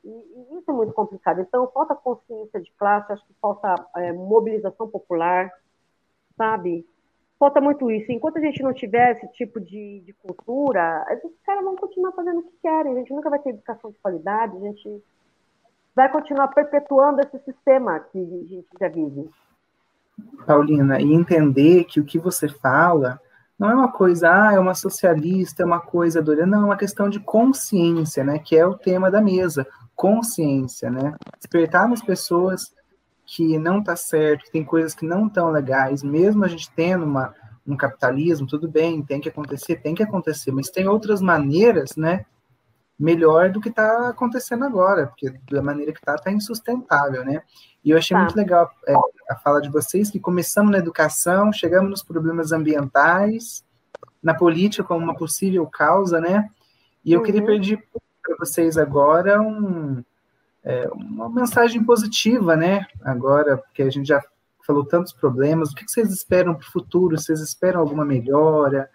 E, e, isso é muito complicado. Então, falta consciência de classe, acho que falta é, mobilização popular, sabe? Falta muito isso. Enquanto a gente não tiver esse tipo de, de cultura, os caras vão continuar fazendo o que querem. A gente nunca vai ter educação de qualidade, a gente vai continuar perpetuando esse sistema que a gente já vive. Paulina, e entender que o que você fala não é uma coisa, ah, é uma socialista, é uma coisa dura, não, é uma questão de consciência, né, que é o tema da mesa, consciência, né, despertar nas pessoas que não está certo, que tem coisas que não estão legais, mesmo a gente tendo uma, um capitalismo, tudo bem, tem que acontecer, tem que acontecer, mas tem outras maneiras, né, melhor do que está acontecendo agora, porque da maneira que está, está insustentável, né? E eu achei tá. muito legal é, a fala de vocês, que começamos na educação, chegamos nos problemas ambientais, na política como uma possível causa, né? E eu uhum. queria pedir para vocês agora um, é, uma mensagem positiva, né? Agora, porque a gente já falou tantos problemas, o que vocês esperam para o futuro? Vocês esperam alguma melhora?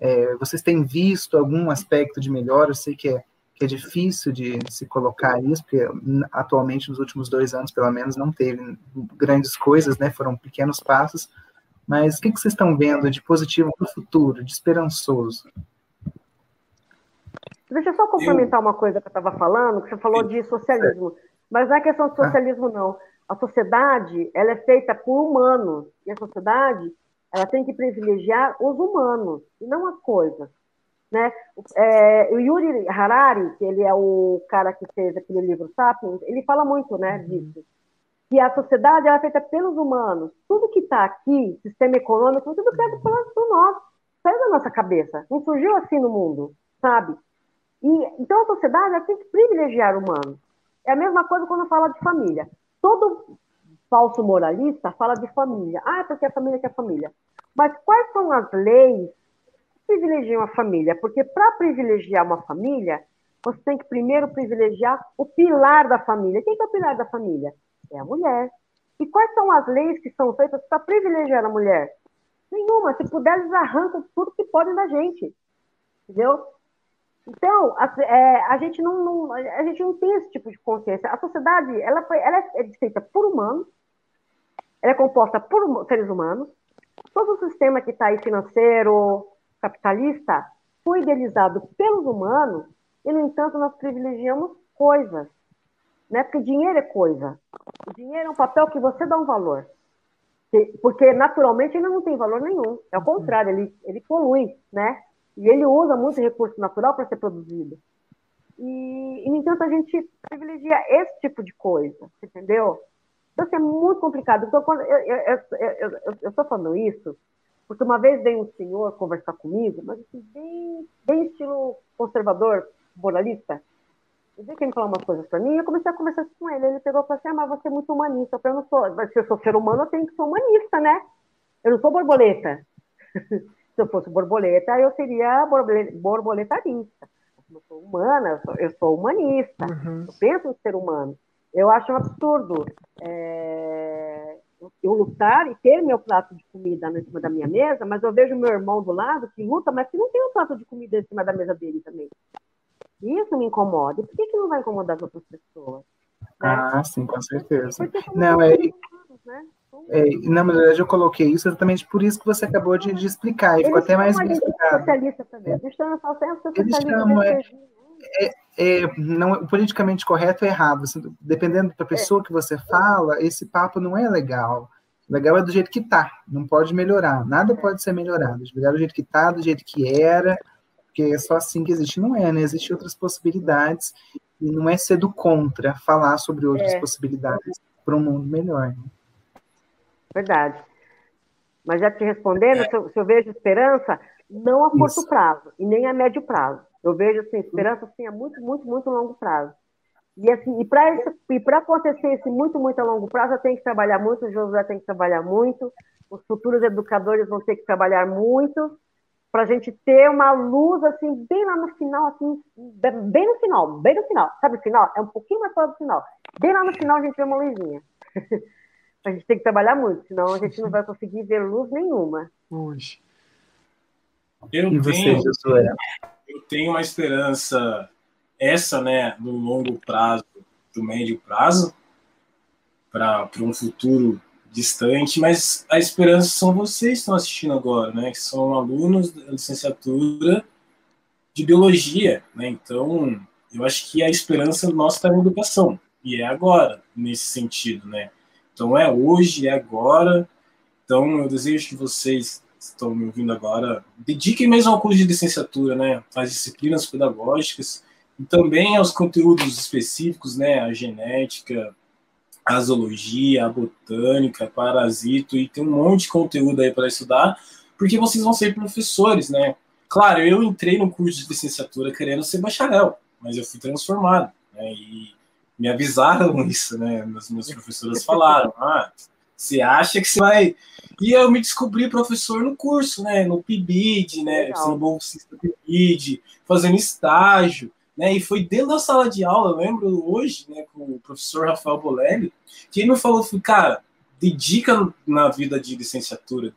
É, vocês têm visto algum aspecto de melhora? Eu sei que é que é difícil de se colocar isso, porque atualmente, nos últimos dois anos, pelo menos, não teve grandes coisas, né? Foram pequenos passos. Mas o que, vocês estão vendo de positivo para o futuro, de esperançoso? Deixa eu só complementar eu... uma coisa que eu estava falando, que você falou de socialismo. Mas não é questão de socialismo, não. A sociedade, ela é feita por humanos. E a sociedade, ela tem que privilegiar os humanos, e não as coisas. Né? É, o Yuri Harari, que ele é o cara que fez aquele livro Sapiens, ele fala muito né, uhum. disso. Que a sociedade é feita pelos humanos. Tudo que está aqui, sistema econômico, tudo criado por nós. Saiu da nossa cabeça. Não surgiu assim no mundo, sabe? E, então a sociedade tem que privilegiar o humano. É a mesma coisa quando fala de família. Todo falso moralista fala de família. Ah, é porque a família quer família. Mas quais são as leis privilegiam a família? Porque para privilegiar uma família, você tem que primeiro privilegiar o pilar da família. Quem é o pilar da família? É a mulher. E quais são as leis que são feitas para privilegiar a mulher? Nenhuma. Se puder, eles arrancam tudo que podem da gente. Entendeu? Então, a, é, a, gente não, não, a gente não tem esse tipo de consciência. A sociedade ela, foi, ela é feita por humanos, ela é composta por seres humanos. Todo o sistema que está aí financeiro, capitalista foi idealizado pelos humanos e, no entanto, nós privilegiamos coisas. Né? Porque dinheiro é coisa. O dinheiro é um papel que você dá um valor. Porque, naturalmente, ele não tem valor nenhum. É o contrário, ele, ele polui, né? E ele usa muito recurso natural para ser produzido. E, e, no entanto, a gente privilegia esse tipo de coisa, entendeu? Então, assim, é muito complicado. Então, quando eu estou falando isso porque uma vez veio um senhor conversar comigo, mas assim, bem, bem estilo conservador, moralista. Eu vi que ele falou umas coisas para mim e eu comecei a conversar com ele. Ele pegou e falou assim: ah, mas você é muito humanista. Eu falei: eu não sou. Se eu sou ser humano, eu tenho que ser humanista, né? Eu não sou borboleta. se eu fosse borboleta, eu seria borboletarista. Eu sou humana, eu sou, humanista. Uhum. Eu penso em ser humano. Eu acho um absurdo. É eu lutar e ter meu prato de comida em cima da minha mesa, mas eu vejo meu irmão do lado que luta, mas que não tem um prato de comida em cima da mesa dele também. Isso me incomoda. E por que, que não vai incomodar as outras pessoas? Né? Ah, sim, com certeza. Não, é, né? É, na verdade, eu coloquei isso exatamente por isso que você acabou de, de explicar, e ficou até mais bem explicado. Também. É. Eles chamam, é, é, é, não, o politicamente correto é errado. Assim, dependendo da pessoa é. que você fala, esse papo não é legal. Legal é do jeito que tá, não pode melhorar. Nada pode ser melhorado. Legal é do jeito que tá, do jeito que era, porque é só assim que existe. Não é, né? Existem outras possibilidades e não é ser do contra falar sobre outras é. possibilidades para um mundo melhor. Né? Verdade. Mas já te respondendo, se eu, se eu vejo esperança, não a curto Isso. prazo e nem a médio prazo. Eu vejo assim, esperança assim, a muito, muito, muito longo prazo. E assim, e para acontecer esse muito, muito a longo prazo, eu tenho que trabalhar muito, o Josué tem que trabalhar muito, os futuros educadores vão ter que trabalhar muito, para a gente ter uma luz assim, bem lá no final, assim, bem no final, bem no final. Sabe o final? É um pouquinho mais fora do final. Bem lá no final a gente vê uma luzinha. a gente tem que trabalhar muito, senão a gente não vai conseguir ver luz nenhuma. Hoje. Eu e você, tenho? Eu tenho uma esperança, essa, né, no longo prazo, curto, médio prazo, para um futuro distante, mas a esperança são vocês que estão assistindo agora, né? Que são alunos da licenciatura de biologia, né? Então, eu acho que a esperança nossa está na educação e é agora nesse sentido, né? Então é hoje, é agora. Então eu desejo que vocês estão me ouvindo agora dediquem mesmo ao curso de licenciatura, né? As disciplinas pedagógicas e também aos conteúdos específicos, né? A genética, a zoologia, a botânica, parasito, e tem um monte de conteúdo aí para estudar, porque vocês vão ser professores, né? Claro, eu entrei no curso de licenciatura querendo ser bacharel, mas eu fui transformado, né? E me avisaram isso, né? Meus, meus professores falaram, ah, você acha que você vai... E eu me descobri professor no curso, né? No PIBID, né? Sendo bolsista do PIBID, fazendo estágio, né? E foi dentro da sala de aula, eu lembro hoje, né, com o professor Rafael Bolelli, que ele me falou, cara, dedica na vida de licenciatura,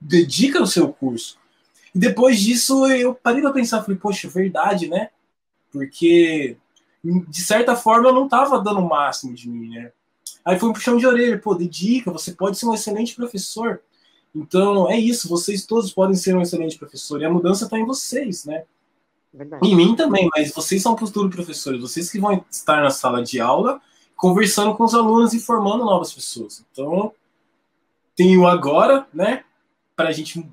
dedica no seu curso. E depois disso eu parei para pensar, falei, poxa, verdade, né? Porque de certa forma eu não estava dando o máximo de mim, né? Aí foi um puxão de orelha, pô, dedica, você pode ser um excelente professor. Então é isso, vocês todos podem ser um excelente professor e a mudança está em vocês, né? Verdade. Em mim também, mas vocês são futuros professores, vocês que vão estar na sala de aula conversando com os alunos e formando novas pessoas. Então, tenho agora, né, para a gente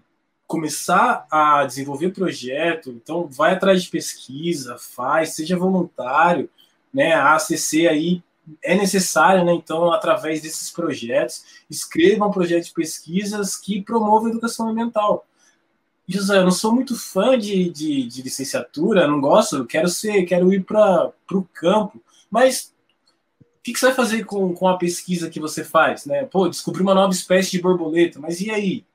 começar a desenvolver projeto, então vai atrás de pesquisa, faz, seja voluntário, né, a ACC aí é necessário, né, então, através desses projetos, escrevam projetos de pesquisas que promovam a educação ambiental. José, eu não sou muito fã de, de, de licenciatura, não gosto, quero ser, quero ir para o campo. Mas o que, que, você vai fazer com, com a pesquisa que você faz? Né? Pô, descobri uma nova espécie de borboleta, mas e aí?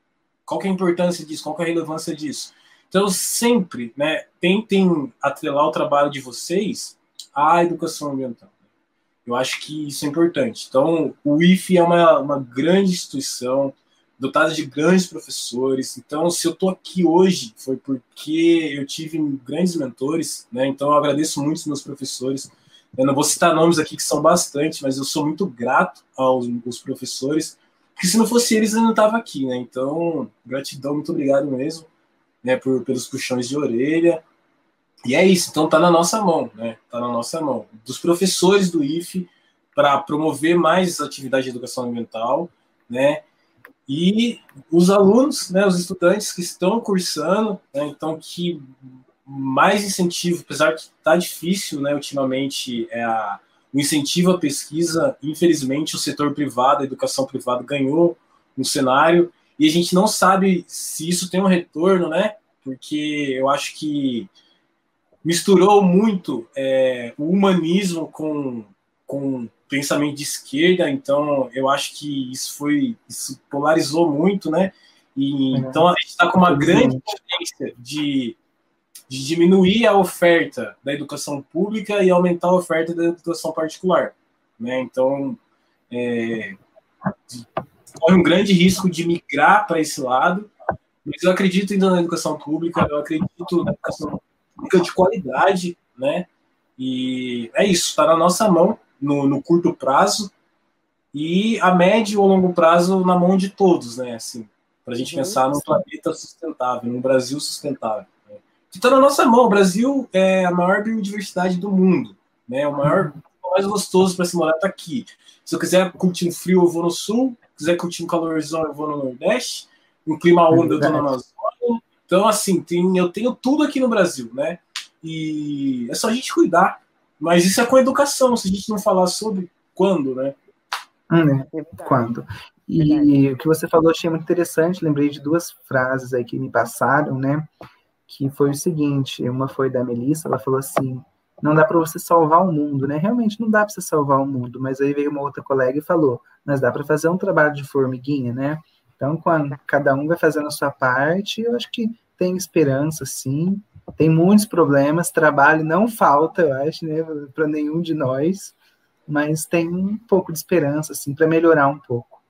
Qual é a importância disso? Qual é a relevância disso? Então, sempre né, tentem atrelar o trabalho de vocês à educação ambiental. Eu acho que isso é importante. Então, o IFE é uma, uma grande instituição, dotada de grandes professores. Então, se eu estou aqui hoje, foi porque eu tive grandes mentores, né? Então, eu agradeço muito os meus professores. Eu não vou citar nomes aqui que são bastante, mas eu sou muito grato aos, aos professores, porque se não fosse eles, eu não estava aqui, né? Então, gratidão, muito obrigado mesmo, né? Por, pelos puxões de orelha. E é isso, então tá na nossa mão, né? Tá na nossa mão. Dos professores do IFE para promover mais atividade de educação ambiental, né? e os alunos, né, os estudantes que estão cursando, né, então que mais incentivo, apesar que está difícil, né, ultimamente, é a, o incentivo à pesquisa, infelizmente o setor privado, a educação privada ganhou um cenário, e a gente não sabe se isso tem um retorno, né, porque eu acho que misturou muito é, o humanismo com, com pensamento de esquerda, então eu acho que isso foi isso polarizou muito, né? E, uhum. Então a gente está com uma grande tendência de, de diminuir a oferta da educação pública e aumentar a oferta da educação particular, né? Então é, corre um grande risco de migrar para esse lado, mas eu acredito ainda na educação pública, eu acredito na educação pública de qualidade, né? E é isso, está na nossa mão no, no curto prazo e a médio ou longo prazo na mão de todos, né? Assim, para a gente uhum. pensar num planeta sustentável, num Brasil sustentável. Né? Que está na nossa mão. O Brasil é a maior biodiversidade do mundo, né? O maior, o mais gostoso para se morar está aqui. Se eu quiser curtir um frio, eu vou no sul. Se quiser curtir um calorzão, eu vou no Nordeste. Um clima úmido, eu estou na Amazônia. Então, assim, tem, eu tenho tudo aqui no Brasil, né? E é só a gente cuidar. Mas isso é com educação, se a gente não falar sobre quando, né? Hum, é quando. E o que você falou achei muito interessante, lembrei de duas frases aí que me passaram, né? Que foi o seguinte, uma foi da Melissa, ela falou assim, não dá para você salvar o mundo, né? Realmente não dá para você salvar o mundo, mas aí veio uma outra colega e falou, mas dá para fazer um trabalho de formiguinha, né? Então, quando cada um vai fazendo a sua parte, eu acho que tem esperança, sim, tem muitos problemas, trabalho não falta, eu acho, né, para nenhum de nós, mas tem um pouco de esperança, assim, para melhorar um pouco.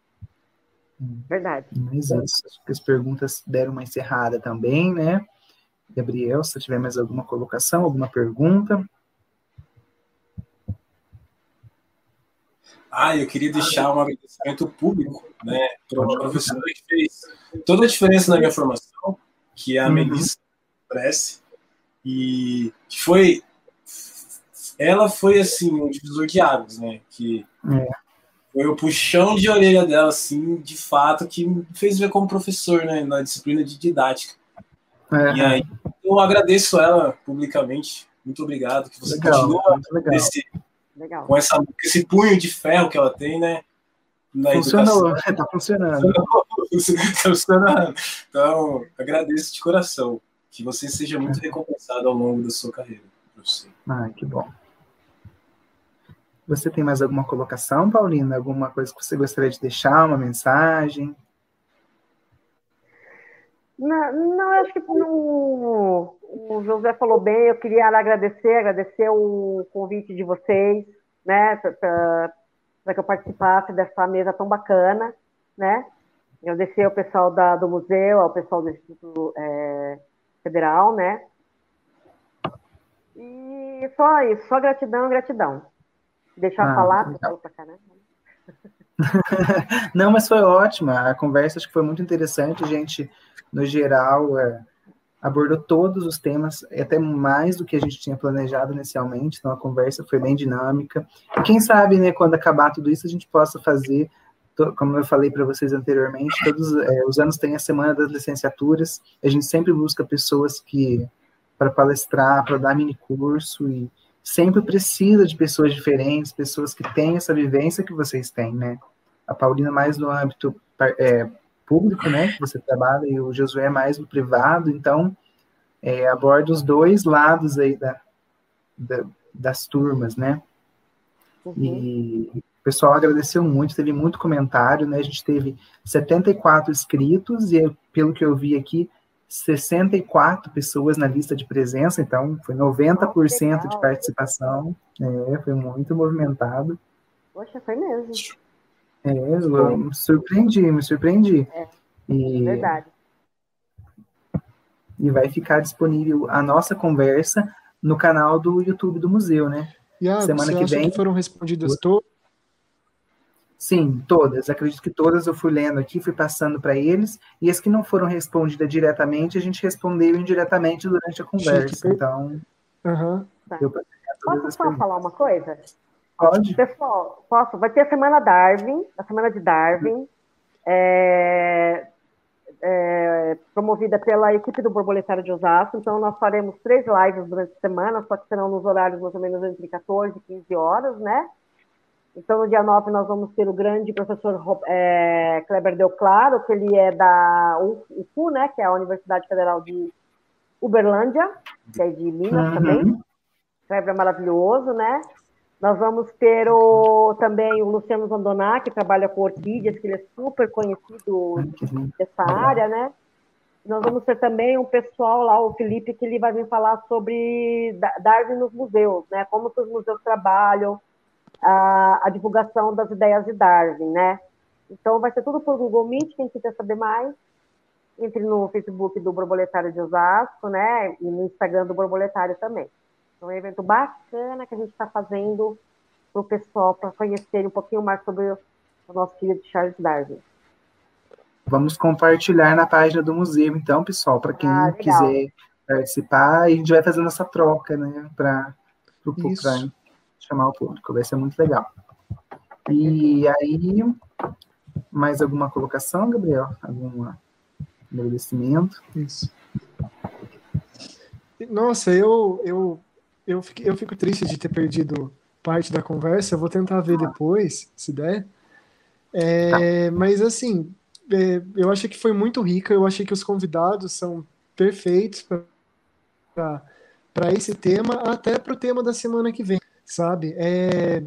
Verdade. Mas é isso, acho que as perguntas deram uma encerrada também, né? Gabriel, se tiver mais alguma colocação, alguma pergunta. Ah, eu queria deixar um agradecimento público, né, para uma professora que fez toda a diferença na minha formação, que é a uhum. Melissa Prece, e que foi ela foi assim um divisor de águas, né? Que é. foi o puxão de orelha dela, assim, de fato, que me fez ver como professor, né? Na disciplina de didática. É. E aí eu agradeço ela publicamente. Muito obrigado. Que você legal, continua esse, legal. com essa, esse punho de ferro que ela tem, né? Na Funcionou, tá funcionando. tá funcionando. Então, agradeço de coração. Que você seja muito recompensado ao longo da sua carreira. Ah, que bom. Você tem mais alguma colocação, Paulina? Alguma coisa que você gostaria de deixar? Uma mensagem? Não, não acho que no, o José falou bem. Eu queria agradecer, agradecer o convite de vocês, né, para que eu participasse dessa mesa tão bacana, né? Agradecer ao pessoal da, do museu, ao pessoal do Instituto é, Federal, né? E só isso, só gratidão, gratidão. Deixar ah, falar, falou pra caramba. Não, mas foi ótima. A conversa acho que foi muito interessante. A gente, no geral, é, abordou todos os temas, até mais do que a gente tinha planejado inicialmente. Então, a conversa foi bem dinâmica. E quem sabe, né, quando acabar tudo isso, a gente possa fazer, como eu falei para vocês anteriormente, todos é, os anos tem a semana das licenciaturas. A gente sempre busca pessoas que para palestrar, para dar mini curso e sempre precisa de pessoas diferentes, pessoas que têm essa vivência que vocês têm, né? A Paulina mais no âmbito é, público, né, que você trabalha, e o Josué mais no privado, então é, aborda os dois lados aí da, da das turmas, né? Uhum. E o pessoal agradeceu muito, teve muito comentário, né? A gente teve 74 inscritos e pelo que eu vi aqui, 64 pessoas na lista de presença, então foi 90% de participação. É, foi muito movimentado. Poxa, foi mesmo. É, eu me surpreendi, me surpreendi. É, e, verdade. E vai ficar disponível a nossa conversa no canal do YouTube do museu, né? A, Semana que vem. Que foram respondidas todas? Sim, todas. Acredito que todas eu fui lendo aqui, fui passando para eles, e as que não foram respondidas diretamente, a gente respondeu indiretamente durante a conversa. Então, uhum. Posso só falar uma coisa? Pode. Pessoal, posso? Vai ter a semana Darwin, a semana de Darwin, é, é, promovida pela equipe do Borboletário de Osasco. Então, nós faremos três lives durante a semana, só que serão nos horários mais ou menos entre 14 e 15 horas, né? Então, no dia 9, nós vamos ter o grande professor é, Kleber Del Claro, que ele é da UFU, né, que é a Universidade Federal de Uberlândia, que é de Minas uhum. também. Kleber é maravilhoso, né? Nós vamos ter o, também o Luciano Zandoná, que trabalha com orquídeas, que ele é super conhecido dessa área, né? Nós vamos ter também um pessoal lá, o Felipe, que ele vai vir falar sobre Darwin nos museus, né? Como que os museus trabalham, a, a, divulgação das ideias de Darwin, né? Então, vai ser tudo por Google Meet, quem quiser saber mais, entre no Facebook do Borboletário de Osasco, né? E no Instagram do Borboletário também. Então, é um evento bacana que a gente está fazendo para o pessoal, para conhecerem um pouquinho mais sobre o, nosso querido Charles Darwin. Vamos compartilhar na página do museu, então, pessoal, para quem ah, quiser participar, e a gente vai fazendo essa troca, né, para o chamar o público, vai ser muito legal. E aí, mais alguma colocação, Gabriel? Algum agradecimento? Isso. Nossa, eu, eu, eu, fico, eu fico triste de ter perdido parte da conversa, eu vou tentar ver depois, se der. É, tá. Mas assim, é, eu achei que foi muito rica, eu achei que os convidados são perfeitos para esse tema, até para o tema da semana que vem sabe? É,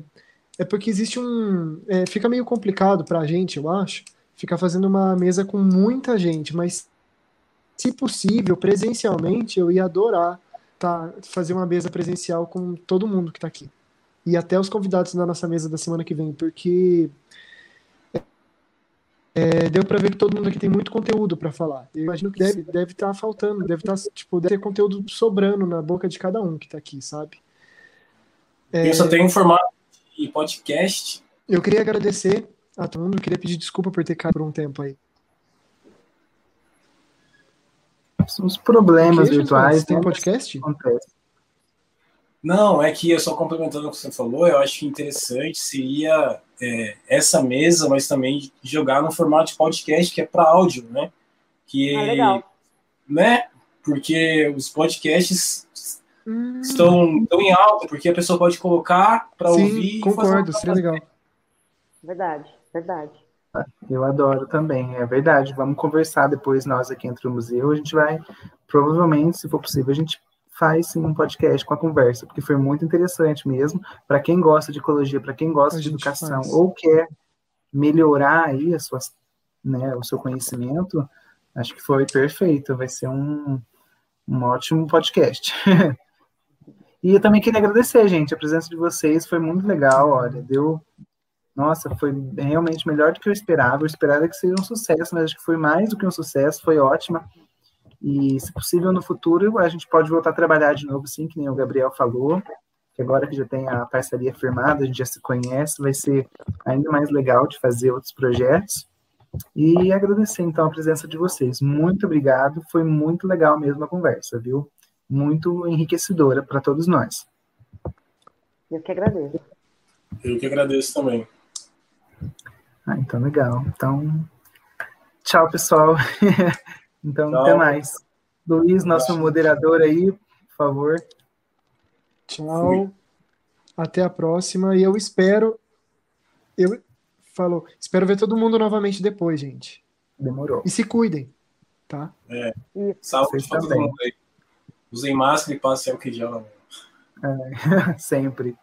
é porque existe um. É, fica meio complicado para a gente, eu acho, ficar fazendo uma mesa com muita gente, mas se possível, presencialmente, eu ia adorar tá, fazer uma mesa presencial com todo mundo que está aqui. E até os convidados da nossa mesa da semana que vem, porque é, deu para ver que todo mundo aqui tem muito conteúdo para falar. Eu imagino que deve deve estar tá faltando, deve tá, tipo, deve ter conteúdo sobrando na boca de cada um que está aqui, sabe? É... Eu só tenho um formato de podcast eu queria agradecer a todo mundo, queria pedir desculpa por ter caído por um tempo aí. São os problemas Que, virtuais. Tem né? um podcast? Acontece. Não, é que eu só complementando o que você falou, eu acho que interessante seria é, essa mesa, mas também jogar no formato de podcast que é para áudio, né? Que, Ah, legal. né? Porque os podcasts Hum, estão, estão em alta, porque a pessoa pode colocar para ouvir. e concordo, seria legal. Verdade, verdade. Eu adoro também, é verdade. Vamos conversar depois, nós aqui entre o museu. A gente vai, provavelmente, se for possível, a gente faz sim um podcast com a conversa, porque foi muito interessante mesmo. Para quem gosta de ecologia, para quem gosta A de educação, faz. ou quer melhorar aí as suas, né, o seu conhecimento, acho que foi perfeito. Vai ser um, um ótimo podcast. e eu também queria agradecer, gente, a presença de vocês foi muito legal. Olha, deu nossa, foi realmente melhor do que eu esperava. Eu esperava que seria um sucesso, mas acho que foi mais do que um sucesso, foi ótima. E, se possível, no futuro, a gente pode voltar a trabalhar de novo, sim, que nem o Gabriel falou. Que agora que já tem a parceria firmada, a gente já se conhece, vai ser ainda mais legal de fazer outros projetos. E agradecer, então, a presença de vocês. Muito obrigado, foi muito legal mesmo a conversa, viu? Muito enriquecedora para todos nós. Eu que agradeço. Eu que agradeço também. Ah, então legal. Então, tchau, pessoal. então, Tchau. até mais. Luiz, nosso Tchau. moderador aí, por favor. Tchau. Fui. Até a próxima. E eu espero. Eu falou. Espero ver todo mundo novamente depois, gente. Demorou. E se cuidem, tá? Saúde Vocês para todo também. mundo aí. Usem máscara e passem álcool gel. né? Sempre.